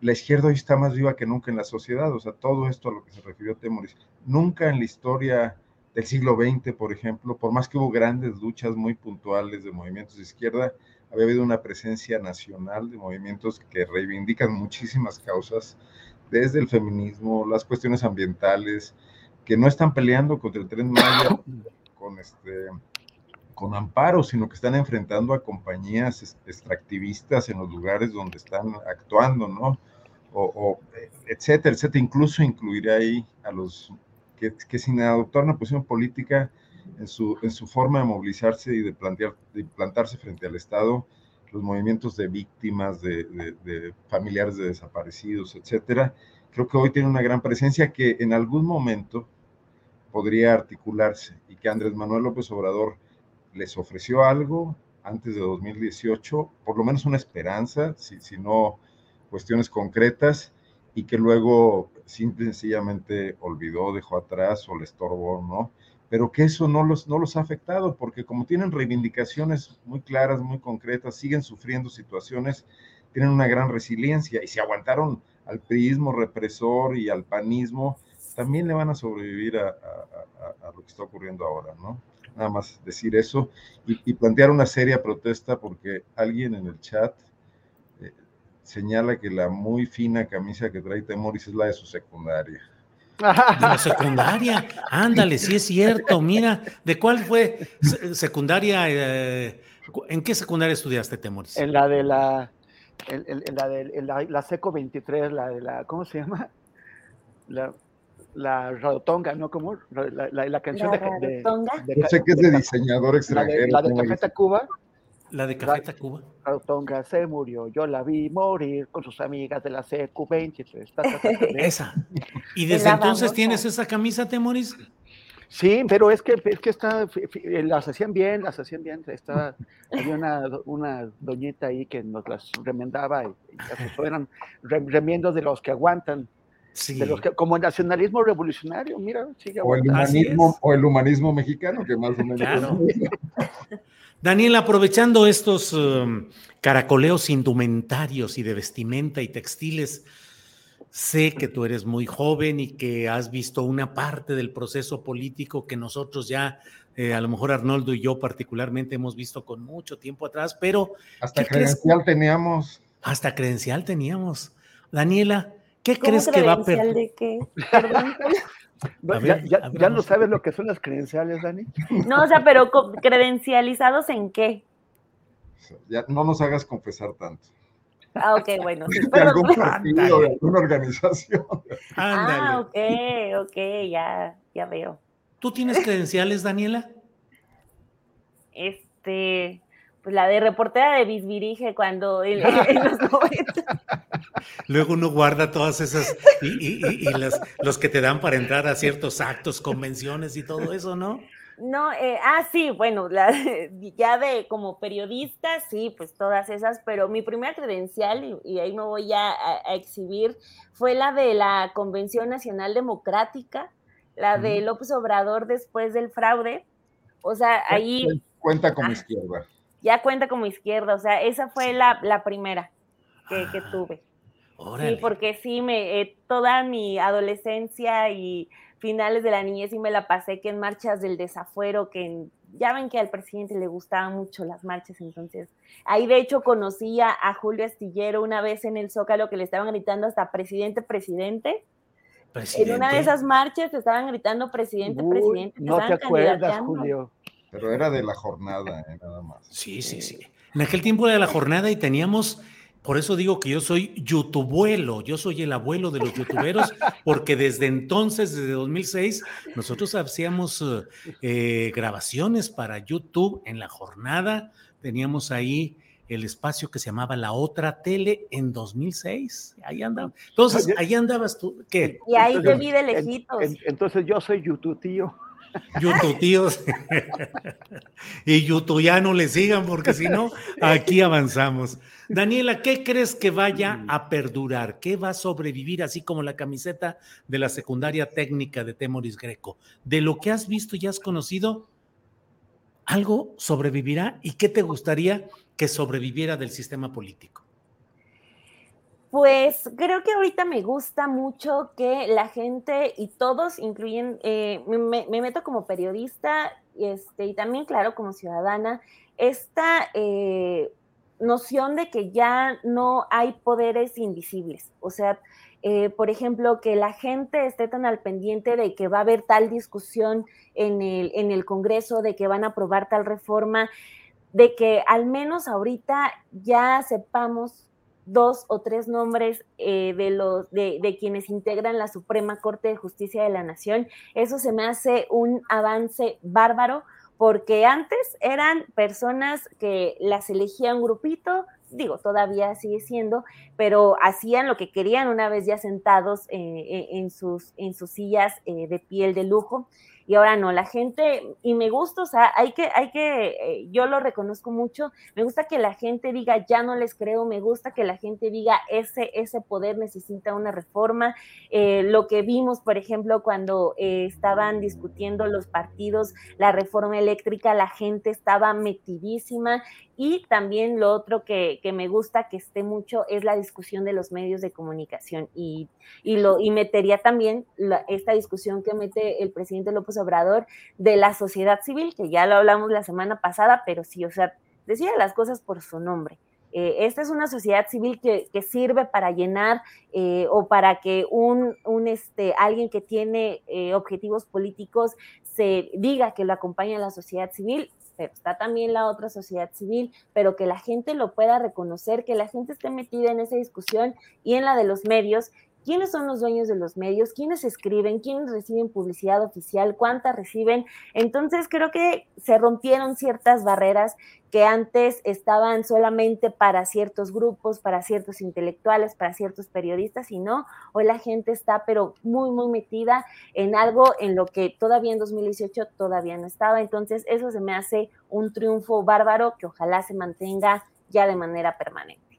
la izquierda hoy está más viva que nunca en la sociedad. O sea, todo esto a lo que se refirió Temoris, nunca en la historia del siglo XX, por ejemplo, por más que hubo grandes luchas muy puntuales de movimientos de izquierda, había habido una presencia nacional de movimientos que reivindican muchísimas causas, desde el feminismo, las cuestiones ambientales, que no están peleando contra el tren Maya con este con amparo, sino que están enfrentando a compañías extractivistas en los lugares donde están actuando, ¿no? O, etcétera, etcétera. Incluso incluiré ahí a los que, que sin adoptar una posición política en su, en su forma de movilizarse y de, plantear, de plantarse frente al Estado, los movimientos de víctimas, de, familiares de desaparecidos, etcétera. Creo que hoy tiene una gran presencia que en algún momento podría articularse y que Andrés Manuel López Obrador les ofreció algo antes de 2018, por lo menos una esperanza, si, si no cuestiones concretas, y que luego simple y sencillamente olvidó, dejó atrás o le estorbó, ¿no? Pero que eso no los, no los ha afectado, porque como tienen reivindicaciones muy claras, muy concretas, siguen sufriendo situaciones, tienen una gran resiliencia y si aguantaron al priismo represor y al panismo, también le van a sobrevivir a, lo que está ocurriendo ahora, ¿no? Nada más decir eso y, plantear una seria protesta porque alguien en el chat eh, señala que la muy fina camisa que trae Temoris es la de su secundaria. De la secundaria. Ándale, sí es cierto. Mira, ¿de cuál fue secundaria? Eh, ¿En qué secundaria estudiaste, Temoris? En la de la, en, la de la, SECO 23, la de la, ¿cómo se llama? La, la Rotonga, ¿no? ¿Cómo? La, la, canción de, de, Yo sé que es de diseñador extranjero. La de, la de Cafeta Cuba. La de Cajeta Cuba. Tonga se murió, yo la vi morir con sus amigas de la CQ23. esa. ¿Y desde entonces tienes esa camisa, Temoris? Sí, pero es que, es que está, las hacían bien, las hacían bien. Estaba, había una, una doñita ahí que nos las remendaba y, eran remiendos de los que aguantan. De los que, como el nacionalismo revolucionario, mira, sigue o el humanismo O el humanismo mexicano, que más o menos. Daniel, aprovechando estos um, caracoleos indumentarios y de vestimenta y textiles, Sé que tú eres muy joven y que has visto una parte del proceso político que nosotros ya, eh, a lo mejor Arnoldo y yo particularmente hemos visto con mucho tiempo atrás, pero... Hasta credencial teníamos. Hasta credencial teníamos. Daniela, ¿qué crees que va a perder? de qué? ya, no sabes lo que son las credenciales, Dani. No, o sea, pero credencializados en qué? Ya no nos hagas confesar tanto. Ah, ok, bueno. Sí, de algún partido, de alguna organización. Ah, ok, ok, ya, ya veo. ¿Tú tienes credenciales, Daniela? Este, pues la de reportera de Bisbirige cuando en, los 90. Luego uno guarda todas esas y, y, y las, los que te dan para entrar a ciertos actos, convenciones y todo eso, ¿no? No, eh, ah, sí, bueno, la, ya de como periodista, sí, pues todas esas, pero mi primera credencial, y, ahí me voy a, a, exhibir, fue la de la Convención Nacional Democrática, la de López Obrador después del fraude. O sea, ahí... Cuenta como izquierda. Ya cuenta como izquierda, o sea, esa fue la, la primera que, que ah, tuve. Sí, porque sí, me, eh, toda mi adolescencia y finales de la niñez y me la pasé que en marchas del desafuero, que ya ven que al presidente le gustaban mucho las marchas, entonces ahí de hecho conocía a Julio Astillero una vez en el Zócalo que le estaban gritando hasta presidente, presidente. En una de esas marchas te estaban gritando presidente, presidente. no te acuerdas, Julio. Pero era de la jornada, eh, nada más. Sí, sí, sí. En aquel tiempo era de la jornada y teníamos por eso digo que yo soy youtubuelo, yo soy el abuelo de los youtuberos, porque desde entonces, desde 2006, nosotros hacíamos eh, eh, grabaciones para YouTube en la jornada, teníamos ahí el espacio que se llamaba La Otra Tele en 2006, ahí andaba. Entonces, ahí andabas tú, ¿qué? Y ahí te vi de lejitos. Entonces yo soy YouTube tío. YouTube tíos y no le sigan porque si no, aquí avanzamos. Daniela, ¿qué crees que vaya a perdurar? ¿Qué va a sobrevivir así como la camiseta de la secundaria técnica de Temoris Greco? De lo que has visto y has conocido, ¿algo sobrevivirá? ¿Y qué te gustaría que sobreviviera del sistema político? Pues creo que ahorita me gusta mucho que la gente y todos incluyen, eh, me, meto como periodista este, y también, claro, como ciudadana, esta eh, noción de que ya no hay poderes invisibles. O sea, eh, por ejemplo, que la gente esté tan al pendiente de que va a haber tal discusión en el, en el Congreso, de que van a aprobar tal reforma, de que al menos ahorita ya sepamos dos o tres nombres eh, de, los, de, quienes integran la Suprema Corte de Justicia de la Nación. Eso se me hace un avance bárbaro porque antes eran personas que las elegía un grupito, digo, todavía sigue siendo, pero hacían lo que querían una vez ya sentados eh, eh, en, sus, en sus sillas de piel de lujo y ahora no, la gente, y me gusta, o sea, hay que, hay que, eh, yo lo reconozco mucho, me gusta que la gente diga, ya no les creo, me gusta que la gente diga, ese, ese poder necesita una reforma. Eh, lo que vimos, por ejemplo, cuando eh, estaban discutiendo los partidos la reforma eléctrica, la gente estaba metidísima y también lo otro que, me gusta que esté mucho es la discusión de los medios de comunicación y, lo, y metería también esta discusión que mete el presidente López Obrador de la sociedad civil, que ya lo hablamos la semana pasada, pero sí, o sea, decía las cosas por su nombre. Eh, esta es una sociedad civil que, sirve para llenar eh, o para que un, un, este, alguien que tiene eh, objetivos políticos se diga que lo acompaña a la sociedad civil pero está también la otra sociedad civil, pero que la gente lo pueda reconocer, que la gente esté metida en esa discusión y en la de los medios quiénes son los dueños de los medios, quiénes escriben, quiénes reciben publicidad oficial, cuántas reciben. Entonces creo que se rompieron ciertas barreras que antes estaban solamente para ciertos grupos, para ciertos intelectuales, para ciertos periodistas, y no, hoy la gente está pero muy, muy metida en algo en lo que todavía en 2018 todavía no estaba. Entonces eso se me hace un triunfo bárbaro que ojalá se mantenga ya de manera permanente.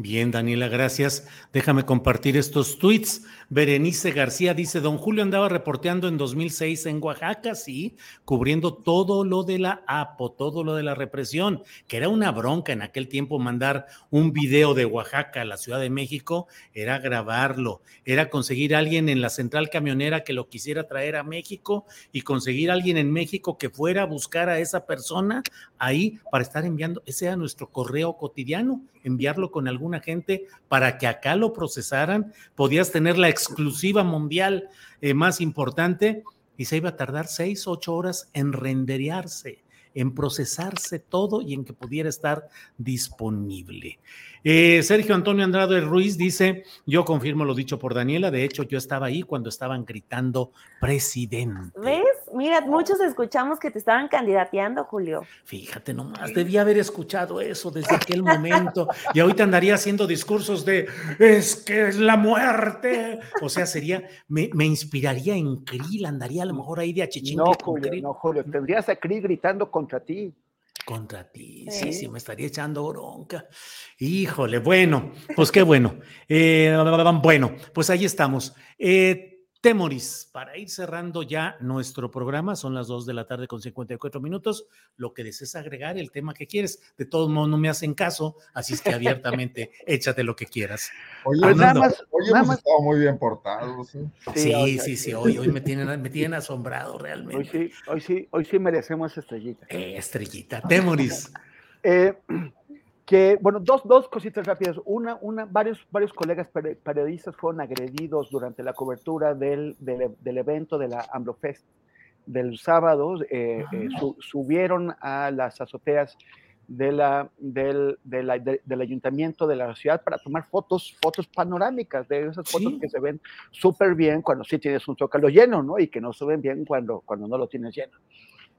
Bien, Daniela, gracias. Déjame compartir estos tweets. Berenice García dice, don Julio andaba reporteando en 2006 en Oaxaca, sí, cubriendo todo lo de la APO, todo lo de la represión, que era una bronca en aquel tiempo mandar un video de Oaxaca a la Ciudad de México, era grabarlo, era conseguir a alguien en la central camionera que lo quisiera traer a México y conseguir a alguien en México que fuera a buscar a esa persona ahí para estar enviando, ese era nuestro correo cotidiano, enviarlo con alguna gente para que acá lo procesaran, podías tener la exclusiva mundial eh, más importante y se iba a tardar seis, ocho horas en renderearse, en procesarse todo y en que pudiera estar disponible. Eh, Sergio Antonio Andrade Ruiz dice, yo confirmo lo dicho por Daniela, de hecho yo estaba ahí cuando estaban gritando presidente. ¿Ves? Mira, muchos escuchamos que te estaban candidateando, Julio. Fíjate nomás, debía haber escuchado eso desde aquel momento y ahorita andaría haciendo discursos de, es que es la muerte. O sea, sería, me, inspiraría en Krill, andaría a lo mejor ahí de achichín. No, Julio, no, Julio, tendrías a Krill gritando contra ti contra ti. Sí, sí, me estaría echando bronca. Híjole, bueno, pues qué bueno. Eh, bueno, pues ahí estamos. Eh, Temoris, para ir cerrando ya nuestro programa, son las 2 de la tarde con 54 minutos. Lo que desees agregar, el tema que quieres. De todos modos, no me hacen caso, así es que abiertamente échate lo que quieras. Oye, pues nada más, hoy hemos estado muy bien portados. ¿sí? Sí, sí, sí, hoy, hoy me, tienen, me tienen asombrado realmente. Hoy sí, hoy sí, hoy sí merecemos estrellita. Eh, estrellita. Temoris. eh, que, bueno, dos, dos cositas rápidas. Una, una, varios, varios colegas periodistas fueron agredidos durante la cobertura del, del, evento de la AMLOFest del sábado. Eh, eh, subieron a las azoteas de la, del, del, ayuntamiento de la ciudad para tomar fotos, fotos panorámicas, de esas fotos que se ven súper bien cuando sí tienes un zócalo lleno, ¿no? Y que no se ven bien cuando, cuando no lo tienes lleno.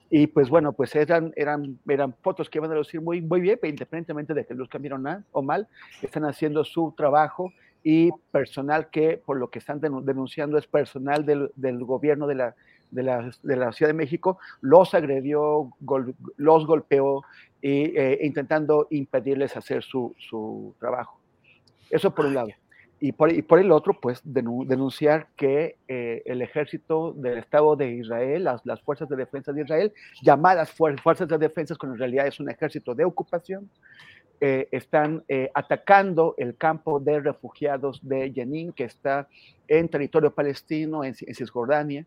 Y pues bueno, pues eran, eran, eran fotos que iban a lucir muy, muy bien, independientemente de que los cambiaron o mal, están haciendo su trabajo y personal que por lo que están denunciando es personal del, del gobierno de la, de, la, de la, Ciudad de México, los agredió, los golpeó y, eh, intentando impedirles hacer su, su trabajo. Eso por un lado y por, el otro, pues denunciar que eh, el ejército del Estado de Israel, las, las, fuerzas de defensa de Israel, llamadas fuerzas de defensa, cuando en realidad es un ejército de ocupación, eh, están eh, atacando el campo de refugiados de Jenin, que está en territorio palestino, en, en Cisjordania,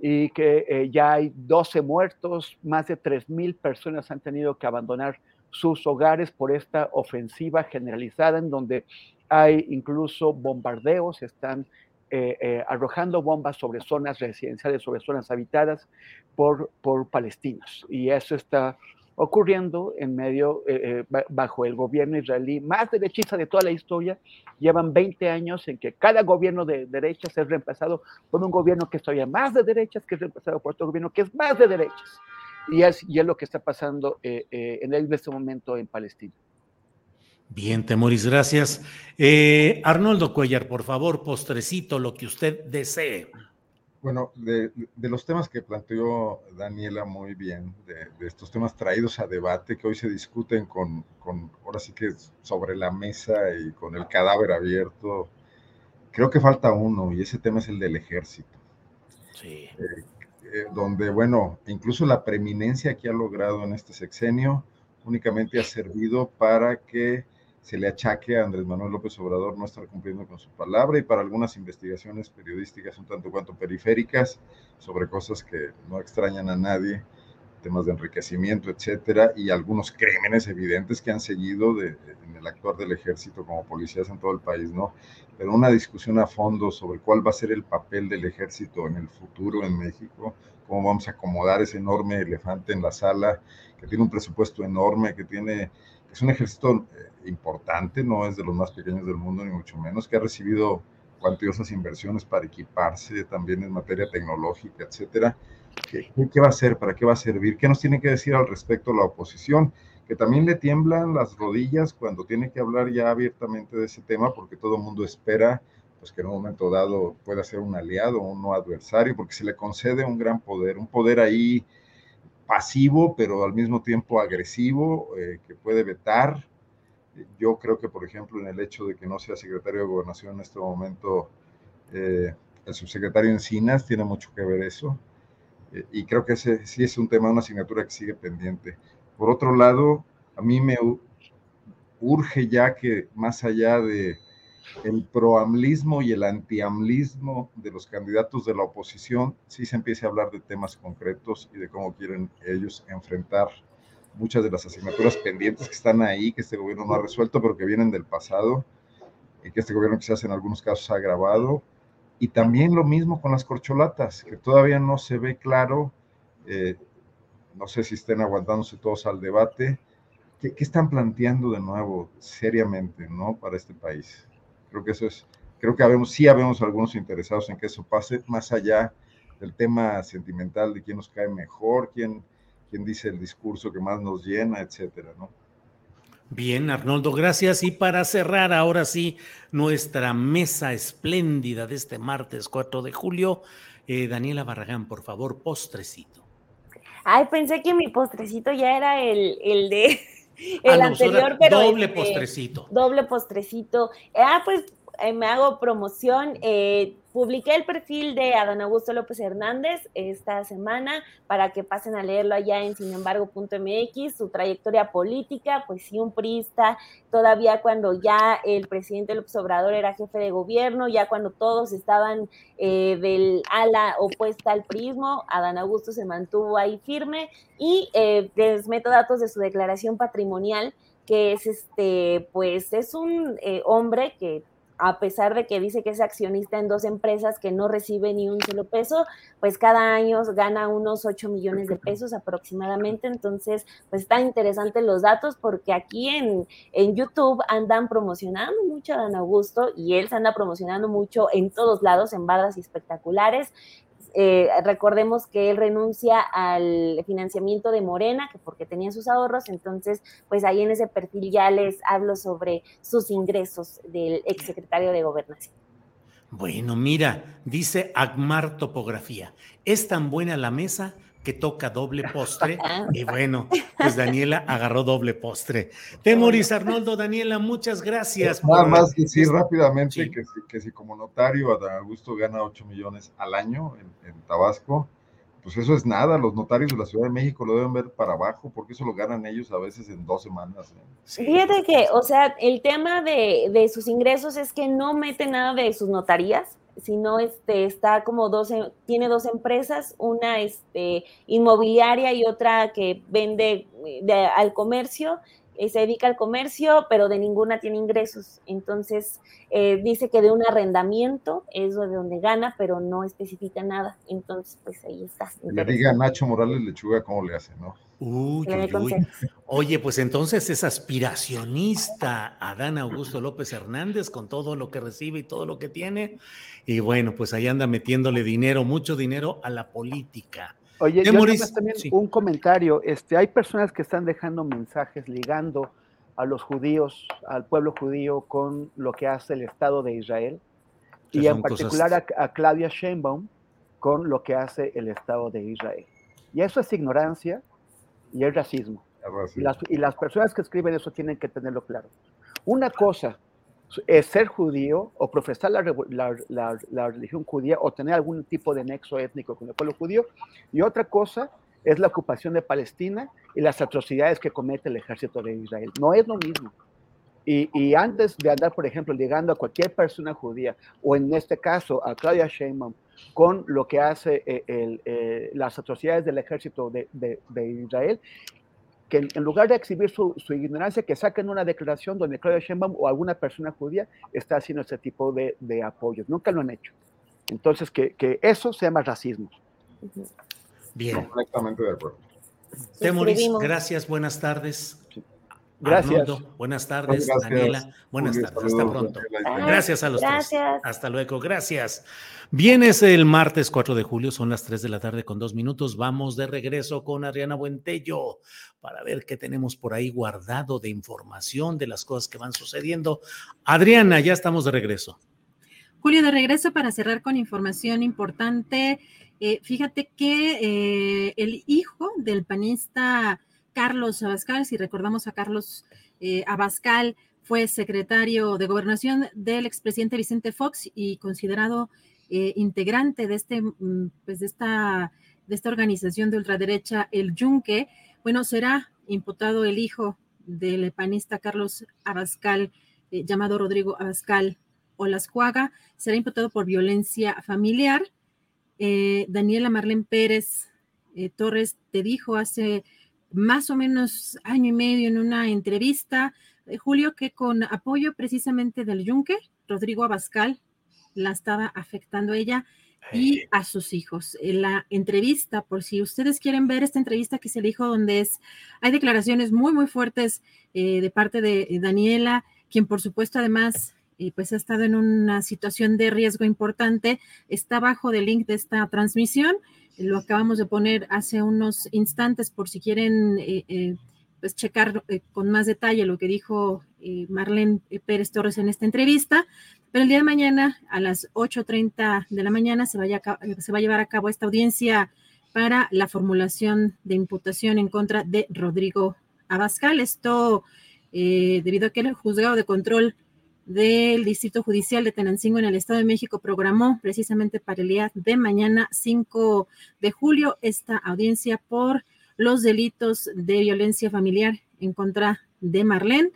y que ya hay 12 muertos, más de 3.000 personas han tenido que abandonar sus hogares por esta ofensiva generalizada en donde hay incluso bombardeos, están eh, eh, arrojando bombas sobre zonas residenciales, sobre zonas habitadas por, palestinos. Y eso está ocurriendo en medio, eh, bajo el gobierno israelí más derechista de toda la historia. Llevan 20 años en que cada gobierno de derechas es reemplazado por un gobierno que es todavía más de derechas, que es reemplazado por otro gobierno que es más de derechas. Y es, y es lo que está pasando en este momento en Palestina. Bien, Temoris, gracias. Eh, Arnoldo Cuellar, por favor, postrecito, lo que usted desee. Bueno, de, los temas que planteó Daniela muy bien, de, estos temas traídos a debate que hoy se discuten con, con, ahora sí que sobre la mesa y con el cadáver abierto, creo que falta uno y ese tema es el del ejército. Sí. Eh, eh, donde, bueno, incluso la preeminencia que ha logrado en este sexenio únicamente ha servido para que se le achaque a Andrés Manuel López Obrador no estar cumpliendo con su palabra y para algunas investigaciones periodísticas un tanto cuanto periféricas sobre cosas que no extrañan a nadie, temas de enriquecimiento, etcétera, y algunos crímenes evidentes que han seguido de, en el actuar del ejército como policías en todo el país, ¿no? Pero una discusión a fondo sobre cuál va a ser el papel del ejército en el futuro en México, cómo vamos a acomodar ese enorme elefante en la sala, que tiene un presupuesto enorme, que tiene, es un ejército eh, importante, no es de los más pequeños del mundo, ni mucho menos, que ha recibido cuantiosas inversiones para equiparse también en materia tecnológica, etcétera. ¿Qué, ¿Qué, va a hacer? ¿Para qué va a servir? ¿Qué nos tiene que decir al respecto la oposición? Que también le tiemblan las rodillas cuando tiene que hablar ya abiertamente de ese tema, porque todo el mundo espera pues que en un momento dado pueda ser un aliado un no adversario, porque se le concede un gran poder, un poder ahí pasivo, pero al mismo tiempo agresivo, eh, que puede vetar. Yo creo que, por ejemplo, en el hecho de que no sea secretario de gobernación en este momento, eh, el subsecretario Encinas tiene mucho que ver eso. Eh, y creo que ese sí es un tema, una asignatura que sigue pendiente. Por otro lado, a mí me urge ya que más allá de el proamlismo y el antiamlismo de los candidatos de la oposición, sí se empiece a hablar de temas concretos y de cómo quieren ellos enfrentar muchas de las asignaturas pendientes que están ahí, que este gobierno no ha resuelto, pero que vienen del pasado, y que este gobierno quizás en algunos casos ha agravado. Y también lo mismo con las corcholatas, que todavía no se ve claro, eh, no sé si estén aguantándose todos al debate, ¿qué, ¿qué, están planteando de nuevo seriamente, ¿no? Para este país. Creo que eso es, creo que habemos, sí habemos algunos interesados en que eso pase, más allá del tema sentimental de quién nos cae mejor, quién, quién dice el discurso que más nos llena, etcétera, ¿no? Bien, Arnoldo, gracias. Y para cerrar ahora sí nuestra mesa espléndida de este martes 4 de julio, eh, Daniela Barragán, por favor, postrecito. Ay, pensé que mi postrecito ya era el, el de el ah, anterior, pero. Doble este, postrecito. Doble postrecito. Ah, pues eh, me hago promoción. Eh, publiqué el perfil de Adán Augusto López Hernández esta semana para que pasen a leerlo allá en sinembargo.mx, su trayectoria política, pues sí, un priista, todavía cuando ya el presidente López Obrador era jefe de gobierno, ya cuando todos estaban eh, del ala opuesta al prismo, Adán Augusto se mantuvo ahí firme y les meto datos de su declaración patrimonial que es este, pues es un hombre que a pesar de que dice que es accionista en dos empresas que no recibe ni un solo peso, pues cada año gana unos 8 millones de pesos aproximadamente. Entonces, pues están interesantes los datos porque aquí en, en YouTube andan promocionando mucho a Dan Augusto y él se anda promocionando mucho en todos lados, en barras espectaculares. Eh, recordemos que él renuncia al financiamiento de Morena, que porque tenía sus ahorros, entonces, pues ahí en ese perfil ya les hablo sobre sus ingresos del exsecretario de Gobernación. Bueno, mira, dice Agmar Topografía, es tan buena la mesa que toca doble postre. Y bueno, pues Daniela agarró doble postre. Temoris Arnoldo, Daniela, muchas gracias. Nada más decir rápidamente Que, si, que, si, como notario Adán Augusto gana 8 millones al año en, Tabasco, pues eso es nada. Los notarios de la Ciudad de México lo deben ver para abajo, porque eso lo ganan ellos a veces en dos semanas. Fíjate que, o sea, el tema de, de sus ingresos es que no mete nada de sus notarías sino este, está como dos, em, tiene dos empresas, una este, inmobiliaria y otra que vende eh, al comercio, se dedica al comercio, pero de ninguna tiene ingresos. Entonces, eh, dice que de un arrendamiento es de donde gana, pero no especifica nada. Entonces, pues ahí está. Le diga Nacho Morales Lechuga cómo le hace, ¿no? Uy, uy, Oye, pues entonces es aspiracionista Adán Augusto López Hernández con todo lo que recibe y todo lo que tiene. Y bueno, pues ahí anda metiéndole dinero, mucho dinero a la política. Oye, yo también un comentario. Este, hay personas que están dejando mensajes ligando a los judíos, al pueblo judío, con lo que hace el Estado de Israel, y en particular a, a Claudia Sheinbaum con lo que hace el Estado de Israel. Y eso es ignorancia, y el racismo. Y, las, y las personas que escriben eso tienen que tenerlo claro. Una cosa es ser judío o profesar la, religión judía o tener algún tipo de nexo étnico con el pueblo judío. Y otra cosa es la ocupación de Palestina y las atrocidades que comete el ejército de Israel. No es lo mismo. Y, antes de andar, por ejemplo, llegando a cualquier persona judía, o en este caso a Claudia Sheinbaum, con lo que hace eh, eh, las atrocidades del ejército de, de, Israel, que en lugar de exhibir su, su, ignorancia, que saquen una declaración donde Claudia Sheinbaum o alguna persona judía está haciendo ese tipo de, de apoyos. Nunca lo han hecho. Entonces, que, que eso se llama racismo. Bien. Completamente de acuerdo. Temoris, gracias, buenas tardes. Gracias. buenas tardes, Gracias, Daniela. Buenas Julio, tardes, hasta pronto. Gracias a los tres. Gracias. Hasta luego, gracias. Vienes el martes 4 de julio, son las 3 de la tarde con dos minutos. Vamos de regreso con Adriana Buentello para ver qué tenemos por ahí guardado de información de las cosas que van sucediendo. Adriana, ya estamos de regreso. Julio, de regreso para cerrar con información importante. Eh, fíjate que eh, el hijo del panista Carlos Abascal, si recordamos a Carlos eh, Abascal, fue secretario de gobernación del expresidente Vicente Fox y considerado eh, integrante de, este, mm, pues de, esta, de esta organización de ultraderecha, el Yunque. Bueno, será imputado el hijo del panista Carlos Abascal, eh, llamado Rodrigo Abascal Olascuaga, será imputado por violencia familiar. Daniela Marlene Pérez Torres te dijo hace más o menos año y medio en una entrevista, eh, Julio, que con apoyo precisamente del Yunque, Rodrigo Abascal la estaba afectando a ella y a sus hijos. En la entrevista, por si ustedes quieren ver esta entrevista que se le dijo, donde es, hay declaraciones muy, muy fuertes eh, de parte de eh, Daniela, quien por supuesto además eh, pues ha estado en una situación de riesgo importante, está bajo del link de esta transmisión. Lo acabamos de poner hace unos instantes por si quieren eh, eh, pues checar eh, con más detalle lo que dijo Marlene Pérez Torres en esta entrevista. Pero el día de mañana, a las 8.30 de la mañana, se, se va a llevar a cabo esta audiencia para la formulación de imputación en contra de Rodrigo Abascal. Esto debido a que el juzgado de control del Distrito Judicial de Tenancingo en el Estado de México programó precisamente para el día de mañana, 5 de julio, esta audiencia por los delitos de violencia familiar en contra de Marlene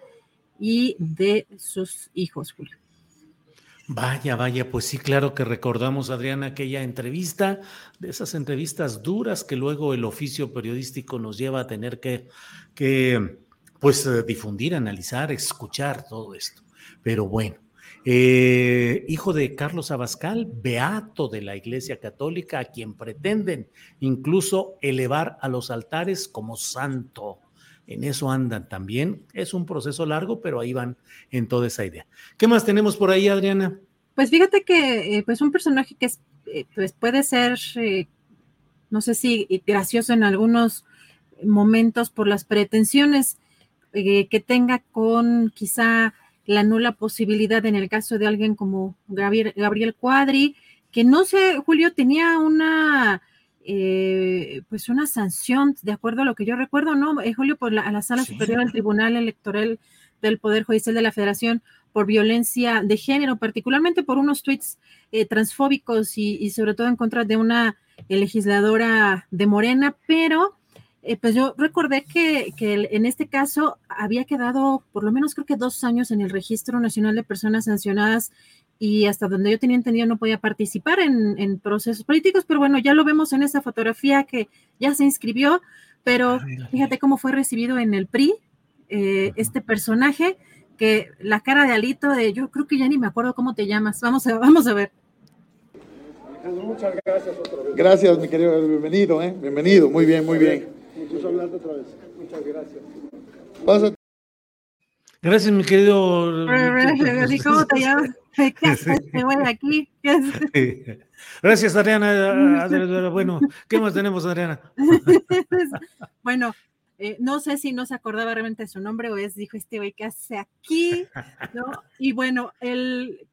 y de sus hijos, Julio. Vaya, vaya, pues sí, claro que recordamos, Adriana, aquella entrevista, de esas entrevistas duras que luego el oficio periodístico nos lleva a tener que, que pues, difundir, analizar, escuchar todo esto. Pero bueno, eh, hijo de Carlos Abascal, beato de la Iglesia Católica, a quien pretenden incluso elevar a los altares como santo. En eso andan también. Es un proceso largo, pero ahí van en toda esa idea. ¿Qué más tenemos por ahí, Adriana? Pues fíjate que eh, pues un personaje que eh, pues puede ser, eh, no sé si gracioso en algunos momentos por las pretensiones que tenga con quizá la nula posibilidad en el caso de alguien como Gabriel, Gabriel Cuadri, que no sé, Julio, tenía una, eh, pues una sanción, de acuerdo a lo que yo recuerdo, ¿no? Eh, Julio, por la, a la Sala Superior del Tribunal Electoral del Poder Judicial de la Federación por violencia de género, particularmente por unos tweets eh, transfóbicos y, y, sobre todo en contra de una eh, legisladora de Morena, pero eh, pues yo recordé que, en este caso había quedado por lo menos creo que dos años en el Registro Nacional de Personas Sancionadas y hasta donde yo tenía entendido no podía participar en, en procesos políticos, pero bueno, ya lo vemos en esa fotografía que ya se inscribió, pero fíjate cómo fue recibido en el PRI eh, este personaje, que la cara de Alito, de yo creo que ya ni me acuerdo cómo te llamas, vamos a, vamos a ver. Muchas gracias otra vez. Gracias, mi querido, bienvenido, ¿eh? Bienvenido, muy bien, muy bien. Otra vez. Muchas gracias. Gracias, mi querido. Así, ¿Cómo te llamas? ¿Qué haces? Me voy de aquí. ¿Qué haces? Sí. Gracias, Adriana. Bueno, ¿qué más tenemos, Adriana? bueno, eh, no sé si no se acordaba realmente de su nombre o es, dijo este güey, ¿qué hace aquí? ¿No? Y bueno, el,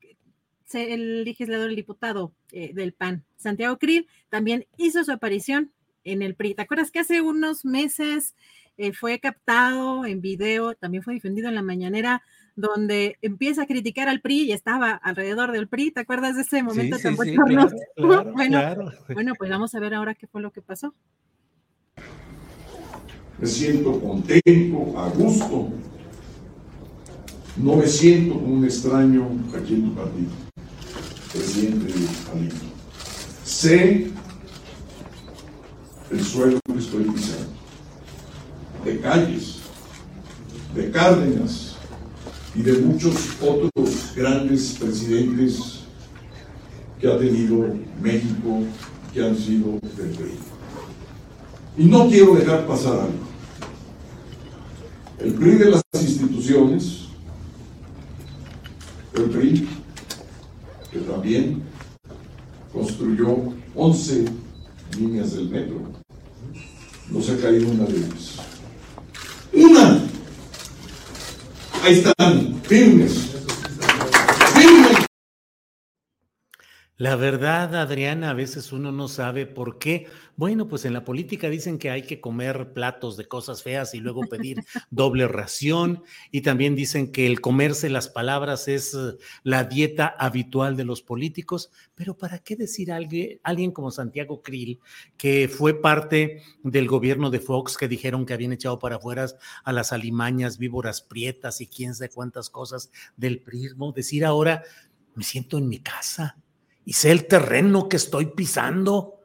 se- el legislador, el diputado eh, del PAN, Santiago Krill, también hizo su aparición en el PRI. ¿Te acuerdas que hace unos meses eh, fue captado en video, también fue difundido en la mañanera, donde empieza a criticar al PRI y estaba alrededor del PRI? ¿Te acuerdas de ese momento sí, tan sí, claro, claro, bueno, claro. bueno, pues vamos a ver ahora qué fue lo que pasó. Me siento contento, a gusto. No me siento como un extraño aquí en tu partido, presidente Alito. Sé el suelo pisando, de calles, de Cárdenas y de muchos otros grandes presidentes que ha tenido México, que han sido del PRI. Y no quiero dejar pasar algo. El PRI de las instituciones, el PRI, que también construyó 11 líneas del metro, no se ha caído una de ellas. ¡Una! Ahí están. ¡Firmes! La verdad, Adriana, a veces uno no sabe por qué. Bueno, pues en la política dicen que hay que comer platos de cosas feas y luego pedir doble ración. Y también dicen que el comerse las palabras es eh, la dieta habitual de los políticos. Pero ¿para qué decir a alguien, alguien como Santiago Krill, que fue parte del gobierno de Fox, que dijeron que habían echado para afuera a las alimañas, víboras prietas y quién sabe cuántas cosas del prismo? Decir ahora, me siento en mi casa y sé el terreno que estoy pisando.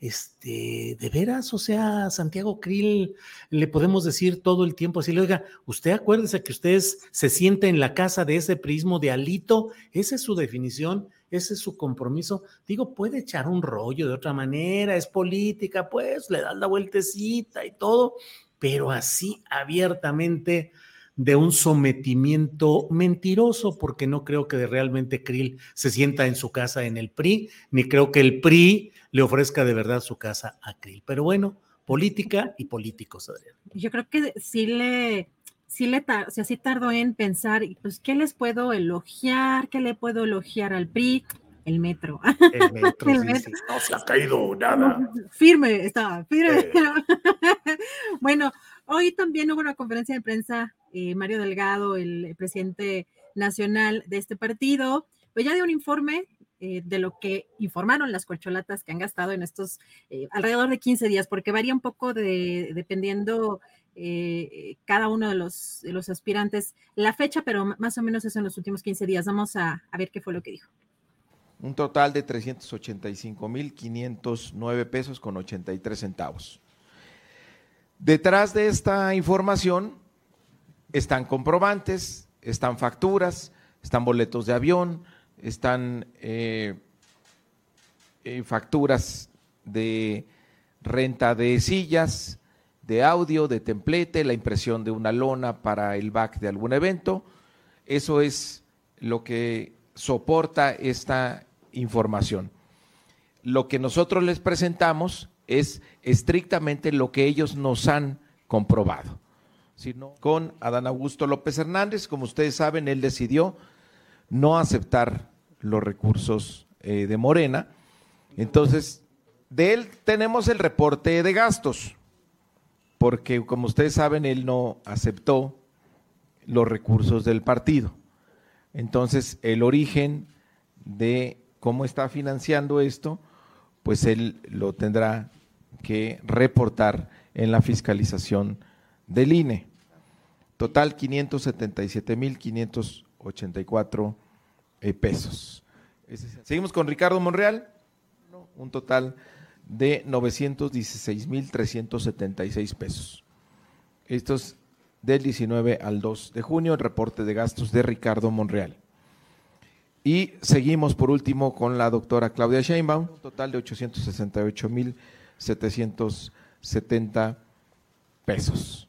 Este, de veras, o sea, Santiago Krill, le podemos decir todo el tiempo así, oiga, usted acuérdese que usted se siente en la casa de ese prismo de Alito, esa es su definición, ese es su compromiso. Digo, puede echar un rollo de otra manera, es política, pues le das la vueltecita y todo, pero así abiertamente de un sometimiento mentiroso, porque no creo que realmente Krill se sienta en su casa en el PRI, ni creo que el PRI le ofrezca de verdad su casa a Krill. Pero bueno, política y políticos, Adrián. Yo creo que sí le, sí le o sea, sí tardó en pensar, pues, ¿qué les puedo elogiar? ¿Qué le puedo elogiar al PRI? El metro. El metro, el sí, metro. Sí. no se ha caído nada. Firme, estaba, firme. Eh. bueno, hoy también hubo una conferencia de prensa eh, Mario Delgado, el presidente nacional de este partido, pues ya dio un informe eh, de lo que informaron las corcholatas que han gastado en estos eh, alrededor de 15 días, porque varía un poco de, dependiendo cada uno de los, de los aspirantes la fecha, pero más o menos es en los últimos 15 días. Vamos a, a ver qué fue lo que dijo. Un total de 385.509 pesos con 83 centavos. Detrás de esta información están comprobantes, están facturas, están boletos de avión, están eh, eh, facturas de renta de sillas, de audio, de templete, la impresión de una lona para el back de algún evento. Eso es lo que soporta esta información. Lo que nosotros les presentamos es estrictamente lo que ellos nos han comprobado sino con Adán Augusto López Hernández. Como ustedes saben, él decidió no aceptar los recursos eh, de Morena. Entonces, de él tenemos el reporte de gastos, porque como ustedes saben, él no aceptó los recursos del partido. Entonces, el origen de cómo está financiando esto, pues él lo tendrá que reportar en la fiscalización del INE. Total 577.584 eh, pesos. Seguimos con Ricardo Monreal, un total de 916.376 pesos. Estos del 19 al 2 de junio, el reporte de gastos de Ricardo Monreal. Y seguimos por último con la doctora Claudia Sheinbaum, un total de 868.770 pesos.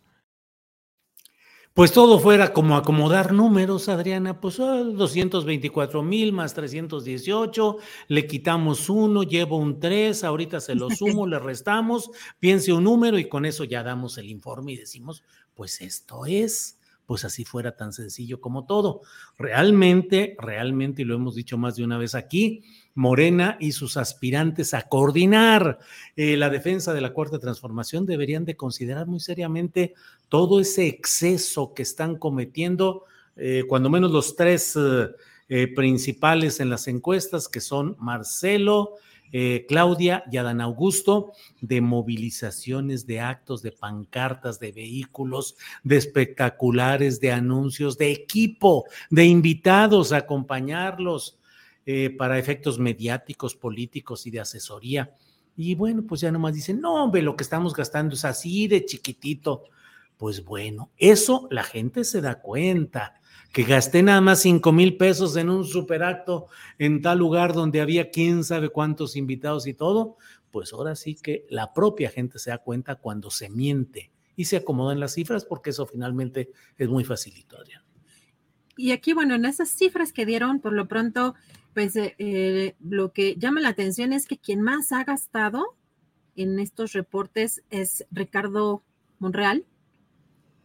Pues todo fuera como acomodar números, Adriana, pues 224 mil más 318, le quitamos uno, llevo un 3, ahorita se lo sumo, le restamos, piense un número y con eso ya damos el informe y decimos, pues esto es, pues así fuera tan sencillo como todo. Realmente, realmente, y lo hemos dicho más de una vez aquí, Morena y sus aspirantes a coordinar eh, la defensa de la cuarta transformación deberían de considerar muy seriamente todo ese exceso que están cometiendo, eh, cuando menos los tres eh, principales en las encuestas, que son Marcelo, Claudia y Adán Augusto, de movilizaciones, de actos, de pancartas, de vehículos, de espectaculares, de anuncios, de equipo, de invitados a acompañarlos eh, para efectos mediáticos, políticos y de asesoría. Y bueno, pues ya nomás dicen, no, hombre, lo que estamos gastando es así de chiquitito. Pues bueno, eso la gente se da cuenta. Que gasté nada más cinco mil pesos en un superacto en tal lugar donde había quién sabe cuántos invitados y todo, pues ahora sí que la propia gente se da cuenta cuando se miente y se acomodan las cifras porque eso finalmente es muy facilito, Adrián. Y aquí, bueno, en esas cifras que dieron, por lo pronto, pues eh, eh, lo que llama la atención es que quien más ha gastado en estos reportes es Ricardo Monreal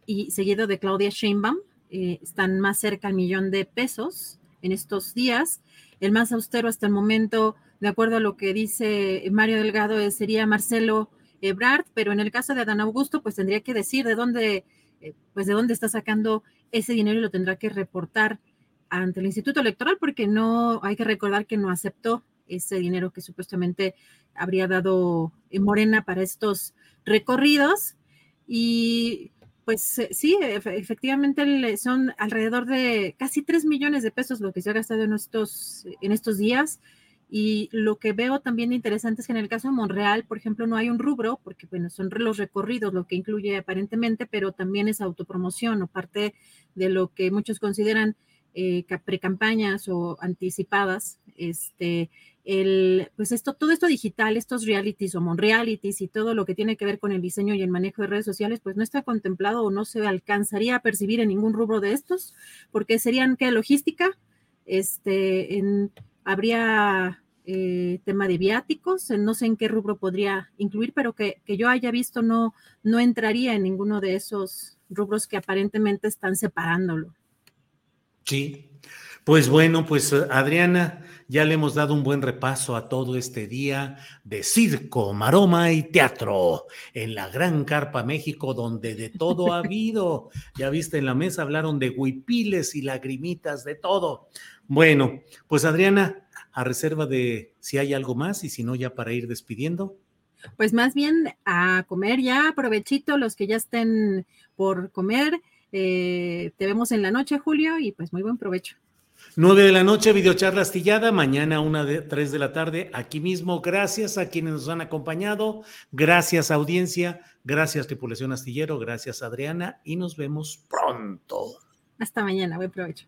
y seguido de Claudia Sheinbaum. Eh, están más cerca al millón de pesos en estos días. El más austero hasta el momento, de acuerdo a lo que dice Mario Delgado, sería Marcelo Ebrard, pero en el caso de Adán Augusto, pues tendría que decir de dónde, pues de dónde está sacando ese dinero y lo tendrá que reportar ante el Instituto Electoral porque no, hay que recordar que no aceptó ese dinero que supuestamente habría dado Morena para estos recorridos. Y pues eh, sí, efectivamente son alrededor de casi 3 millones de pesos lo que se ha gastado en estos, días. Y lo que veo también interesante es que en el caso de Monreal, por ejemplo, no hay un rubro, porque bueno, son los recorridos lo que incluye aparentemente, pero también es autopromoción o parte de lo que muchos consideran eh, precampañas o anticipadas. Este, el, pues esto, todo esto digital, estos realities o monrealities y todo lo que tiene que ver con el diseño y el manejo de redes sociales, pues no está contemplado o no se alcanzaría a percibir en ningún rubro de estos, porque serían que logística, este, habría eh, tema de viáticos, no sé en qué rubro podría incluir, pero que, yo haya visto no, no entraría en ninguno de esos rubros que aparentemente están separándolo. Sí, pues bueno, pues Adriana, ya le hemos dado un buen repaso a todo este día de circo, maroma y teatro en la Gran Carpa México, donde de todo ha habido. Ya viste, en la mesa hablaron de huipiles y lagrimitas, de todo. Bueno, pues Adriana, a reserva de si hay algo más y si no, ya para ir despidiendo. Pues más bien a comer ya, provechito los que ya estén por comer. Eh, te vemos en la noche, Julio, y pues muy buen provecho. 9 de la noche, videocharla astillada, mañana una de 3 de la tarde, aquí mismo. Gracias a quienes nos han acompañado, gracias audiencia, gracias tripulación astillero, gracias Adriana y nos vemos pronto. Hasta mañana, buen provecho.